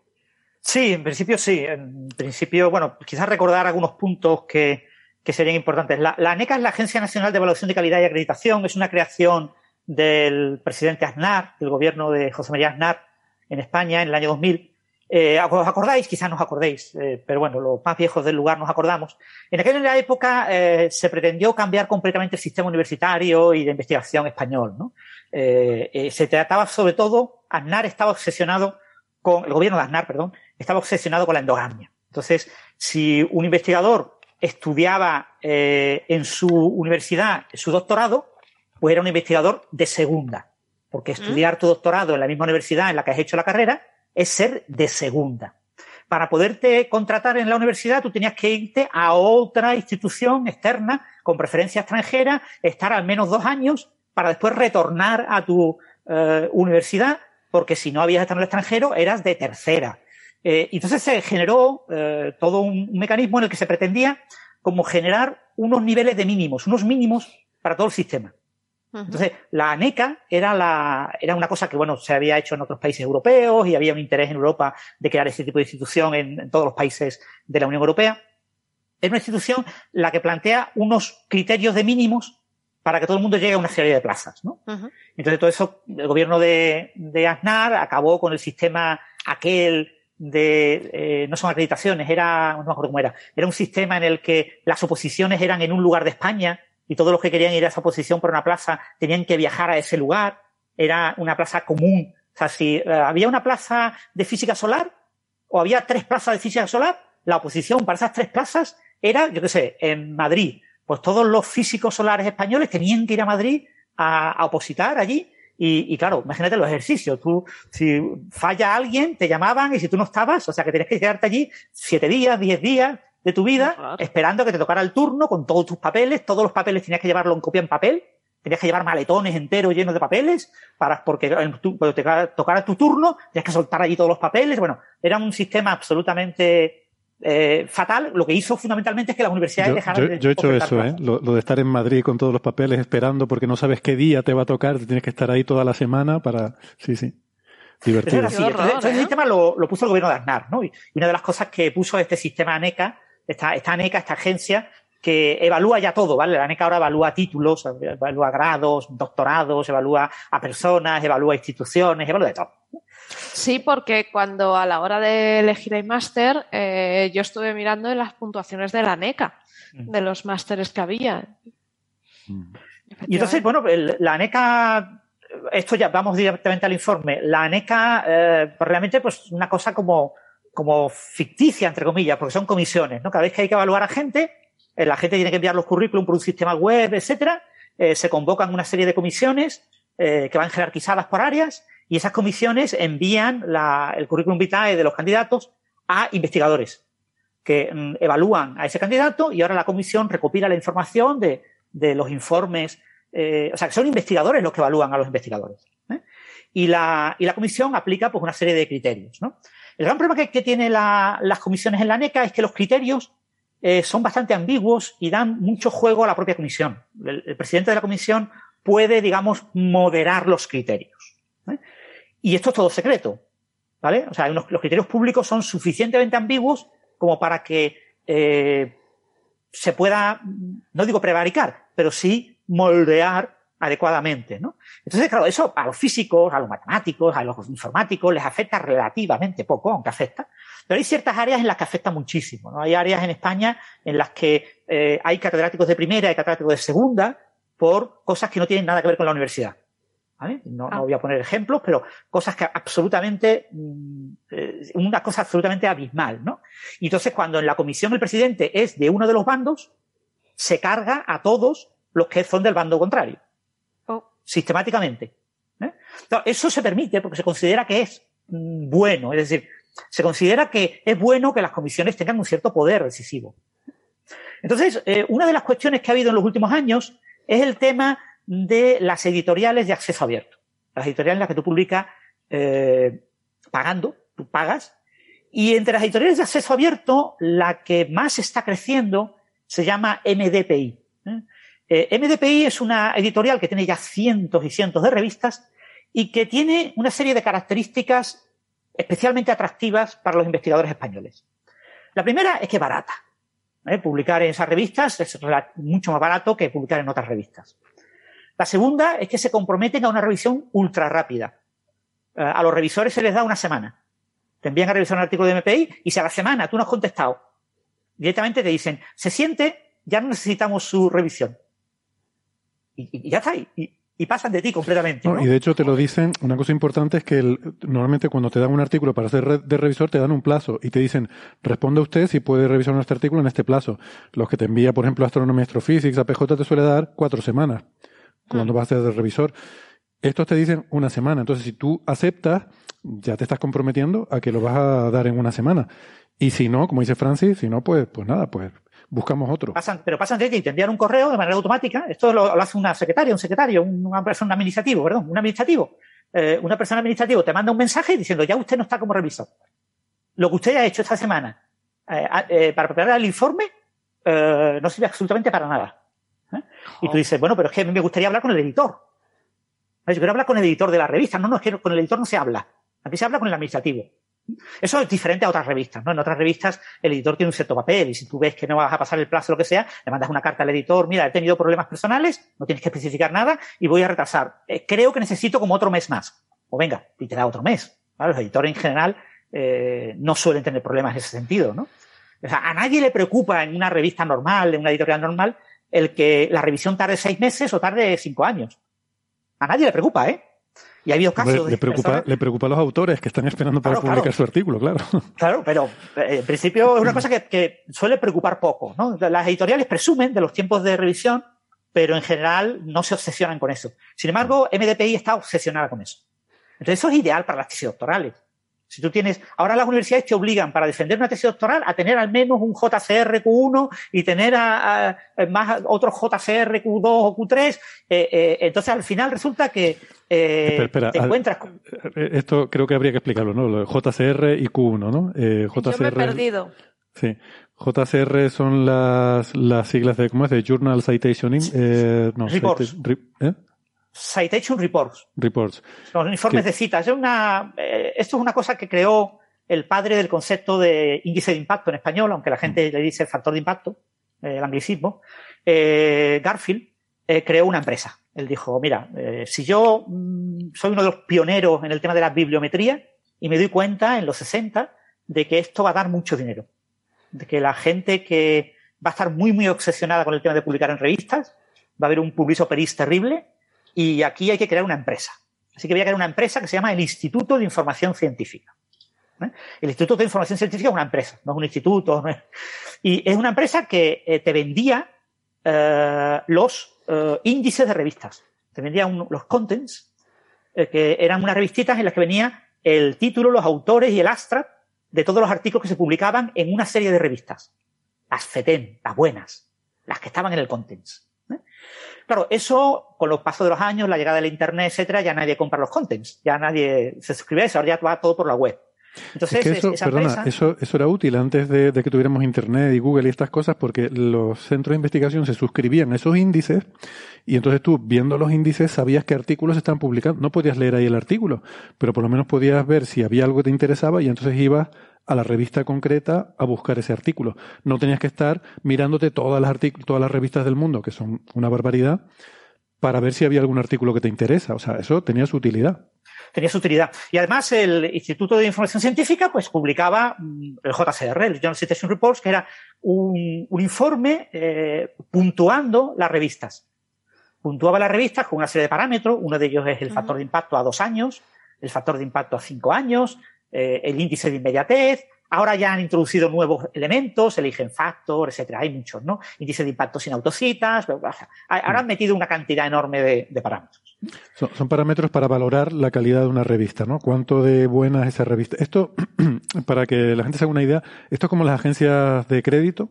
Sí, en principio sí. En principio, bueno, quizás recordar algunos puntos que, que serían importantes. La, la, ANECA es la Agencia Nacional de Evaluación de Calidad y Acreditación. Es una creación del presidente Aznar, del gobierno de José María Aznar en España en el año 2000. Eh, ¿Os acordáis? Quizás no os acordéis, eh, pero bueno, los más viejos del lugar nos acordamos. En aquella época eh, se pretendió cambiar completamente el sistema universitario y de investigación español. ¿no? se trataba sobre todo, Aznar estaba obsesionado con, el gobierno de Aznar, perdón, estaba obsesionado con la endogamia. Entonces, si un investigador estudiaba eh, en su universidad su doctorado, pues era un investigador de segunda. Porque estudiar tu doctorado en la misma universidad en la que has hecho la carrera es ser de segunda. Para poderte contratar en la universidad, tú tenías que irte a otra institución externa con preferencia extranjera, estar al menos dos años para después retornar a tu eh, universidad, porque si no habías estado en el extranjero, eras de tercera. Eh, entonces se generó eh, todo un, mecanismo en el que se pretendía como generar unos niveles de mínimos, unos mínimos para todo el sistema. Entonces, la ANECA era, la, era una cosa que, bueno, se había hecho en otros países europeos y había un interés en Europa de crear ese tipo de institución en, todos los países de la Unión Europea. Es una institución la que plantea unos criterios de mínimos para que todo el mundo llegue a una serie de plazas, ¿no? Entonces, todo eso, el gobierno de, de Aznar acabó con el sistema aquel de, eh, no son acreditaciones, era, no me acuerdo cómo era, era un sistema en el que las oposiciones eran en un lugar de España y todos los que querían ir a esa posición por una plaza tenían que viajar a ese lugar. Era una plaza común. O sea, si eh, había una plaza de física solar o había tres plazas de física solar, la oposición para esas tres plazas era, yo qué sé, en Madrid. Pues todos los físicos solares españoles tenían que ir a Madrid a, a opositar allí. Y, y, claro, imagínate los ejercicios. Tú, si falla alguien, te llamaban y si tú no estabas, o sea que tenías que quedarte allí siete días, diez días, de tu vida esperando que te tocara el turno con todos tus papeles. Todos los papeles tenías que llevarlo en copia en papel. Tenías que llevar maletones enteros llenos de papeles para, porque cuando te tocara tu turno tenías que soltar allí todos los papeles. Bueno, era un sistema absolutamente eh, fatal. Lo que hizo fundamentalmente es que las universidades dejaran yo, de. Yo he hecho eso, ¿eh? Lo, de estar en Madrid con todos los papeles esperando porque no sabes qué día te va a tocar, tienes que estar ahí toda la semana para. Sí, sí. Divertido. Así. Entonces, el ¿eh? sistema lo, lo, puso el gobierno de Aznar, ¿no? Y una de las cosas que puso este sistema ANECA esta, esta ANECA, esta agencia, que evalúa ya todo, ¿vale? La ANECA ahora evalúa títulos, evalúa grados, doctorados, evalúa a personas, evalúa instituciones, evalúa de todo. Sí, porque cuando a la hora de elegir el máster, eh, yo estuve mirando en las puntuaciones de la ANECA, mm. de los másteres que había. Mm. Y entonces, bueno, la ANECA, esto ya vamos directamente al informe. La ANECA, eh, pues realmente, pues una cosa como como ficticia, entre comillas, porque son comisiones, ¿no? Cada vez que hay que evaluar a gente, eh, la gente tiene que enviar los currículum por un sistema web, etcétera, eh, se convocan una serie de comisiones eh, que van jerarquizadas por áreas y esas comisiones envían el currículum vitae de los candidatos a investigadores que mm, evalúan a ese candidato y ahora la comisión recopila la información de, de los informes, o sea, que son investigadores los que evalúan a los investigadores. Y la, y la comisión aplica pues una serie de criterios, ¿no? El gran problema que, que tiene la, las comisiones en la NECA es que los criterios eh, son bastante ambiguos y dan mucho juego a la propia comisión. El, presidente de la comisión puede, digamos, moderar los criterios. Y esto es todo secreto. ¿Vale? O sea, los criterios públicos son suficientemente ambiguos como para que eh, se pueda, no digo prevaricar, pero sí moldear adecuadamente, ¿no? Entonces, claro, eso a los físicos, a los matemáticos, a los informáticos les afecta relativamente poco, aunque afecta, pero hay ciertas áreas en las que afecta muchísimo, ¿no? Hay áreas en España en las que eh, hay catedráticos de primera y catedráticos de segunda por cosas que no tienen nada que ver con la universidad. ¿Vale? No, no voy a poner ejemplos, pero cosas que absolutamente, mm, eh, una cosa absolutamente abismal, ¿no? Y entonces cuando en la comisión el presidente es de uno de los bandos, se carga a todos los que son del bando contrario sistemáticamente. ¿eh? eso se permite porque se considera que es mm, bueno, es decir, se considera que es bueno que las comisiones tengan un cierto poder decisivo. Entonces, eh, una de las cuestiones que ha habido en los últimos años es el tema de las editoriales de acceso abierto. Las editoriales en las que tú publicas eh, pagando, tú pagas, y entre las editoriales de acceso abierto, la que más está creciendo se llama MDPI. Eh, MDPI es una editorial que tiene ya cientos y cientos de revistas y que tiene una serie de características especialmente atractivas para los investigadores españoles. La primera es que es barata. ¿eh? Publicar en esas revistas es mucho más barato que publicar en otras revistas. La segunda es que se comprometen a una revisión ultra rápida. Eh, a los revisores se les da una semana. Te envían a revisar un artículo de MPI y si a la semana tú no has contestado, directamente te dicen, se siente, ya no necesitamos su revisión y, ya está. Y, y pasan de ti completamente. y de hecho te lo dicen, una cosa importante es que normalmente cuando te dan un artículo para ser de revisor te dan un plazo y te dicen, responde usted si puede revisar nuestro artículo en este plazo. Los que te envía, por ejemplo, Astronomía Astrophysics, APJ te suele dar cuatro semanas cuando mm. vas a ser de revisor. Estos te dicen una semana. Entonces, si tú aceptas, ya te estás comprometiendo a que lo vas a dar en una semana. Y si no, como dice Francis, si no, pues, pues nada, pues buscamos otro. Pasan, pero pasan de ti, te envían un correo de manera automática. Esto lo, hace una secretaria, un secretario, una persona administrativo, perdón, un administrativo. Eh, una persona administrativa te manda un mensaje diciendo ya usted no está como revisor. Lo que usted ha hecho esta semana eh, eh, para preparar el informe no sirve absolutamente para nada. Y tú dices, bueno, pero es que a mí me gustaría hablar con el editor. Yo quiero hablar con el editor de la revista. No, no, es que con el editor no se habla. Aquí se habla con el administrativo. Eso es diferente a otras revistas, ¿no? En otras revistas el editor tiene un cierto papel y si tú ves que no vas a pasar el plazo o lo que sea, le mandas una carta al editor, mira, he tenido problemas personales, no tienes que especificar nada y voy a retrasar. Eh, creo que necesito como otro mes más. O venga, y te da otro mes. Los editores en general eh, no suelen tener problemas en ese sentido, ¿no? O sea, a nadie le preocupa en una revista normal, en una editorial normal, el que la revisión tarde seis meses o tarde cinco años. A nadie le preocupa, ¿eh? Y ha habido casos. le, preocupa, le preocupa a los autores que están esperando para publicar su artículo, claro. Claro, pero eh, en principio es una cosa que, suele preocupar poco. ¿no? Las editoriales presumen de los tiempos de revisión, pero en general no se obsesionan con eso. Sin embargo, MDPI está obsesionada con eso. Entonces, eso es ideal para las tesis doctorales. Si tú tienes, ahora las universidades te obligan para defender una tesis doctoral a tener al menos un JCR Q1 y tener a, más otros JCR Q2 o Q3. Eh, eh, entonces al final resulta que eh, te encuentras con... Esto creo que habría que explicarlo, ¿no? JCR y Q1, ¿no? JCR, Yo me he perdido. Sí. JCR son las, las siglas de, ¿cómo es? De Journal Citation no, Citation Reports. Reports. Los informes de citas. Es una, eh, esto es una cosa que creó el padre del concepto de índice de impacto en español, aunque la gente le dice factor de impacto, eh, el anglicismo. Eh, Garfield creó una empresa. Él dijo, mira, si yo mm, soy uno de los pioneros en el tema de la bibliometría y me doy cuenta en los 60 de que esto va a dar mucho dinero, de que la gente que va a estar muy, muy obsesionada con el tema de publicar en revistas, va a haber un publicio peris terrible y aquí hay que crear una empresa. Así que voy a crear una empresa que se llama el Instituto de Información Científica. ¿eh? El Instituto de Información Científica es una empresa, no es un instituto. Y es una empresa que eh, te vendía eh, los índices de revistas. Te vendía los contents, que eran unas revistitas en las que venía el título, los autores y el abstract de todos los artículos que se publicaban en una serie de revistas. Las FETEN, las buenas, las que estaban en el contents. Claro, eso con los pasos de los años, la llegada del Internet, etcétera, ya nadie compra los contents, ya nadie se suscribe a eso, ahora ya va todo por la web. Entonces, eso, perdona, eso, eso era útil antes de, que tuviéramos Internet y Google y estas cosas, porque los centros de investigación se suscribían a esos índices y entonces tú, viendo los índices, sabías qué artículos estaban publicando. No podías leer ahí el artículo, pero por lo menos podías ver si había algo que te interesaba y entonces ibas a la revista concreta a buscar ese artículo. No tenías que estar mirándote todas las, todas las revistas del mundo, que son una barbaridad, para ver si había algún artículo que te interesa. O sea, eso tenía su utilidad. Tenía su utilidad. Y además el Instituto de Información Científica pues publicaba mm, el JCR, el Journal Citation Reports, que era un, informe eh, puntuando las revistas. Puntuaba las revistas con una serie de parámetros. Uno de ellos es el factor de impacto a dos años, el factor de impacto a cinco años, eh, el índice de inmediatez. Ahora ya han introducido nuevos elementos, el Eigen Factor, etcétera. Hay muchos, ¿no? Índice de impacto sin autocitas. Ahora han metido una cantidad enorme de, parámetros. Son, parámetros para valorar la calidad de una revista, ¿no? Cuánto de buena es esa revista. Esto, para que la gente se haga una idea, esto es como las agencias de crédito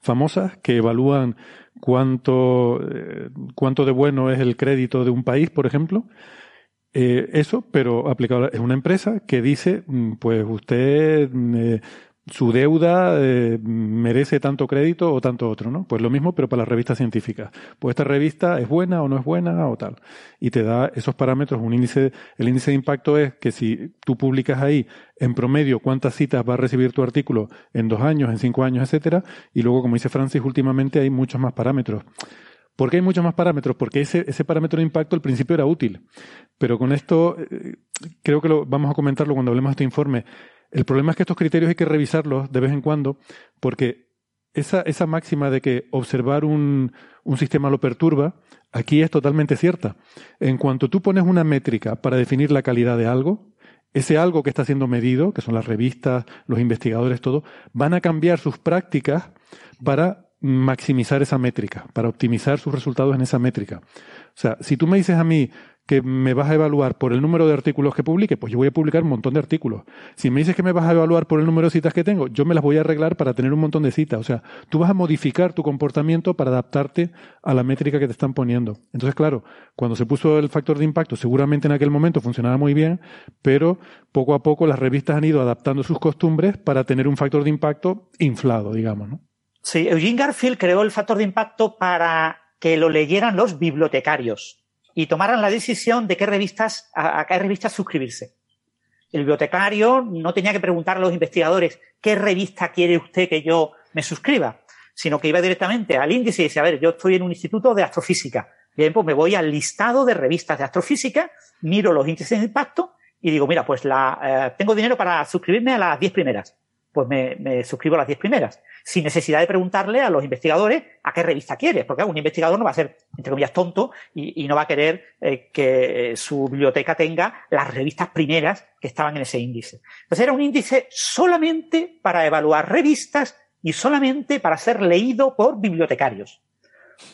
famosas que evalúan cuánto, eh, cuánto de bueno es el crédito de un país, por ejemplo. Eh, eso, pero aplicado es una empresa que dice, mm, pues usted, mm, eh, su deuda eh, merece tanto crédito o tanto otro, ¿no? Pues lo mismo, pero para las revistas científicas. Pues esta revista es buena o no es buena o tal. Y te da esos parámetros, un índice, el índice de impacto es que si tú publicas ahí en promedio cuántas citas va a recibir tu artículo en dos años, en cinco años, etcétera, y luego, como dice Francis, últimamente hay muchos más parámetros. ¿Por qué hay muchos más parámetros? Porque ese, ese parámetro de impacto al principio era útil. Pero con esto, eh, creo que lo, vamos a comentarlo cuando hablemos de este informe. El problema es que estos criterios hay que revisarlos de vez en cuando, porque esa, esa máxima de que observar un, un sistema lo perturba, aquí es totalmente cierta. En cuanto tú pones una métrica para definir la calidad de algo, ese algo que está siendo medido, que son las revistas, los investigadores, todo, van a cambiar sus prácticas para maximizar esa métrica, para optimizar sus resultados en esa métrica. O sea, si tú me dices a mí que me vas a evaluar por el número de artículos que publique, pues yo voy a publicar un montón de artículos. Si me dices que me vas a evaluar por el número de citas que tengo, yo me las voy a arreglar para tener un montón de citas. O sea, tú vas a modificar tu comportamiento para adaptarte a la métrica que te están poniendo. Entonces, claro, cuando se puso el factor de impacto, seguramente en aquel momento funcionaba muy bien, pero poco a poco las revistas han ido adaptando sus costumbres para tener un factor de impacto inflado, digamos, ¿no? Sí, Eugene Garfield creó el factor de impacto para que lo leyeran los bibliotecarios y tomaran la decisión de qué revistas, a, qué revistas suscribirse. El bibliotecario no tenía que preguntar a los investigadores qué revista quiere usted que yo me suscriba, sino que iba directamente al índice y decía, a ver, yo estoy en un instituto de astrofísica. Bien, pues me voy al listado de revistas de astrofísica, miro los índices de impacto y digo, mira, pues la, eh, tengo dinero para suscribirme a las 10 primeras pues me, suscribo a las 10 primeras, sin necesidad de preguntarle a los investigadores a qué revista quieres, porque un investigador no va a ser, entre comillas, tonto y, no va a querer eh, que su biblioteca tenga las revistas primeras que estaban en ese índice. Entonces era un índice solamente para evaluar revistas y solamente para ser leído por bibliotecarios.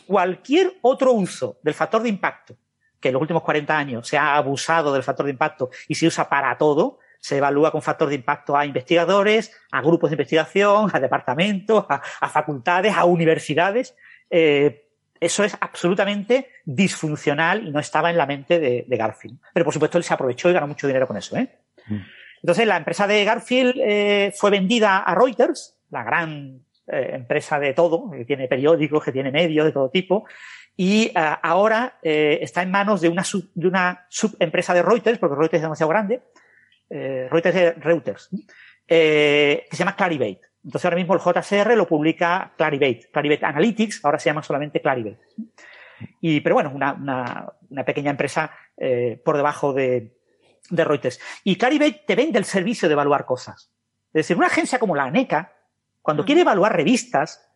Cualquier otro uso del factor de impacto, que en los últimos 40 años se ha abusado del factor de impacto y se usa para todo, se evalúa con factor de impacto a investigadores, a grupos de investigación, a departamentos, a, facultades, a universidades. Eh, eso es absolutamente disfuncional y no estaba en la mente de, Garfield. Pero por supuesto él se aprovechó y ganó mucho dinero con eso. ¿eh? Mm. Entonces la empresa de Garfield eh, fue vendida a Reuters, la gran empresa de todo, que tiene periódicos, que tiene medios de todo tipo, y ahora está en manos de una, de una subempresa de Reuters, porque Reuters es demasiado grande, eh, Reuters, Reuters eh, que se llama Clarivate. Entonces ahora mismo el JCR lo publica Clarivate, Clarivate Analytics, ahora se llama solamente Clarivate. Y, pero bueno, una, una, una pequeña empresa eh, por debajo de, de Reuters. Y Clarivate te vende el servicio de evaluar cosas. Es decir, una agencia como la ANECA, cuando quiere evaluar revistas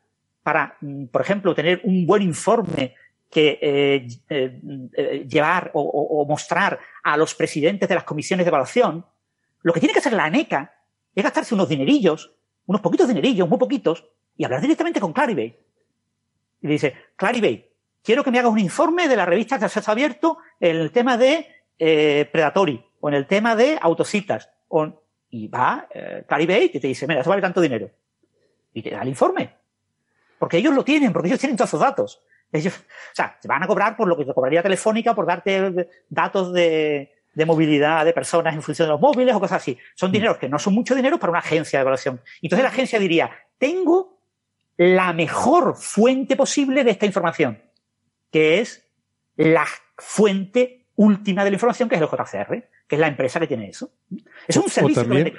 para, mm, por ejemplo, tener un buen informe que eh, eh, llevar o, o, mostrar a los presidentes de las comisiones de evaluación, lo que tiene que hacer la ANECA es gastarse unos dinerillos, unos poquitos dinerillos, muy poquitos, y hablar directamente con Clarivate. Y le dice, Clarivate, quiero que me hagas un informe de la revista de acceso abierto en el tema de eh, Predatory o en el tema de autocitas. O, y va eh, Clarivate y te dice, mira, eso vale tanto dinero. Y te da el informe. Porque ellos lo tienen, porque ellos tienen todos esos datos. O sea, te van a cobrar por lo que te cobraría Telefónica por darte datos de, de movilidad de personas en función de los móviles o cosas así. Son mm. dineros que no son mucho dinero para una agencia de evaluación. Entonces la agencia diría, tengo la mejor fuente posible de esta información, que es la fuente última de la información, que es el JCR que es la empresa que tiene eso. Es un servicio también,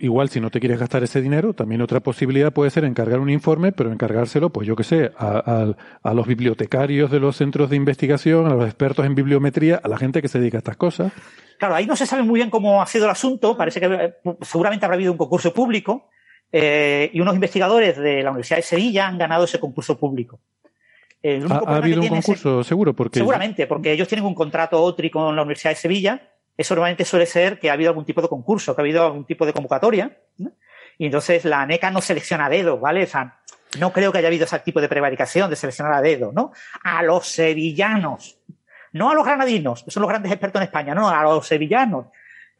Igual, si no te quieres gastar ese dinero, también otra posibilidad puede ser encargar un informe, pero encargárselo, pues yo qué sé, a, los bibliotecarios de los centros de investigación, a los expertos en bibliometría, a la gente que se dedica a estas cosas. Claro, ahí no se sabe muy bien cómo ha sido el asunto. Parece que eh, seguramente habrá habido un concurso público eh, y unos investigadores de la Universidad de Sevilla han ganado ese concurso público. ¿Ha, habido un concurso, seguro? Porque... Seguramente, porque ellos tienen un contrato OTRI con la Universidad de Sevilla eso normalmente suele ser que ha habido algún tipo de concurso, que ha habido algún tipo de convocatoria, y entonces la ANECA no selecciona a dedo, ¿vale? O sea, no creo que haya habido ese tipo de prevaricación de seleccionar a dedo, ¿no? A los sevillanos, no a los granadinos, que son los grandes expertos en España, no, a los sevillanos.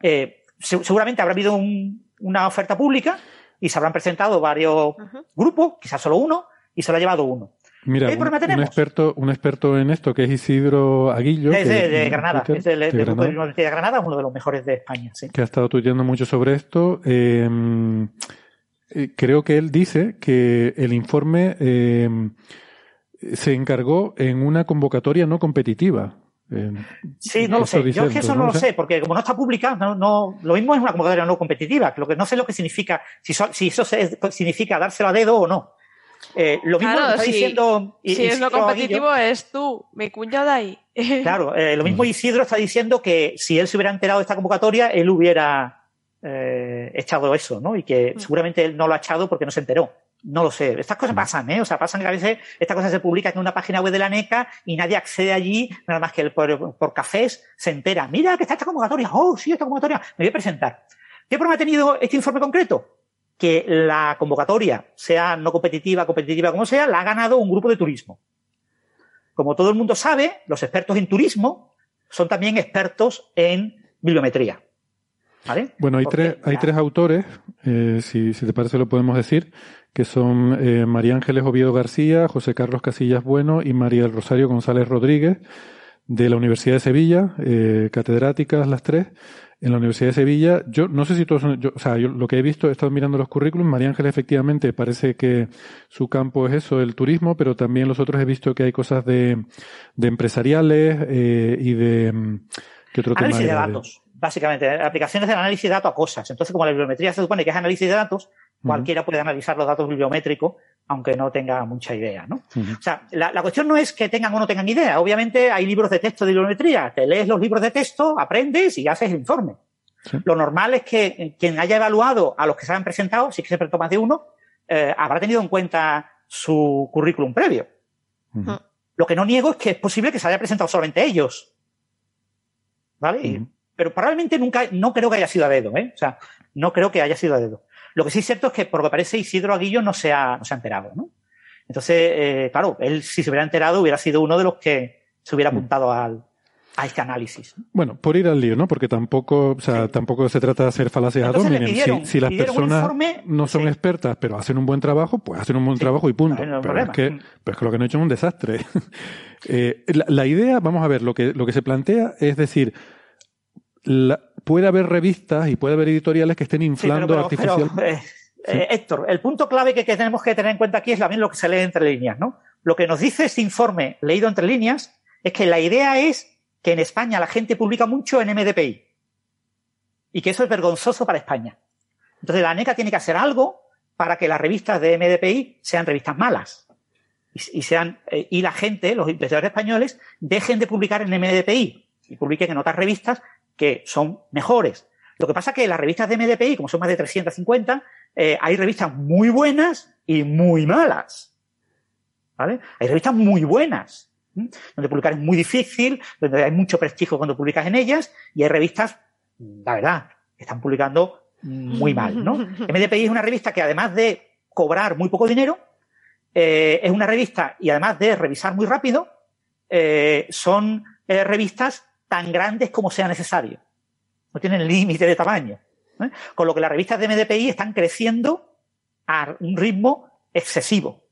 Eh, seguramente habrá habido una oferta pública y se habrán presentado varios grupos, quizás solo uno, y se lo ha llevado uno. Mira, un, experto, un experto en esto que es Isidro Aguillo. Es de, Granada, es de de Universidad de Granada, uno de los mejores de España. Sí. Que ha estado tuiteando mucho sobre esto. Em, eh, creo que él dice que el informe em, se encargó en una convocatoria no competitiva. Em, sí, no lo sé. Yo es que eso no, lo sé, porque como no está publicado, no, lo mismo es una convocatoria no competitiva. Lo que no sé lo que significa, si, si eso significa dárselo a dedo o no. Eh, lo mismo está diciendo. Si es lo competitivo, es tú, mi cuñada ahí. Claro, eh, lo mismo Isidro está diciendo que si él se hubiera enterado de esta convocatoria, él hubiera eh, echado eso, ¿no? Y que seguramente él no lo ha echado porque no se enteró. No lo sé. Estas cosas pasan, ¿eh? O sea, pasan que a veces esta cosa se publica en una página web de la NECA y nadie accede allí, nada más que por, por cafés se entera. Mira que está esta convocatoria. Oh, sí, esta convocatoria. Me voy a presentar. ¿Qué problema ha tenido este informe concreto? Que la convocatoria, sea no competitiva, competitiva como sea, la ha ganado un grupo de turismo. Como todo el mundo sabe, los expertos en turismo son también expertos en bibliometría. ¿Vale? Bueno, hay tres, hay tres autores, eh, si, si, te parece lo podemos decir, que son eh, María Ángeles Oviedo García, José Carlos Casillas Bueno y María del Rosario González Rodríguez, de la Universidad de Sevilla, eh, catedráticas las tres, en la Universidad de Sevilla. Yo no sé si todos son, yo, o sea, yo lo que he visto, he estado mirando los currículums. María Ángeles efectivamente parece que su campo es eso, el turismo, pero también los otros he visto que hay cosas de, de empresariales eh, y de mm, ¿qué otro análisis tema de datos. Básicamente, aplicaciones de análisis de datos a cosas. Entonces, como la bibliometría se supone que es análisis de datos, cualquiera puede analizar los datos bibliométricos, aunque no tenga mucha idea, ¿no? O sea, la, la, cuestión no es que tengan o no tengan idea. Obviamente hay libros de texto de bibliometría. Te lees los libros de texto, aprendes y haces el informe. Sí. Lo normal es que quien haya evaluado a los que se han presentado, si es que se presentó más de uno, eh, habrá tenido en cuenta su currículum previo. Uh -huh. Lo que no niego es que es posible que se haya presentado solamente ellos. ¿Vale? Uh -huh. Pero probablemente nunca, no creo que haya sido a dedo, ¿eh? O sea, no creo que haya sido a dedo. Lo que sí es cierto es que, por lo que parece, Isidro Aguillo no se ha, no se ha enterado, ¿no? Entonces, eh, claro, él si se hubiera enterado hubiera sido uno de los que se hubiera apuntado al, a este análisis. Bueno, por ir al lío, ¿no? Porque tampoco, o sea, sí. tampoco se trata de hacer falacias ad. Si, si, las personas informe, no son sí. expertas, pero hacen un buen trabajo, pues hacen un buen sí. trabajo y punto. No pero, es que, pero es que lo que han hecho es un desastre. eh, la, la, idea, vamos a ver, lo que, lo que se plantea es decir, la, puede haber revistas y puede haber editoriales que estén inflando pero, artificialmente. Eh, eh, Héctor, el punto clave que, que, tenemos que tener en cuenta aquí es también lo que se lee entre líneas, ¿no? Lo que nos dice este informe leído entre líneas es que la idea es que en España la gente publica mucho en MDPI y que eso es vergonzoso para España. Entonces la ANECA tiene que hacer algo para que las revistas de MDPI sean revistas malas y, y sean eh, y la gente, los investigadores españoles, dejen de publicar en MDPI y publiquen en otras revistas que son mejores. Lo que pasa es que las revistas de MDPI, como son más de 350, eh, hay revistas muy buenas y muy malas. ¿Vale? Hay revistas muy buenas, ¿sí? donde publicar es muy difícil, donde hay mucho prestigio cuando publicas en ellas, y hay revistas, la verdad, que están publicando muy mal, ¿no? MDPI es una revista que además de cobrar muy poco dinero, eh, es una revista, y además de revisar muy rápido, eh, son revistas tan grandes como sea necesario. No tienen límite de tamaño. ¿eh? Con lo que las revistas de MDPI están creciendo a un ritmo excesivo.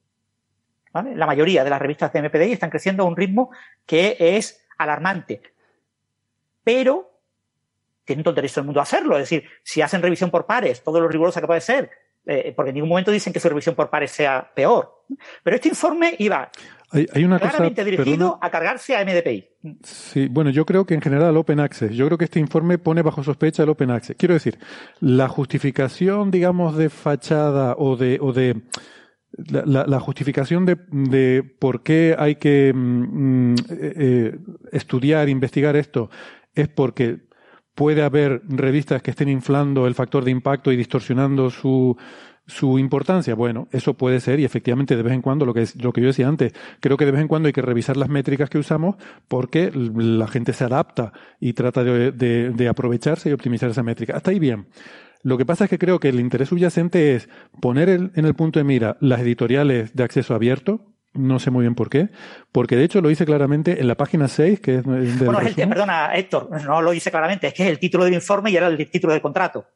La mayoría de las revistas de MPDI están creciendo a un ritmo que es alarmante. Pero tienen todo el derecho del mundo a hacerlo. Es decir, si hacen revisión por pares, todo lo rigurosa que puede ser, eh, porque en ningún momento dicen que su revisión por pares sea peor. Pero este informe iba hay, hay una claramente cosa, dirigido perdona. a cargarse a MDPI. Sí, bueno, yo creo que en general Open Access, yo creo que este informe pone bajo sospecha el Open Access. Quiero decir, la justificación, digamos, de fachada o de, o de la, la, la justificación de, de, por qué hay que mm, eh, estudiar, investigar esto, es porque puede haber revistas que estén inflando el factor de impacto y distorsionando su, su importancia, bueno, eso puede ser y efectivamente de vez en cuando, lo que, es, lo que yo decía antes, creo que de vez en cuando hay que revisar las métricas que usamos porque la gente se adapta y trata de, de, de aprovecharse y optimizar esa métrica. Hasta ahí bien. Lo que pasa es que creo que el interés subyacente es poner en el punto de mira las editoriales de acceso abierto, no sé muy bien por qué, porque de hecho lo hice claramente en la página 6, que es del Bueno, es el, perdona, Héctor, no lo hice claramente, es que es el título del informe y era el título del contrato.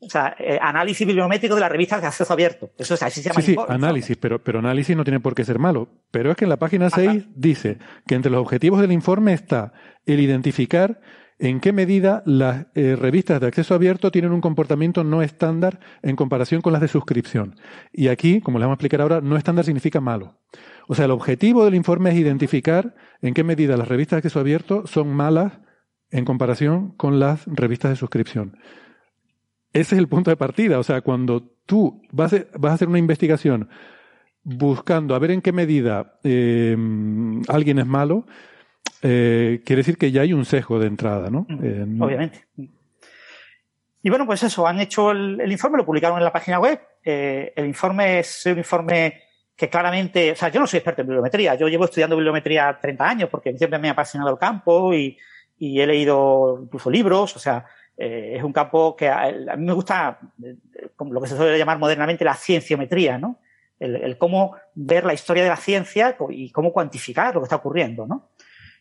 O sea, eh, análisis bibliométrico de las revistas de acceso abierto. Eso es así se llama. Sí, sí, análisis, pero, pero análisis no tiene por qué ser malo. Pero es que en la página 6 Ajá. dice que entre los objetivos del informe está el identificar en qué medida las eh, revistas de acceso abierto tienen un comportamiento no estándar en comparación con las de suscripción. Y aquí, como les vamos a explicar ahora, no estándar significa malo. O sea, el objetivo del informe es identificar en qué medida las revistas de acceso abierto son malas en comparación con las revistas de suscripción. Ese es el punto de partida. O sea, cuando tú vas a, hacer una investigación buscando a ver en qué medida eh, alguien es malo, eh, quiere decir que ya hay un sesgo de entrada, ¿no? Eh, Obviamente. Y bueno, pues eso, han hecho el, el, informe, lo publicaron en la página web, eh, el informe es un informe que claramente, o sea, yo no soy experto en bibliometría, yo llevo estudiando bibliometría 30 años porque siempre me ha apasionado el campo y, y he leído incluso libros, o sea, eh, es un campo que a, mí me gusta, eh, lo que se suele llamar modernamente la cienciometría, ¿no? El, cómo ver la historia de la ciencia y cómo cuantificar lo que está ocurriendo, ¿no?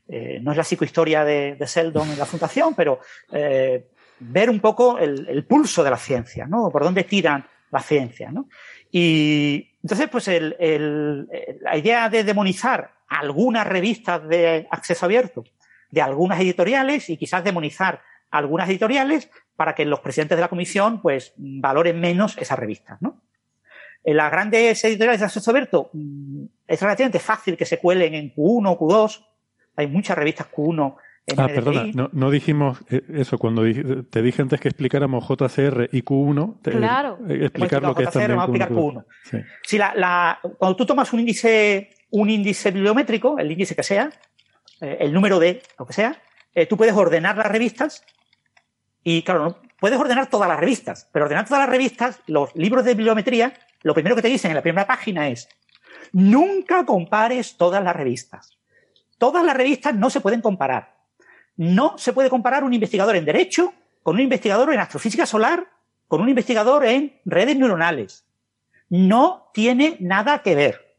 Eh, no es la psicohistoria de, de Seldon en la Fundación, pero eh, ver un poco el, el, pulso de la ciencia, ¿no? Por dónde tiran la ciencia, ¿no? Y entonces, pues el, el, la idea de demonizar algunas revistas de acceso abierto, de algunas editoriales y quizás demonizar algunas editoriales para que los presidentes de la comisión pues valoren menos esas revistas, ¿no? En las grandes editoriales de acceso abierto mm, es relativamente fácil que se cuelen en Q1 o Q2. Hay muchas revistas Q1 en Ah, perdona, no, no, dijimos eh, eso. Cuando te dije antes que explicáramos JCR y Q1, te, claro. Eh, explicar lo que es también vamos a explicar Q1. Sí. Si la, la, cuando tú tomas un índice, un índice bibliométrico, el índice que sea, eh, el número de lo que sea, eh, tú puedes ordenar las revistas y, claro, no, puedes ordenar todas las revistas, pero ordenar todas las revistas, los libros de bibliometría, lo primero que te dicen en la primera página es, nunca compares todas las revistas. Todas las revistas no se pueden comparar. No se puede comparar un investigador en derecho con un investigador en astrofísica solar, con un investigador en redes neuronales. No tiene nada que ver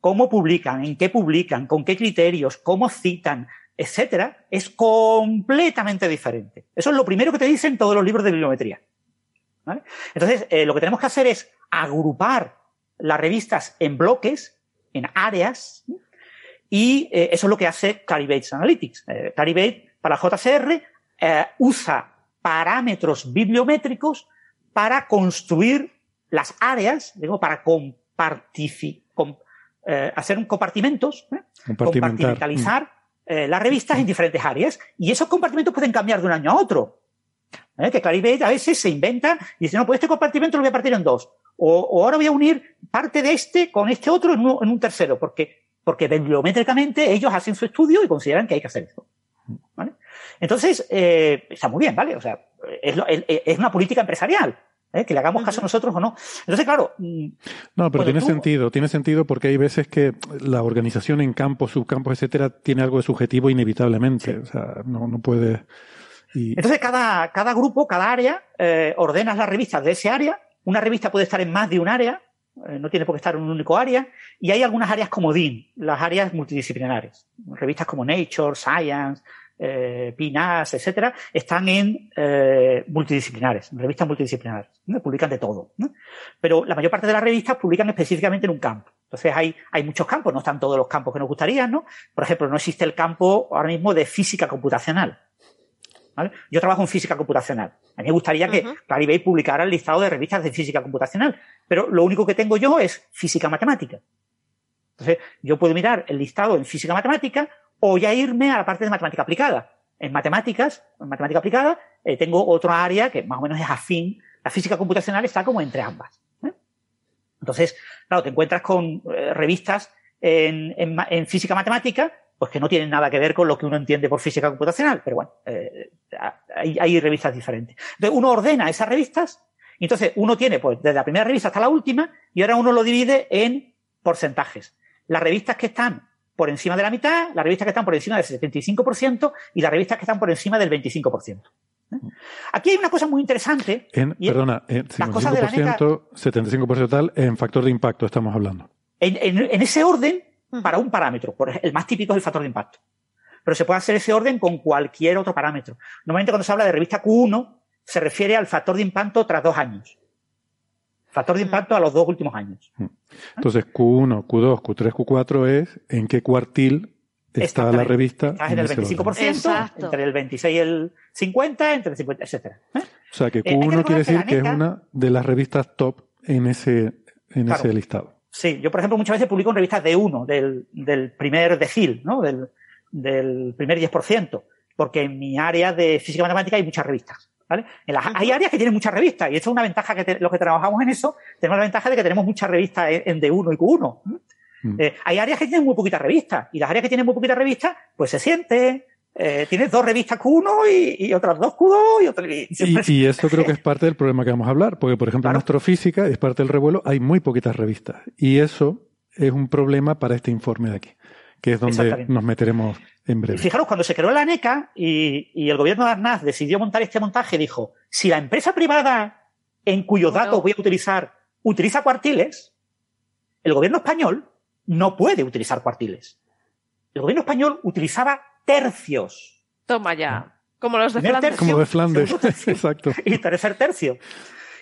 cómo publican, en qué publican, con qué criterios, cómo citan, etcétera, es completamente diferente. Eso es lo primero que te dicen todos los libros de bibliometría. Entonces, eh, lo que tenemos que hacer es agrupar las revistas en bloques, en áreas, y eh, eso es lo que hace Clarivate Analytics. Eh, Clarivate para JCR eh, usa parámetros bibliométricos para construir las áreas, digo, para com, eh, hacer compartimentos, ¿eh? compartimentalizar eh, las revistas en diferentes áreas. Y esos compartimentos pueden cambiar de un año a otro. ¿Eh? Que Clarivate a veces se inventa y dice, no, pues este compartimento lo voy a partir en dos. O, o ahora voy a unir parte de este con este otro en un, en un, tercero, porque, porque bibliométricamente ellos hacen su estudio y consideran que hay que hacer eso. ¿Vale? Entonces, eh, está muy bien, ¿vale? O sea, es, es, es una política empresarial. ¿eh? que le hagamos caso a nosotros o no. Entonces, claro. Mm, No, pero tiene tú... sentido, tiene sentido porque hay veces que la organización en campos, subcampos, etcétera, tiene algo de subjetivo inevitablemente. Sí. O sea, no, no puede. Y... Entonces, cada, cada grupo, cada área, eh, ordenas las revistas de ese área. Una revista puede estar en más de un área, no tiene por qué estar en un único área. Y hay algunas áreas como DIN, las áreas multidisciplinares. Revistas como Nature, Science, eh, PNAS, etcétera, están en eh, multidisciplinares, en revistas multidisciplinares, ¿no? publican de todo. Pero la mayor parte de las revistas publican específicamente en un campo. Entonces hay, hay muchos campos, no están todos los campos que nos gustaría, ¿no? Por ejemplo, no existe el campo ahora mismo de física computacional. ¿Vale? Yo trabajo en física computacional. A mí me gustaría uh -huh. que Clarivate publicara el listado de revistas de física computacional, pero lo único que tengo yo es física matemática. Entonces, yo puedo mirar el listado en física matemática o ya irme a la parte de matemática aplicada. En matemáticas, en matemática aplicada, eh, tengo otra área que más o menos es afín. La física computacional está como entre ambas. ¿eh? Entonces, claro, te encuentras con eh, revistas en, en, en, física matemática, pues que no tienen nada que ver con lo que uno entiende por física computacional, pero bueno, eh, hay, hay, revistas diferentes. Entonces, uno ordena esas revistas, y entonces uno tiene, pues, desde la primera revista hasta la última, y ahora uno lo divide en porcentajes. Las revistas que están por encima de la mitad, las revistas que están por encima del 75% y las revistas que están por encima del 25%. ¿Eh? Aquí hay una cosa muy interesante. En, perdona, en 55%, 75% tal, en factor de impacto estamos hablando. En, en, en ese orden, para un parámetro. El más típico es el factor de impacto. Pero se puede hacer ese orden con cualquier otro parámetro. Normalmente cuando se habla de revista Q1, se refiere al factor de impacto tras dos años. Factor de impacto a los dos últimos años. Entonces, Q1, Q2, Q3, Q4 es en qué cuartil está la revista. Estás en, en el 25%, Exacto. entre el 26 y el 50, entre el 50, etcétera. ¿Eh? O sea, que Q1 eh, quiere decir que, que, es una de las revistas top en ese, en claro. ese listado. Sí, yo por ejemplo muchas veces publico en revistas de 1, del, del primer decil, ¿no? Del, del primer 10%, porque en mi área de física matemática hay muchas revistas. ¿Vale? En las, hay áreas que tienen muchas revistas y esto es una ventaja que te, los que trabajamos en eso tenemos la ventaja de que tenemos muchas revistas en, en D1 y Q1. Mm. Eh, hay áreas que tienen muy poquitas revistas y las áreas que tienen muy poquitas revistas pues se siente, eh, tienes dos revistas Q1 y, y otras dos Q2 y otras. Y, y, y, esto creo que es parte del problema que vamos a hablar, porque por ejemplo claro. en astrofísica, es parte del revuelo, hay muy poquitas revistas. Y eso es un problema para este informe de aquí, que es donde nos meteremos en breve. Fijaros, cuando se creó la ANECA y, y el gobierno de Arnaz decidió montar este montaje, dijo, si la empresa privada en cuyos bueno. datos voy a utilizar utiliza cuartiles, el gobierno español no puede utilizar cuartiles. El gobierno español utilizaba tercios. Toma ya. Como los de Primer Flandes. tercio, Como de Flandes, tercio, exacto. Y tercer tercio.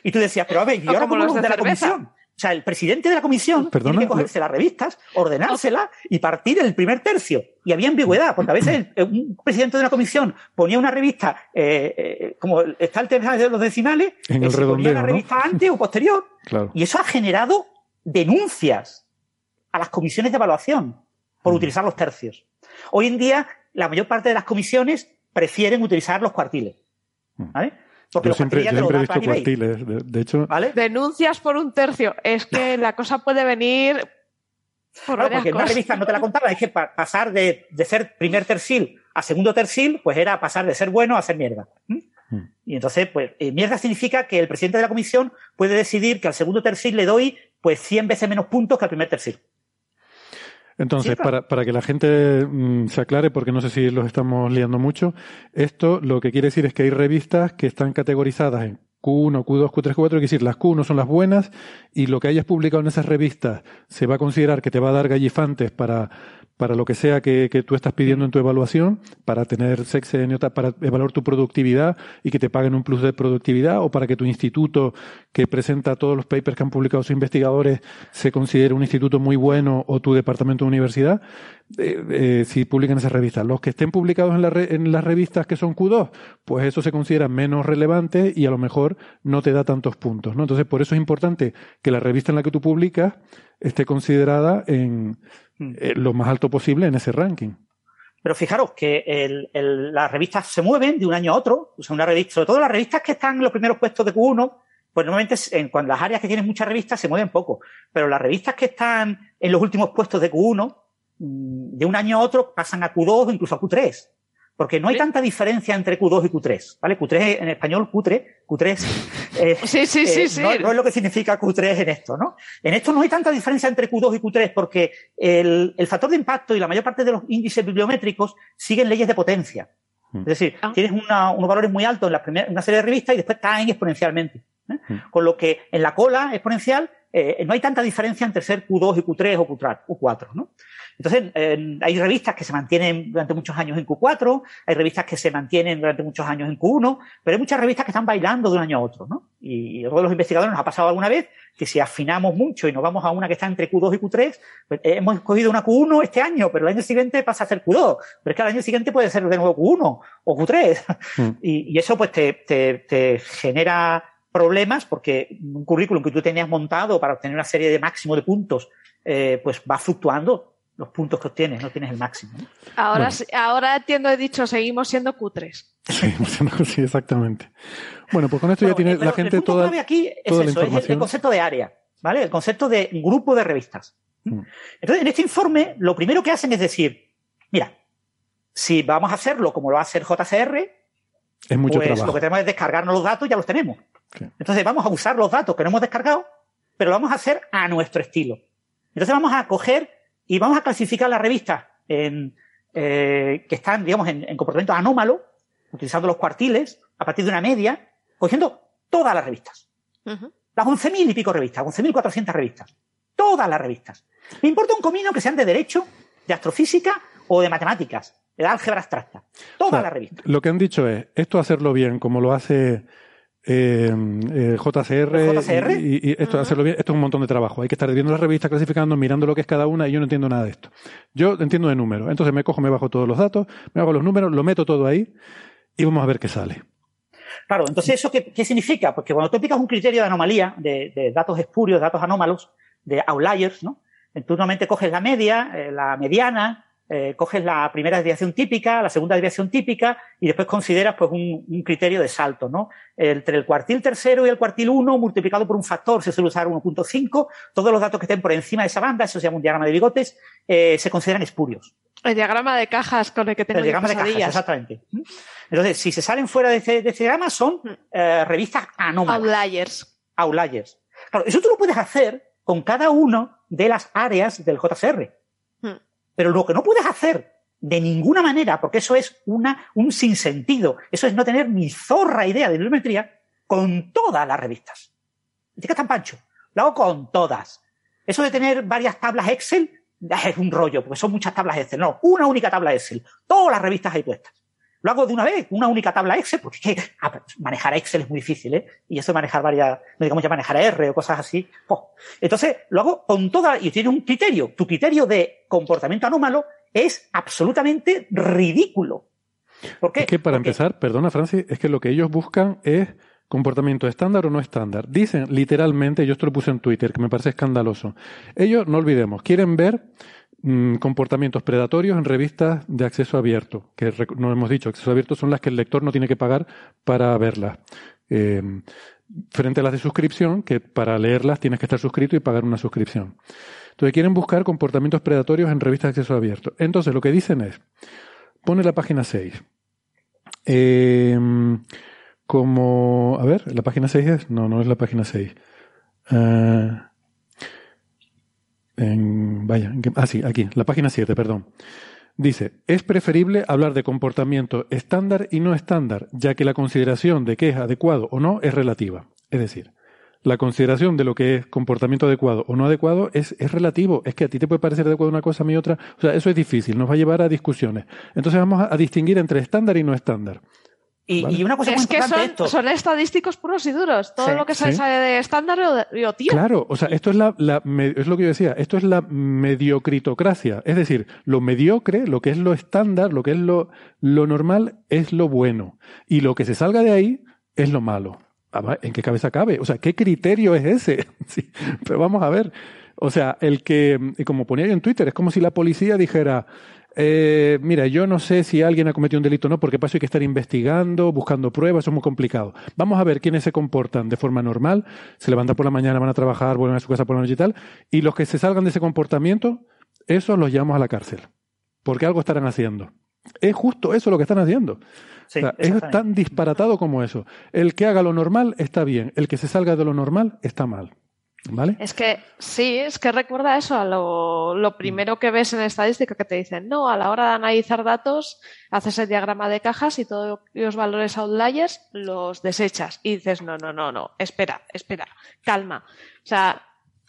Y tú decías, pero a ver, ¿y ahora como cómo los de de la comisión? O sea, el presidente de la comisión Perdona, tiene que cogerse las revistas, ordenárselas y partir el primer tercio. Y había ambigüedad, porque a veces el- un presidente de una comisión ponía una revista, eh, eh, como está el tema de los decimales, En eh, el se ponía la ¿no? revista antes o posterior. Claro. Y eso ha generado denuncias a las comisiones de evaluación por Mm. utilizar los tercios. Hoy en día, la mayor parte de las comisiones prefieren utilizar los cuartiles. ¿Vale? Porque Yo los siempre, yo siempre he visto cuartiles. De, de hecho, ¿Vale? Denuncias por un tercio. Es que la cosa puede venir por Claro, porque en una revista no te la contaba, es que pa- pasar de, de ser primer tercil a segundo tercil, pues era pasar de ser bueno a ser mierda. ¿Mm? Mm. Y entonces, pues, eh, mierda significa que el presidente de la comisión puede decidir que al segundo tercil le doy, pues, 100 veces menos puntos que al primer tercil. Entonces, Sí, para, para que la gente mm, se aclare, porque no sé si los estamos liando mucho, esto lo que quiere decir es que hay revistas que están categorizadas en Q1, Q2, Q3, Q4, es decir, las Q1 son las buenas y lo que hayas publicado en esas revistas se va a considerar que te va a dar gallifantes para, para lo que sea que, tú estás pidiendo en tu evaluación, para tener sexenio, para evaluar tu productividad y que te paguen un plus de productividad o para que tu instituto que presenta todos los papers que han publicado sus investigadores se considere un instituto muy bueno o tu departamento de universidad, eh, eh, si publican esas revistas. Los que estén publicados en, la re- en las revistas que son Q2, pues eso se considera menos relevante y a lo mejor no te da tantos puntos. ¿no? Entonces, por eso es importante que la revista en la que tú publicas esté considerada en. Eh, lo más alto posible en ese ranking. Pero fijaros que el- el- las revistas se mueven de un año a otro. O sea, una revista, sobre todo las revistas que están en los primeros puestos de Q1, pues normalmente en cuando las áreas que tienen muchas revistas se mueven poco. Pero las revistas que están en los últimos puestos de Q1, mm, de un año a otro pasan a Q2 o incluso a Q3. Porque no hay Sí. tanta diferencia entre Q2 y Q3. ¿Vale? Q3 en español, Q3, Q3. eh, Sí, sí, sí, eh, sí. No, no es lo que significa Q3 en esto, ¿no? En esto no hay tanta diferencia entre Q2 y Q3 porque el, el factor de impacto y la mayor parte de los índices bibliométricos siguen leyes de potencia. Mm. Es decir, Ah. tienes una- unos valores muy altos en la primera, en una serie de revistas y después caen exponencialmente. ¿eh? Mm. Con lo que en la cola exponencial eh, no hay tanta diferencia entre ser Q2 y Q3 o Q3, Q4, ¿no? Entonces, eh, hay revistas que se mantienen durante muchos años en Q4, hay revistas que se mantienen durante muchos años en Q1, pero hay muchas revistas que están bailando de un año a otro, ¿no? Y, todos los investigadores nos ha pasado alguna vez que si afinamos mucho y nos vamos a una que está entre Q2 y Q3, pues, eh, hemos escogido una Q1 este año, pero el año siguiente pasa a ser Q2, pero es que al año siguiente puede ser de nuevo Q1 o Q3. Mm. Y, y eso pues te, te, te genera problemas porque un currículum que tú tenías montado para obtener una serie de máximo de puntos, eh, pues va fluctuando los puntos que obtienes, no tienes el máximo. ¿no? Ahora, Bueno. ahora entiendo, he dicho, seguimos siendo cutres. Sí, sí, exactamente. Bueno, pues con esto ya Bueno, tiene eh, la gente el punto toda. clave aquí es toda la eso, es el- concepto de área, ¿vale? El concepto de grupo de revistas. Mm. Entonces, en este informe, lo primero que hacen es decir, mira, si vamos a hacerlo como lo va a hacer JCR, Es mucho pues lo trabajo. que tenemos es descargarnos los datos y ya los tenemos. Sí. Entonces vamos a usar los datos que no hemos descargado, pero lo vamos a hacer a nuestro estilo. Entonces vamos a coger y vamos a clasificar las revistas en, eh, que están, digamos, en, en comportamiento anómalo, utilizando los cuartiles, a partir de una media, cogiendo todas las revistas. Ujú. Las 11.000 y pico revistas, 11.400 revistas. Todas las revistas. Me importa un comino que sean de derecho, de astrofísica o de matemáticas, de álgebra abstracta. Todas O sea, las revistas. Lo que han dicho es, esto hacerlo bien, como lo hace eh, eh, JCR, ¿El JCR? Y, y esto de hacerlo bien, esto es un montón de trabajo. Hay que estar viendo las revistas, clasificando, mirando lo que es cada una, y yo no entiendo nada de esto. Yo entiendo de números. Entonces me cojo, me bajo todos los datos, me hago los números, lo meto todo ahí y vamos a ver qué sale. Claro, entonces ¿eso qué, qué significa? Porque cuando tú aplicas un criterio de anomalía, de, de datos espurios, datos anómalos, de outliers, ¿no? Tú normalmente coges la media, eh, la mediana, eh, coges la primera desviación típica, la segunda desviación típica, y después consideras pues un, un criterio de salto, ¿no? Entre el cuartil tercero y el cuartil uno, multiplicado por un factor, se suele usar 1.5, todos los datos que estén por encima de esa banda, eso se llama un diagrama de bigotes, eh, se consideran espurios. El diagrama de cajas con el que tengo el diagrama de cajas, exactamente. Entonces, si se salen fuera de ese, diagrama, son mm. eh, revistas anómalas. Outliers. Outliers. Claro, eso tú lo puedes hacer con cada uno de las áreas del JCR. Pero lo que no puedes hacer de ninguna manera, porque eso es una, un sinsentido, eso es no tener ni zorra idea de bibliometría, con todas las revistas. ¿De tan pancho? Lo hago con todas. Eso de tener varias tablas Excel es un rollo, porque son muchas tablas Excel. No, una única tabla Excel. Todas las revistas ahí puestas. Lo hago de una vez, una única tabla Excel, porque ah, manejar Excel es muy difícil, ¿eh? Y eso de manejar varias, no digamos ya manejar R o cosas así. Entonces, lo hago con toda, y tiene un criterio. Tu criterio de comportamiento anómalo es absolutamente ridículo. ¿Por qué? Es que para empezar, perdona Francis, es que lo que ellos buscan es comportamiento estándar o no estándar. Dicen literalmente, yo esto lo puse en Twitter, que me parece escandaloso. Ellos, no olvidemos, quieren ver comportamientos predatorios en revistas de acceso abierto, que no hemos dicho, acceso abierto son las que el lector no tiene que pagar para verlas. Em, frente a las de suscripción, que para leerlas tienes que estar suscrito y pagar una suscripción. Entonces quieren buscar comportamientos predatorios en revistas de acceso abierto. Entonces lo que dicen es, pone la página 6. Eh, como, a ver, ¿la página 6 es? No, no es la página 6. Uh, en, vaya, ah, sí, aquí, la página 7, perdón. Dice, es preferible hablar de comportamiento estándar y no estándar, ya que la consideración de qué es adecuado o no es relativa. Es decir, la consideración de lo que es comportamiento adecuado o no adecuado es, es relativo. Es que a ti te puede parecer adecuado una cosa, a mí otra. O sea, eso es difícil, nos va a llevar a discusiones. Entonces vamos a distinguir entre estándar y no estándar. Y, una cosa es que son, estadísticos puros y duros. Todo lo que sale, de estándar o tío. Claro, o sea, esto es la, es lo que yo decía, esto es la mediocritocracia. Es decir, lo mediocre, lo que es lo estándar, lo que es lo, lo normal, es lo bueno. Y lo que se salga de ahí es lo malo. Ah, ¿En qué cabeza cabe? O sea, ¿qué criterio es ese? Sí, pero vamos a ver. O sea, el que, como ponía yo en Twitter, es como si la policía dijera, eh, mira, yo no sé si alguien ha cometido un delito o no, porque paso hay que estar investigando, buscando pruebas, eso es muy complicado. Vamos a ver quiénes se comportan de forma normal, se levantan por la mañana, van a trabajar, vuelven a su casa por la noche y tal, y los que se salgan de ese comportamiento, esos los llevamos a la cárcel, porque algo estarán haciendo. Es justo eso lo que están haciendo. es tan disparatado como eso. El que haga lo normal está bien, el que se salga de lo normal está mal. ¿Vale? Es que sí, es que recuerda eso a lo, primero que ves en estadística que te dicen, no, a la hora de analizar datos, haces el diagrama de cajas y todos los valores outliers los desechas. Y dices, no, no, no, no, espera, espera, calma. O sea,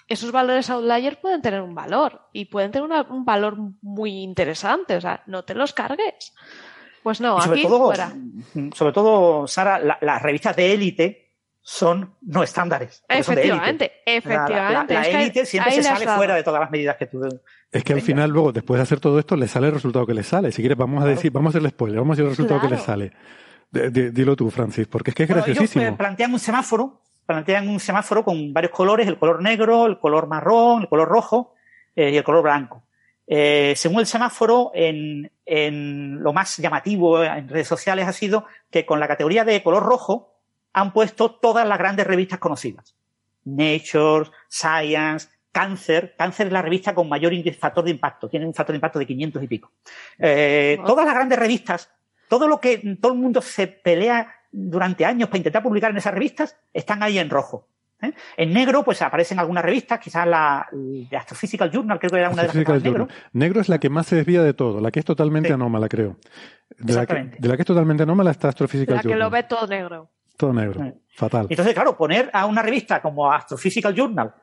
esos valores outliers pueden tener un valor y pueden tener un valor muy interesante, o sea, no te los cargues. Pues no, sobre aquí todo, Sobre todo, Sara, las revistas de élite son no estándares. Efectivamente, efectivamente. La élite siempre se sale fuera de todas las medidas que tú. Es que al final, luego, después de hacer todo esto, le sale el resultado que le sale. Si quieres, vamos a decir, vamos a hacerle spoiler, vamos a decir el resultado que le sale. dilo tú, Francis, porque es que es graciosísimo. Ellos plantean un semáforo, plantean un semáforo con varios colores, el color negro, el color marrón, el color rojo eh, y el color blanco. Eh, según el semáforo, en, en lo más llamativo en redes sociales ha sido que con la categoría de color rojo, han puesto todas las grandes revistas conocidas. Nature, Science, Cáncer. Cáncer es la revista con mayor factor de impacto. Tiene un factor de impacto de 500 y pico. Eh, todas las grandes revistas, todo lo que todo el mundo se pelea durante años para intentar publicar en esas revistas, están ahí en rojo. ¿eh? En negro, pues aparecen algunas revistas, quizás la de Astrophysical Journal, creo que era una de las que negro. Negro es la que más se desvía de todo, la que es totalmente anómala, creo. De la, que, de la, que, es totalmente anómala está Astrophysical Journal. La que lo ve todo negro. Todo negro. Fatal. Entonces, claro, poner a una revista como Astrophysical Journal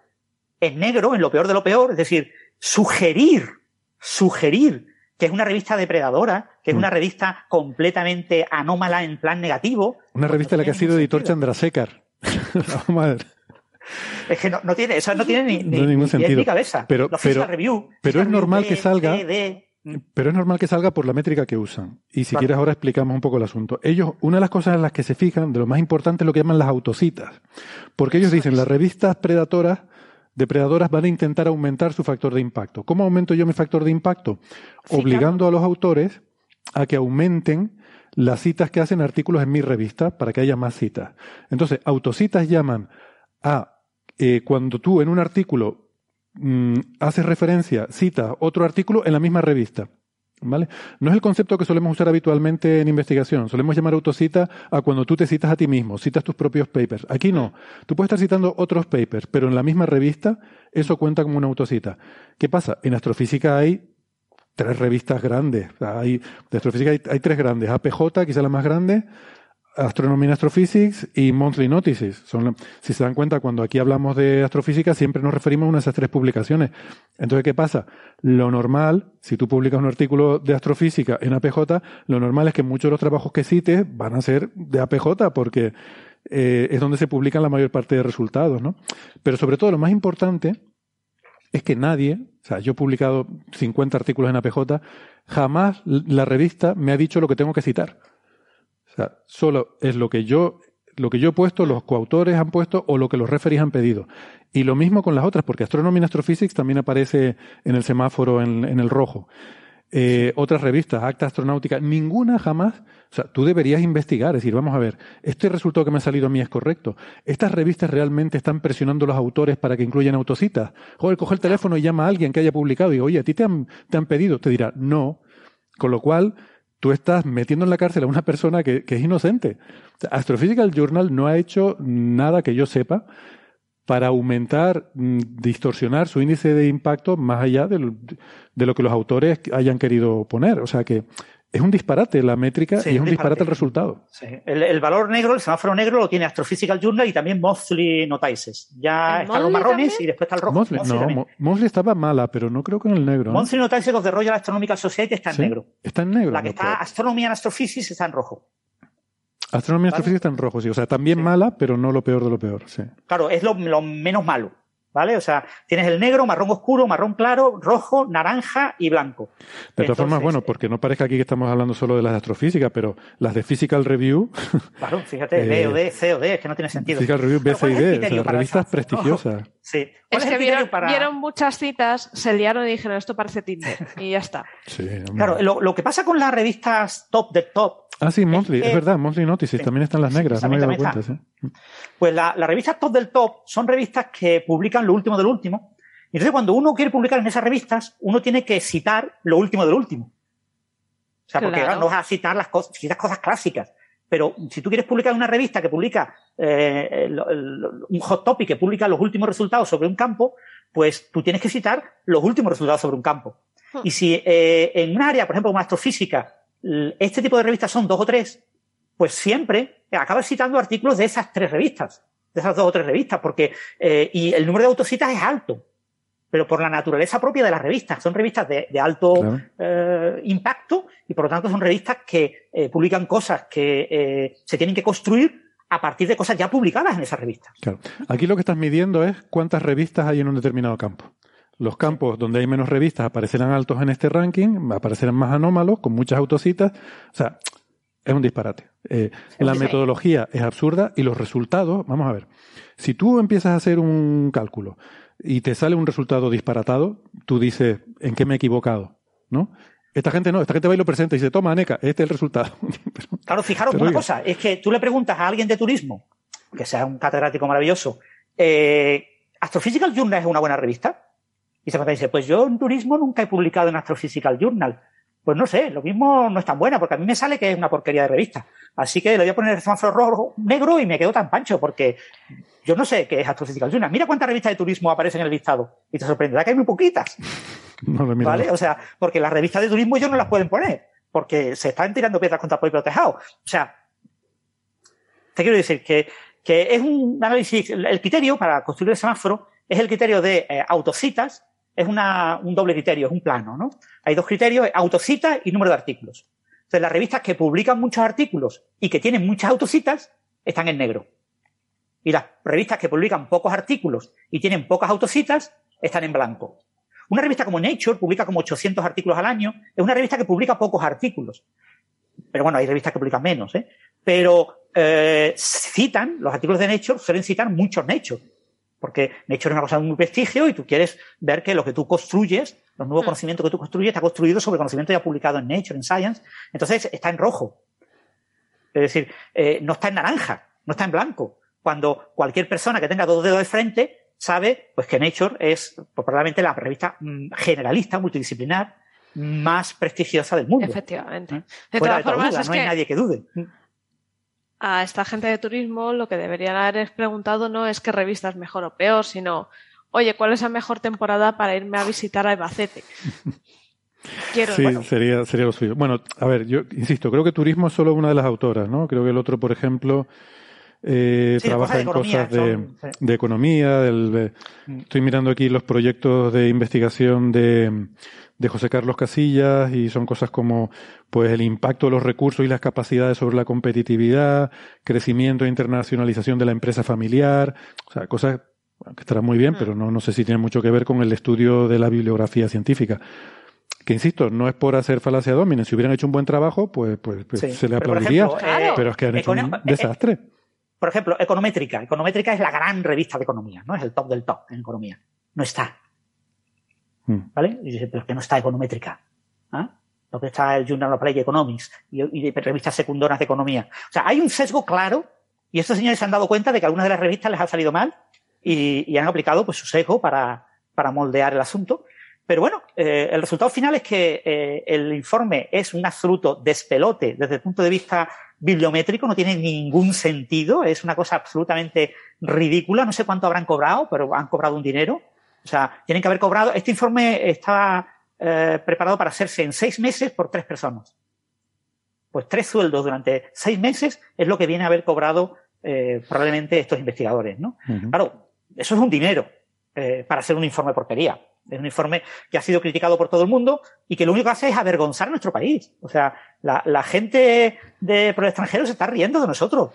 en negro, en lo peor de lo peor, es decir, sugerir, sugerir que es una revista depredadora, que es una mm. revista completamente anómala en plan negativo. Una revista en la que ha sido editor Chandrasekhar. A ver. Es que no, tiene, eso no tiene ni, ningún sentido. Ni cabeza. Pero, pero, pero es normal que salga. Mm. Pero es normal que salga por la métrica que usan. Y si quieres ahora explicamos un poco el asunto. Ellos, una de las cosas en las que se fijan, de lo más importante es lo que llaman las autocitas. Porque ellos dicen, las revistas predadoras, depredadoras van a intentar aumentar su factor de impacto. ¿Cómo aumento yo mi factor de impacto? Obligando a los autores a que aumenten las citas que hacen artículos en mi revista para que haya más citas. Entonces, autocitas llaman a eh, cuando tú en un artículo Mm, hace referencia, cita otro artículo en la misma revista. ¿Vale? No es el concepto que solemos usar habitualmente en investigación. Solemos llamar autocita a cuando tú te citas a ti mismo, citas tus propios papers. Aquí no. Tú puedes estar citando otros papers, pero en la misma revista eso cuenta como una autocita. ¿Qué pasa? En astrofísica hay tres revistas grandes. Hay, de astrofísica hay, hay tres grandes. APJ, quizá la más grande, Astronomy and Astrophysics y Monthly Notices. Son, si se dan cuenta, cuando aquí hablamos de astrofísica, siempre nos referimos a una de esas tres publicaciones. Entonces, ¿qué pasa? Lo normal, si tú publicas un artículo de astrofísica en APJ, lo normal es que muchos de los trabajos que cites van a ser de APJ, porque eh, es donde se publican la mayor parte de resultados, ¿no? Pero sobre todo, lo más importante es que nadie, o sea, yo he publicado 50 artículos en APJ, jamás la revista me ha dicho lo que tengo que citar. Solo es lo que yo, lo que yo he puesto, los coautores han puesto o lo que los referees han pedido. Y lo mismo con las otras, porque Astronomy and Astrophysics también aparece en el semáforo en, en el rojo. Eh, otras revistas, Acta Astronáutica, ninguna jamás. O sea, tú deberías investigar, es decir, vamos a ver, este resultado que me ha salido a mí es correcto. Estas revistas realmente están presionando a los autores para que incluyan autocitas. Joder, coge el teléfono y llama a alguien que haya publicado y digo, oye, a ti te han, te han pedido. Te dirá, no. Con lo cual, tú estás metiendo en la cárcel a una persona que, es inocente. Astrophysical Journal no ha hecho nada que yo sepa para aumentar, mm, distorsionar su índice de impacto más allá de lo, de lo que los autores hayan querido poner. O sea que es un disparate la métrica Sí, y es un disparate disparate. el resultado. Sí. El, el valor negro, el semáforo negro, lo tiene Astrophysical Journal y también Monthly Notices. Ya ¿El están los marrones también? y después está el rojo. Mosley, Monthly no, Mosley estaba mala, pero no creo que en el negro. ¿no? Monthly Notices of the Royal Astronomical Society está en ¿Sí? negro. Está en negro. La que no está puede. Astronomy and Astrophysics está en rojo. Astronomía y ¿Vale? astrofísica está en rojo, sí. O sea, también Sí. mala, pero no lo peor de lo peor, sí. Claro, es lo, lo menos malo. ¿Vale? O sea, tienes el negro, marrón oscuro, marrón claro, rojo, naranja y blanco. De todas formas, Entonces, bueno, porque no parezca aquí que estamos hablando solo de las de astrofísica, pero las de Physical Review, Claro, fíjate, Eh, BOD, COD, es que no tiene sentido. Physical Review, Pero ¿cuál es el BCID, o sea, revistas prestigiosas. Sí. ¿Cuál Es el que criterio vieron, para- vieron muchas citas, se liaron y dijeron, esto parece Tinder. Y ya está. Sí. Claro, lo, lo que pasa con las revistas top de top, Ah, sí, Monthly, que- es verdad, Monthly Notices, Sí. también están las Sí, negras, no me he dado cuenta, sí. pues la- las revistas top del top son revistas que publican lo último del último. Y entonces cuando uno quiere publicar en esas revistas, uno tiene que citar lo último del último. O sea, porque Claro. claro, no vas a citar las cosas, citas cosas clásicas. Pero si tú quieres publicar una revista que publica eh, el- el- un hot topic que publica los últimos resultados sobre un campo, pues tú tienes que citar los últimos resultados sobre un campo. Hmm. Y si eh, en un área, por ejemplo, como astrofísica, este tipo de revistas son dos o tres, pues siempre acabas citando artículos de esas tres revistas, de esas dos o tres revistas, porque eh, y el número de autocitas es alto, pero por la naturaleza propia de las revistas, son revistas de, de alto Claro. eh, impacto y por lo tanto son revistas que eh, publican cosas que eh, se tienen que construir a partir de cosas ya publicadas en esas revistas. Claro. Aquí lo que estás midiendo es cuántas revistas hay en un determinado campo. Los campos donde hay menos revistas aparecerán altos en este ranking, aparecerán más anómalos, con muchas autocitas. O sea, es un disparate. Eh, la metodología es absurda y los resultados, vamos a ver, si tú empiezas a hacer un cálculo y te sale un resultado disparatado, tú dices, ¿en qué me he equivocado? ¿No? Esta gente no, esta gente va y lo presenta y dice, toma, Aneca, este es el resultado. Claro, fijaros una cosa, es que tú le preguntas a alguien de turismo, que sea un catedrático maravilloso, eh, ¿Astrophysical Journal es una buena revista? Y se me dice, pues yo en turismo nunca he publicado en Astrophysical Journal. Pues no sé, lo mismo no es tan buena, porque a mí me sale que es una porquería de revista. Así que le voy a poner el semáforo rojo, negro y me quedo tan pancho, porque yo no sé qué es Astrophysical Journal. Mira cuántas revistas de turismo aparecen en el listado. Y te sorprenderá que hay muy poquitas. no lo. ¿Vale? O sea, porque las revistas de turismo ellos no las pueden poner, porque se están tirando piedras contra propio tejado. O sea, te quiero decir que, que es un análisis, el el criterio para construir el semáforo es el criterio de eh, autocitas, es una, un doble criterio, es un plano, ¿no? Hay dos criterios, autocitas y número de artículos. Entonces, las revistas que publican muchos artículos y que tienen muchas autocitas están en negro. Y las revistas que publican pocos artículos y tienen pocas autocitas están en blanco. Una revista como Nature publica como 800 artículos al año. Es una revista que publica pocos artículos. Pero bueno, hay revistas que publican menos, ¿eh? Pero eh, citan, los artículos de Nature suelen citar muchos Nature. Porque Nature es una cosa de muy prestigio y tú quieres ver que lo que tú construyes, los nuevos Mm. conocimientos que tú construyes, está construido sobre conocimiento ya publicado en Nature, en Science. Entonces está en rojo. Es decir, eh, no está en naranja, no está en blanco. Cuando cualquier persona que tenga dos dedos de frente sabe pues que Nature es pues, probablemente la revista mm, generalista, multidisciplinar, más prestigiosa del mundo. Efectivamente. ¿Eh? De Fuera todas formas, duda, es no hay que nadie que dude. a esta gente de turismo lo que deberían haber preguntado no es qué revista es mejor o peor, sino, oye, ¿cuál es la mejor temporada para irme a visitar a Albacete? Quiero, Sí, bueno, sería, sería lo suyo. Bueno, a ver, yo insisto, creo que turismo es solo una de las autoras, ¿no? Creo que el otro, por ejemplo, eh, Sí, trabaja de en economía, cosas de, son- sí. de economía. del- de- Mm. estoy mirando aquí los proyectos de investigación de, de José Carlos Casillas y son cosas como pues el impacto de los recursos y las capacidades sobre la competitividad, crecimiento e internacionalización de la empresa familiar, o sea, cosas que estarán muy bien, Mm. pero no, no sé si tienen mucho que ver con el estudio de la bibliografía científica. Que insisto, no es por hacer falacia domine. Si hubieran hecho un buen trabajo, pues, pues, pues Sí, se le pero aplaudiría. ejemplo, eh, pero es que han hecho econo- un eh, desastre. Por ejemplo, Econométrica. Econométrica es la gran revista de economía, ¿no? Es el top del top en economía. No está. Mm. ¿Vale? Y dice, pero que no está Econométrica. ¿Ah? Lo que está el Journal of Applied Economics y, revistas secundoras de economía. O sea, hay un sesgo claro y estos señores se han dado cuenta de que algunas de las revistas les ha salido mal y, y han aplicado pues su sesgo para, para moldear el asunto. Pero bueno, eh, el resultado final es que eh, el informe es un absoluto despelote desde el punto de vista bibliométrico, no tiene ningún sentido, es una cosa absolutamente ridícula, no sé cuánto habrán cobrado, pero han cobrado un dinero. O sea, tienen que haber cobrado, este informe estaba eh, preparado para hacerse en seis meses por tres personas. Pues tres sueldos durante seis meses es lo que viene a haber cobrado eh, probablemente estos investigadores, ¿no? Claro, eso es un dinero eh, para hacer un informe porquería. Es un informe que ha sido criticado por todo el mundo y que lo único que hace es avergonzar a nuestro país. O sea, la, la gente de, por el extranjero se está riendo de nosotros.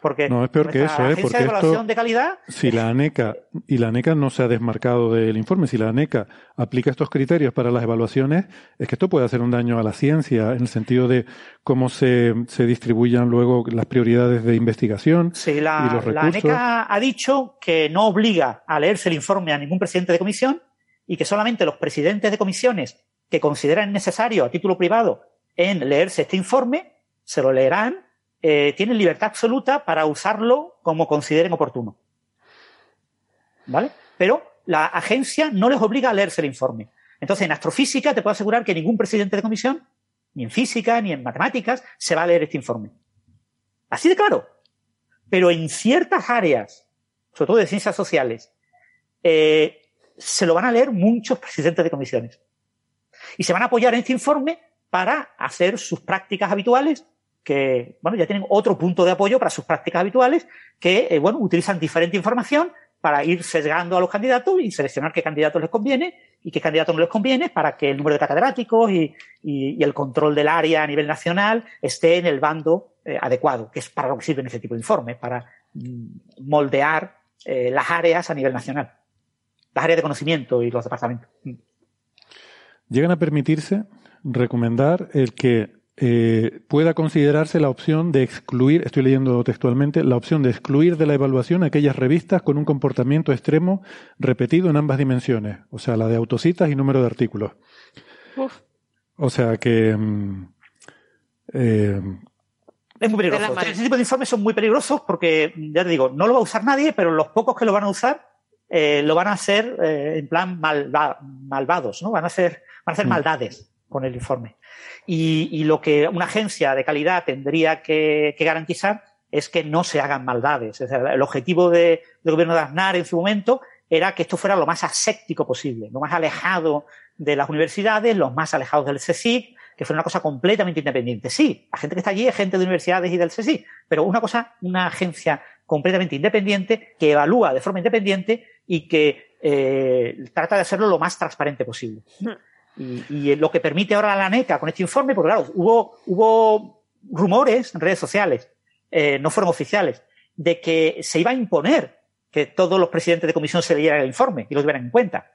Porque No, es peor que eso, ¿eh? Porque de esto- de calidad Si la ANECA, y la ANECA no se ha desmarcado del informe, si la ANECA aplica estos criterios para las evaluaciones, es que esto puede hacer un daño a la ciencia en el sentido de cómo se, se distribuyan luego las prioridades de investigación Sí, y la, los la recursos. ANECA ha dicho que no obliga a leerse el informe a ningún presidente de comisión y que solamente los presidentes de comisiones que consideran necesario a título privado en leerse este informe se lo leerán, eh, tienen libertad absoluta para usarlo como consideren oportuno. ¿Vale? Pero la agencia no les obliga a leerse el informe. Entonces, en astrofísica te puedo asegurar que ningún presidente de comisión, ni en física, ni en matemáticas, se va a leer este informe. Así de claro. Pero en ciertas áreas, sobre todo de ciencias sociales, eh, se lo van a leer muchos presidentes de comisiones. Y se van a apoyar en este informe para hacer sus prácticas habituales, que, bueno, ya tienen otro punto de apoyo para sus prácticas habituales, que, eh, bueno, utilizan diferente información para ir sesgando a los candidatos y seleccionar qué candidatos les conviene y qué candidatos no les conviene para que el número de catedráticos y, el control del área a nivel nacional esté en el bando eh, adecuado, que es para lo que sirven ese tipo de informes, para mm, moldear eh, las áreas a nivel nacional, las áreas de conocimiento y los departamentos. Mm. Llegan a permitirse recomendar el que eh, pueda considerarse la opción de excluir, estoy leyendo textualmente, la opción de excluir de la evaluación aquellas revistas con un comportamiento extremo repetido en ambas dimensiones, o sea, la de autocitas y número de artículos. Uf. O sea que mm, eh, Es muy peligroso. Ese tipo de informes son muy peligrosos porque, ya te digo, no lo va a usar nadie, pero los pocos que lo van a usar eh, lo van a hacer eh, en plan malva- malvados, ¿no? Van a hacer, van a hacer Mm. maldades con el informe. Y, y lo que una agencia de calidad tendría que, que garantizar es que no se hagan maldades. O sea, el objetivo de- del gobierno de Aznar en su momento era que esto fuera lo más aséptico posible, lo más alejado de las universidades, los más alejados del CSIC, que fuera una cosa completamente independiente. Sí, la gente que está allí es gente de universidades y del CSIC, pero una cosa, una agencia completamente independiente que evalúa de forma independiente y que eh, trata de hacerlo lo más transparente posible. Y, y lo que permite ahora la ANECA con este informe, porque claro, hubo, hubo rumores en redes sociales, eh, no fueron oficiales, de que se iba a imponer que todos los presidentes de comisión se leyeran el informe y lo tuvieran en cuenta.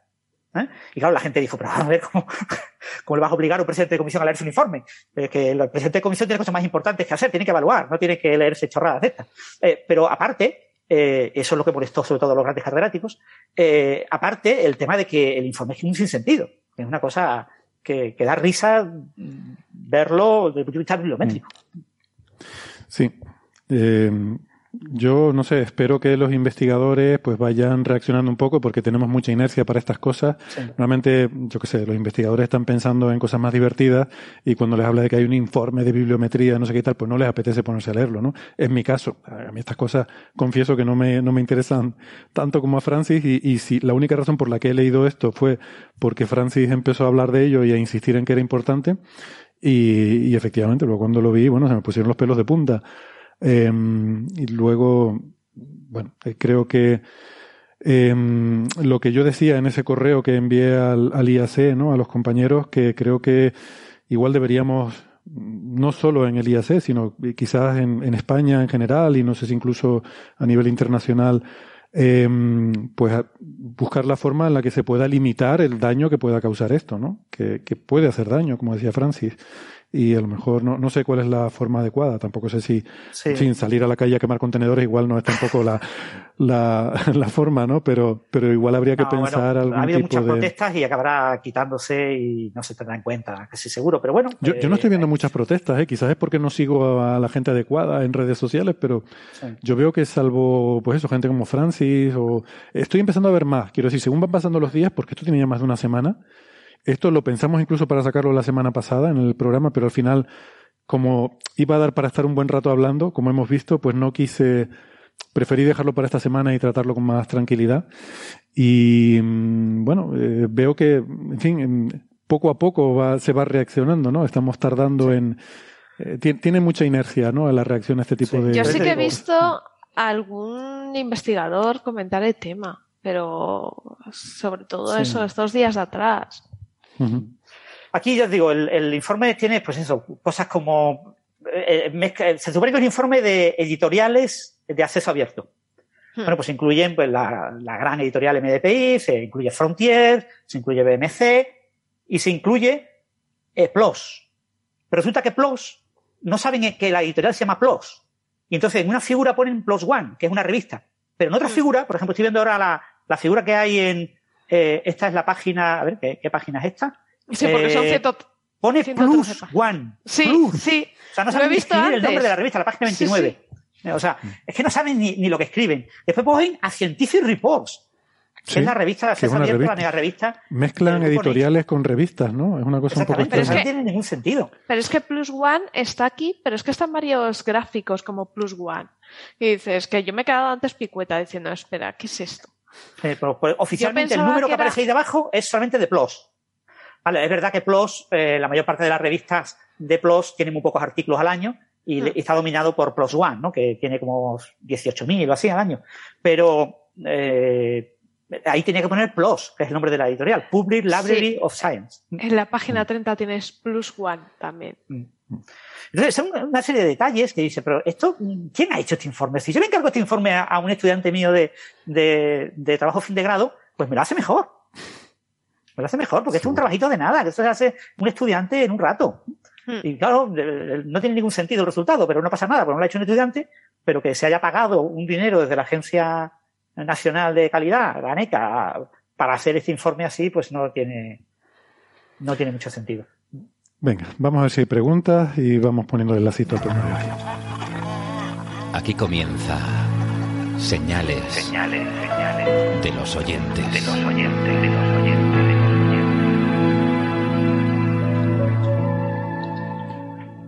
¿eh? Y claro, la gente dijo, pero a ver, ¿cómo, cómo le vas a obligar a un presidente de comisión a leerse un informe? Eh, que el presidente de comisión tiene cosas más importantes que hacer, tiene que evaluar, no tiene que leerse chorradas de estas. Eh, pero aparte, eh, eso es lo que molestó sobre todo a los grandes catedráticos, eh, aparte el tema de que el informe es un sinsentido, que es una cosa que, da risa mm, verlo desde el punto de vista bibliométrico. sí. Eh, yo no sé, espero que los investigadores pues vayan reaccionando un poco porque tenemos mucha inercia para estas cosas. Normalmente, yo qué sé, los investigadores están pensando en cosas más divertidas y cuando les habla de que hay un informe de bibliometría, no sé qué tal, pues no les apetece ponerse a leerlo, ¿no? Es mi caso. A mí estas cosas confieso que no me, no me interesan tanto como a Francis y, y si la única razón por la que he leído esto fue porque Francis empezó a hablar de ello y a insistir en que era importante y, y efectivamente, luego cuando lo vi, bueno, se me pusieron los pelos de punta. Eh, y luego, bueno, eh, creo que eh, lo que yo decía en ese correo que envié al, IAC, ¿no? A los compañeros, que creo que igual deberíamos, no solo en el IAC, sino quizás en, España en general y no sé si incluso a nivel internacional, eh, pues buscar la forma en la que se pueda limitar el daño que pueda causar esto, ¿no? Que, que puede hacer daño, como decía Francis y a lo mejor no, no sé cuál es la forma adecuada. Tampoco sé si Sí. sin salir a la calle a quemar contenedores igual no es tampoco la, la, la forma, ¿no? Pero, pero igual habría que No, bueno, pensar ha algún habido tipo muchas de... protestas y acabará quitándose y no se tendrá en cuenta, casi seguro. Pero bueno, Yo, yo no eh, estoy viendo muchas protestas, ¿eh? quizás es porque no sigo a la gente adecuada en redes sociales, pero Sí. yo veo que salvo, pues eso, gente como Francis o... Estoy empezando a ver más, quiero decir, según van pasando los días, porque esto tiene ya más de una semana, esto lo pensamos incluso para sacarlo la semana pasada en el programa, pero al final, como iba a dar para estar un buen rato hablando, como hemos visto, pues no quise, preferí dejarlo para esta semana y tratarlo con más tranquilidad. Y mm, bueno, eh, veo que, en fin, poco a poco va, se va reaccionando, ¿no? Estamos tardando en... eh, ti- tiene mucha inercia, ¿no? A la reacción a este tipo Sí. de... Yo sí que he visto algún investigador comentar el tema, pero sobre todo Sí. eso estos días de atrás. Aquí ya os digo, el, el informe tiene, pues eso, cosas como. eh, eh, mezcla- se supone que es un informe de editoriales de acceso abierto. Hmm. Bueno, pues incluyen pues, la, la gran editorial MDPI, se incluye Frontier, se incluye BMC y se incluye eh, PLOS. Pero resulta que PLOS no saben que la editorial se llama PLOS. Y entonces en una figura ponen PLOS One, que es una revista. Pero en otra Hmm. figura, por ejemplo, estoy viendo ahora la, la figura que hay en. Eh, esta es la página. A ver, ¿qué, qué página es esta? Sí, porque son Eh, ciento... Pone 113 Plus. One. Sí, Plus. sí. O sea, no saben ni el nombre de la revista, la página Sí, 29. O sea, es que no saben ni, ni lo que escriben. Después ponen a Scientific Reports, que Sí, es la revista de que es acceso una abierto, la revista. mega revista. Mezclan editoriales con revistas, ¿no? Es una cosa un poco Exactamente, pero extraña. no tiene ningún sentido. Pero es que Plus One está aquí, pero es que están varios gráficos como Plus One. Y dices que yo me he quedado antes picueta diciendo, espera, ¿qué es esto? Eh, pero, pues, oficialmente el número que, era- aparece ahí debajo es solamente de PLOS. Vale, es verdad que PLOS, eh, la mayor parte de las revistas de PLOS tienen muy pocos artículos al año y, y está dominado por PLOS One, ¿no? que tiene como 18.000 o así al año. Pero eh, ahí tenía que poner PLOS, que es el nombre de la editorial, Public Library Sí. of Science. En la página 30 tienes Plus One también. Entonces, son una serie de detalles que dice, pero esto, ¿quién ha hecho este informe? Si yo le encargo este informe a, a un estudiante mío de, de, de trabajo fin de grado, pues me lo hace mejor. Me lo hace mejor, porque esto es un trabajito de nada, que esto se hace un estudiante en un rato. Hmm. Y claro, no tiene ningún sentido el resultado, pero no pasa nada, porque no lo ha hecho un estudiante, pero que se haya pagado un dinero desde la Agencia Nacional de Calidad, la ANECA, para hacer este informe así, pues no tiene, no tiene mucho sentido. Venga, vamos a ver si hay preguntas y vamos poniéndole el lacito al programa. Aquí comienza Señales, Señales, señales de los oyentes. de los oyentes, de los oyentes, de los oyentes.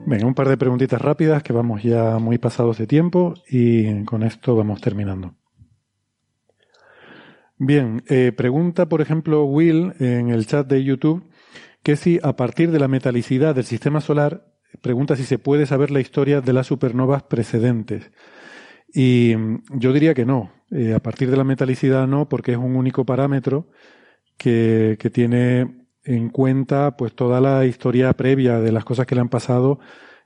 Venga, un par de preguntitas rápidas que vamos ya muy pasados de tiempo y con esto vamos terminando. Bien, eh, pregunta por ejemplo Will en el chat de YouTube que si a partir de la metalicidad del sistema solar, pregunta si se puede saber la historia de las supernovas precedentes. Y mm, yo diría que no. Eh, a partir de la metalicidad no, porque es un único parámetro que, tiene en cuenta pues toda la historia previa de las cosas que le han pasado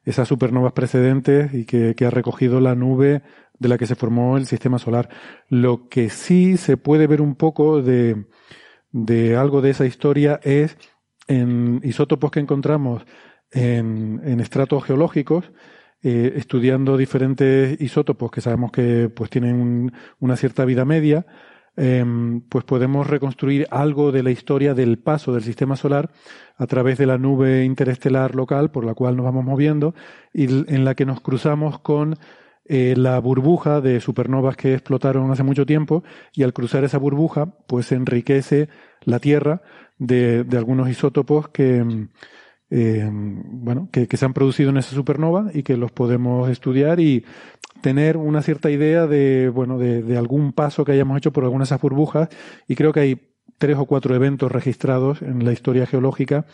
esas supernovas precedentes y que ha recogido la nube de la que se formó el sistema solar. Lo que sí se puede ver un poco de, de algo de esa historia es en isótopos que encontramos en, en estratos geológicos, eh, estudiando diferentes isótopos que sabemos que pues tienen un- una cierta vida media, em, pues podemos reconstruir algo de la historia del paso del sistema solar a través de la nube interestelar local por la cual nos vamos moviendo y en la que nos cruzamos con eh, la burbuja de supernovas que explotaron hace mucho tiempo y al cruzar esa burbuja, pues enriquece la Tierra de, de algunos isótopos que, eh, bueno, que, que, se han producido en esa supernova y que los podemos estudiar y tener una cierta idea de, bueno, de, de algún paso que hayamos hecho por algunas de esas burbujas y creo que hay tres o cuatro eventos registrados en la historia geológica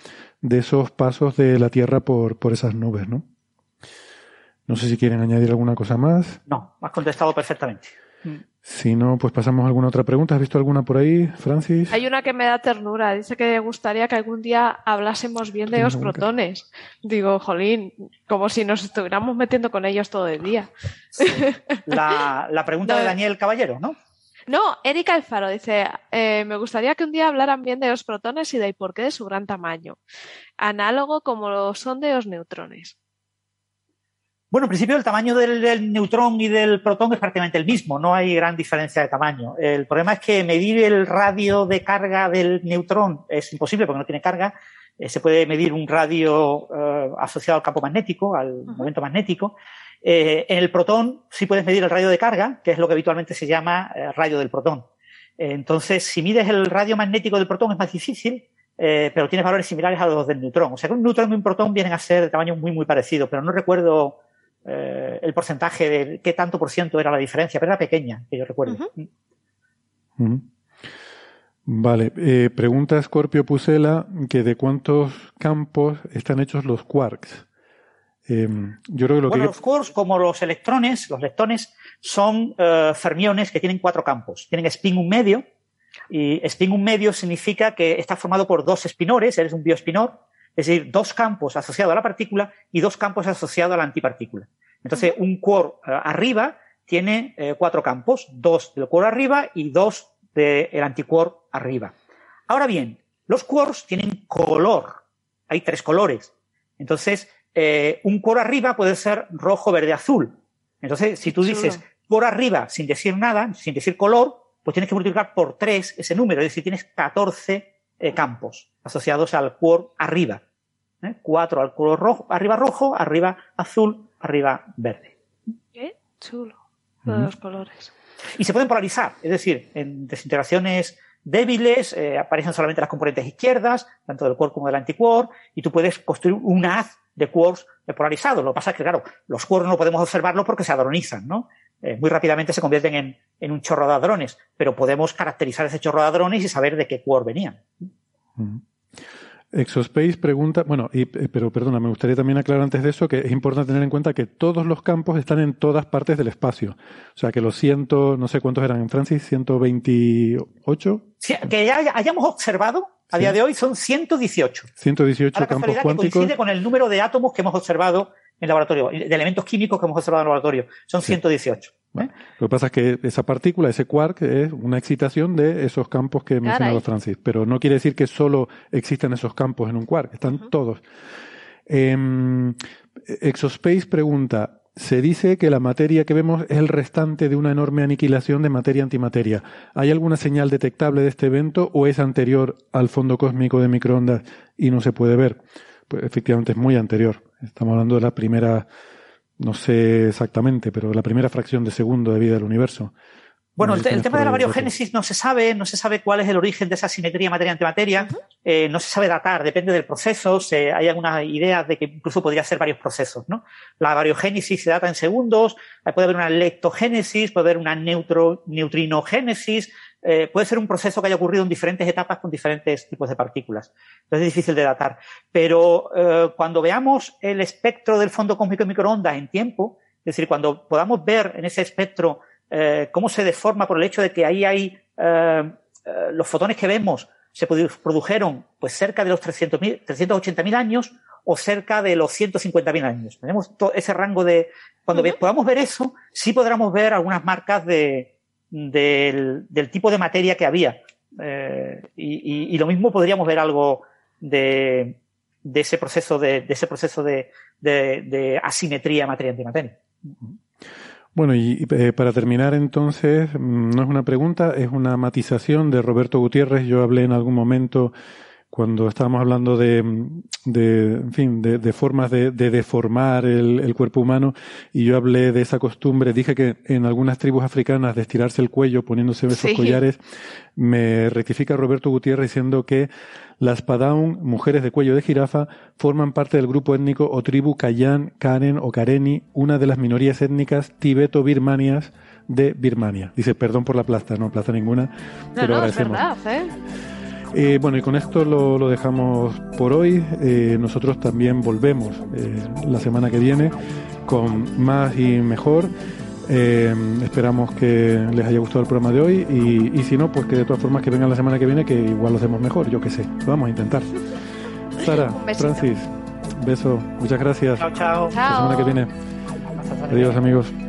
de esos pasos de la Tierra por, por esas nubes, ¿no? No sé si quieren añadir alguna cosa más. No, has contestado perfectamente. Si no, pues pasamos a alguna otra pregunta. ¿Has visto alguna por ahí, Francis? Hay una que me da ternura. Dice que le gustaría que algún día hablásemos bien de los protones. Digo, jolín, como si nos estuviéramos metiendo con ellos todo el día. Sí. La, la, pregunta no, de Daniel Caballero, ¿no? No, Erika Alfaro dice, eh, me gustaría que un día hablaran bien de los protones y del porqué de su gran tamaño, análogo como lo son de los neutrones. Bueno, en principio el tamaño del, del, neutrón y del protón es prácticamente el mismo, no hay gran diferencia de tamaño. El problema es que medir el radio de carga del neutrón es imposible porque no tiene carga. Eh, se puede medir un radio eh, asociado al campo magnético, al uh -huh. momento magnético. Eh, en el protón sí puedes medir el radio de carga, que es lo que habitualmente se llama radio del protón. entonces, si mides el radio magnético del protón es más difícil, pero tienes valores similares a los del neutrón. O sea que un neutrón y un protón vienen a ser de tamaño muy, muy parecido, pero no recuerdo eh, el porcentaje de qué tanto por ciento era la diferencia, pero era pequeña, que yo recuerdo. Uh -huh. Uh -huh. Vale, eh, pregunta Scorpio Pusela que de cuántos campos están hechos los quarks. Eh, yo creo que lo bueno, que... los quarks, como los electrones, los leptones, son uh, fermiones que tienen cuatro campos. Tienen spin un medio, y spin un medio significa que está formado por dos espinores, eres un bioespinor, es decir, dos campos asociados a la partícula y dos campos asociados a la antipartícula. Entonces, un quark uh, arriba tiene eh, cuatro campos, dos del quark arriba y dos del antiquark arriba. Ahora bien, los quarks tienen color, hay tres colores. Entonces, eh, un quark arriba puede ser rojo, verde, azul. Entonces, si tú dices quark arriba sin decir nada, sin decir color, pues tienes que multiplicar por tres ese número, es decir, tienes 14 eh, campos asociados al quark arriba. ¿Eh? Cuatro al quark rojo, arriba rojo, arriba azul, arriba verde. Qué chulo. Todos uh -huh. los colores. Y se pueden polarizar, es decir, en desintegraciones débiles eh, aparecen solamente las componentes izquierdas, tanto del quark como del antiquark, y tú puedes construir un haz de quarks polarizados. Lo que pasa es que, claro, los quarks no podemos observarlos porque se hadronizan, ¿no? Eh, muy rápidamente se convierten en, en, un chorro de hadrones, pero podemos caracterizar ese chorro de hadrones y saber de qué quark venían. Exospace pregunta, bueno, y, eh, pero perdona, me gustaría también aclarar antes de eso que es importante tener en cuenta que todos los campos están en todas partes del espacio. O sea, que los ciento, no sé cuántos eran en Francis, 128. Sí, que ya hayamos observado a sí. día de hoy son 118. 118 campos cuánticos. Que coincide con el número de átomos que hemos observado en el laboratorio, de elementos químicos que hemos observado en el laboratorio. Son sí. 118. Bueno, lo que pasa es que esa partícula, ese quark, es una excitación de esos campos que mencionaba Francis, pero no quiere decir que solo existen esos campos en un quark, están uh -huh. todos. Eh, Exospace pregunta, se dice que la materia que vemos es el restante de una enorme aniquilación de materia-antimateria. ¿Hay alguna señal detectable de este evento o es anterior al fondo cósmico de microondas y no se puede ver? Pues efectivamente es muy anterior. Estamos hablando de la primera no sé exactamente, pero la primera fracción de segundo de vida del universo. Bueno, el, el tema de la variogénesis no se sabe, no se sabe cuál es el origen de esa simetría materia-antimateria, uh -huh. eh, no se sabe datar, depende del proceso, se, hay algunas ideas de que incluso podría ser varios procesos, ¿no? La variogénesis se data en segundos, puede haber una leptogénesis, puede haber una neutro, neutrinogénesis, eh, puede ser un proceso que haya ocurrido en diferentes etapas con diferentes tipos de partículas. Entonces es difícil de datar. Pero eh, cuando veamos el espectro del fondo cósmico de microondas en tiempo, es decir, cuando podamos ver en ese espectro eh, cómo se deforma por el hecho de que ahí hay los fotones que vemos se produjeron pues cerca de los 380.000 años o cerca de los 150.000 años. Tenemos todo ese rango de... Cuando uh -huh. podamos ver eso, sí podremos ver algunas marcas de, del, tipo de materia que había. Eh, y, lo mismo podríamos ver algo de, de ese proceso de, de ese proceso de, de asimetría materia-antimateria. Bueno, y eh, para terminar entonces, mm, no es una pregunta, es una matización de Roberto Gutiérrez. Yo hablé en algún momento cuando estábamos hablando de, de en fin, de, de formas de, de deformar el, el, cuerpo humano, y yo hablé de esa costumbre, dije que en algunas tribus africanas de estirarse el cuello poniéndose esos sí. collares, me rectifica Roberto Gutiérrez diciendo que las Padaun, mujeres de cuello de jirafa, forman parte del grupo étnico o tribu Kayan, Karen o Kareni, una de las minorías étnicas tibeto-birmanias de Birmania. Dice, perdón por la plasta, no plasta ninguna, no, pero no, agradecemos. Es verdad, ¿eh? Eh, bueno, y con esto lo, lo dejamos por hoy. Eh, nosotros también volvemos eh, la semana que viene con más y mejor. esperamos que les haya gustado el programa de hoy y, y, si no, pues que de todas formas que vengan la semana que viene, que igual lo hacemos mejor, yo qué sé. Lo vamos a intentar. Sara, Francis, beso, muchas gracias. Chao, chao. Hasta la semana que viene. Adiós, amigos.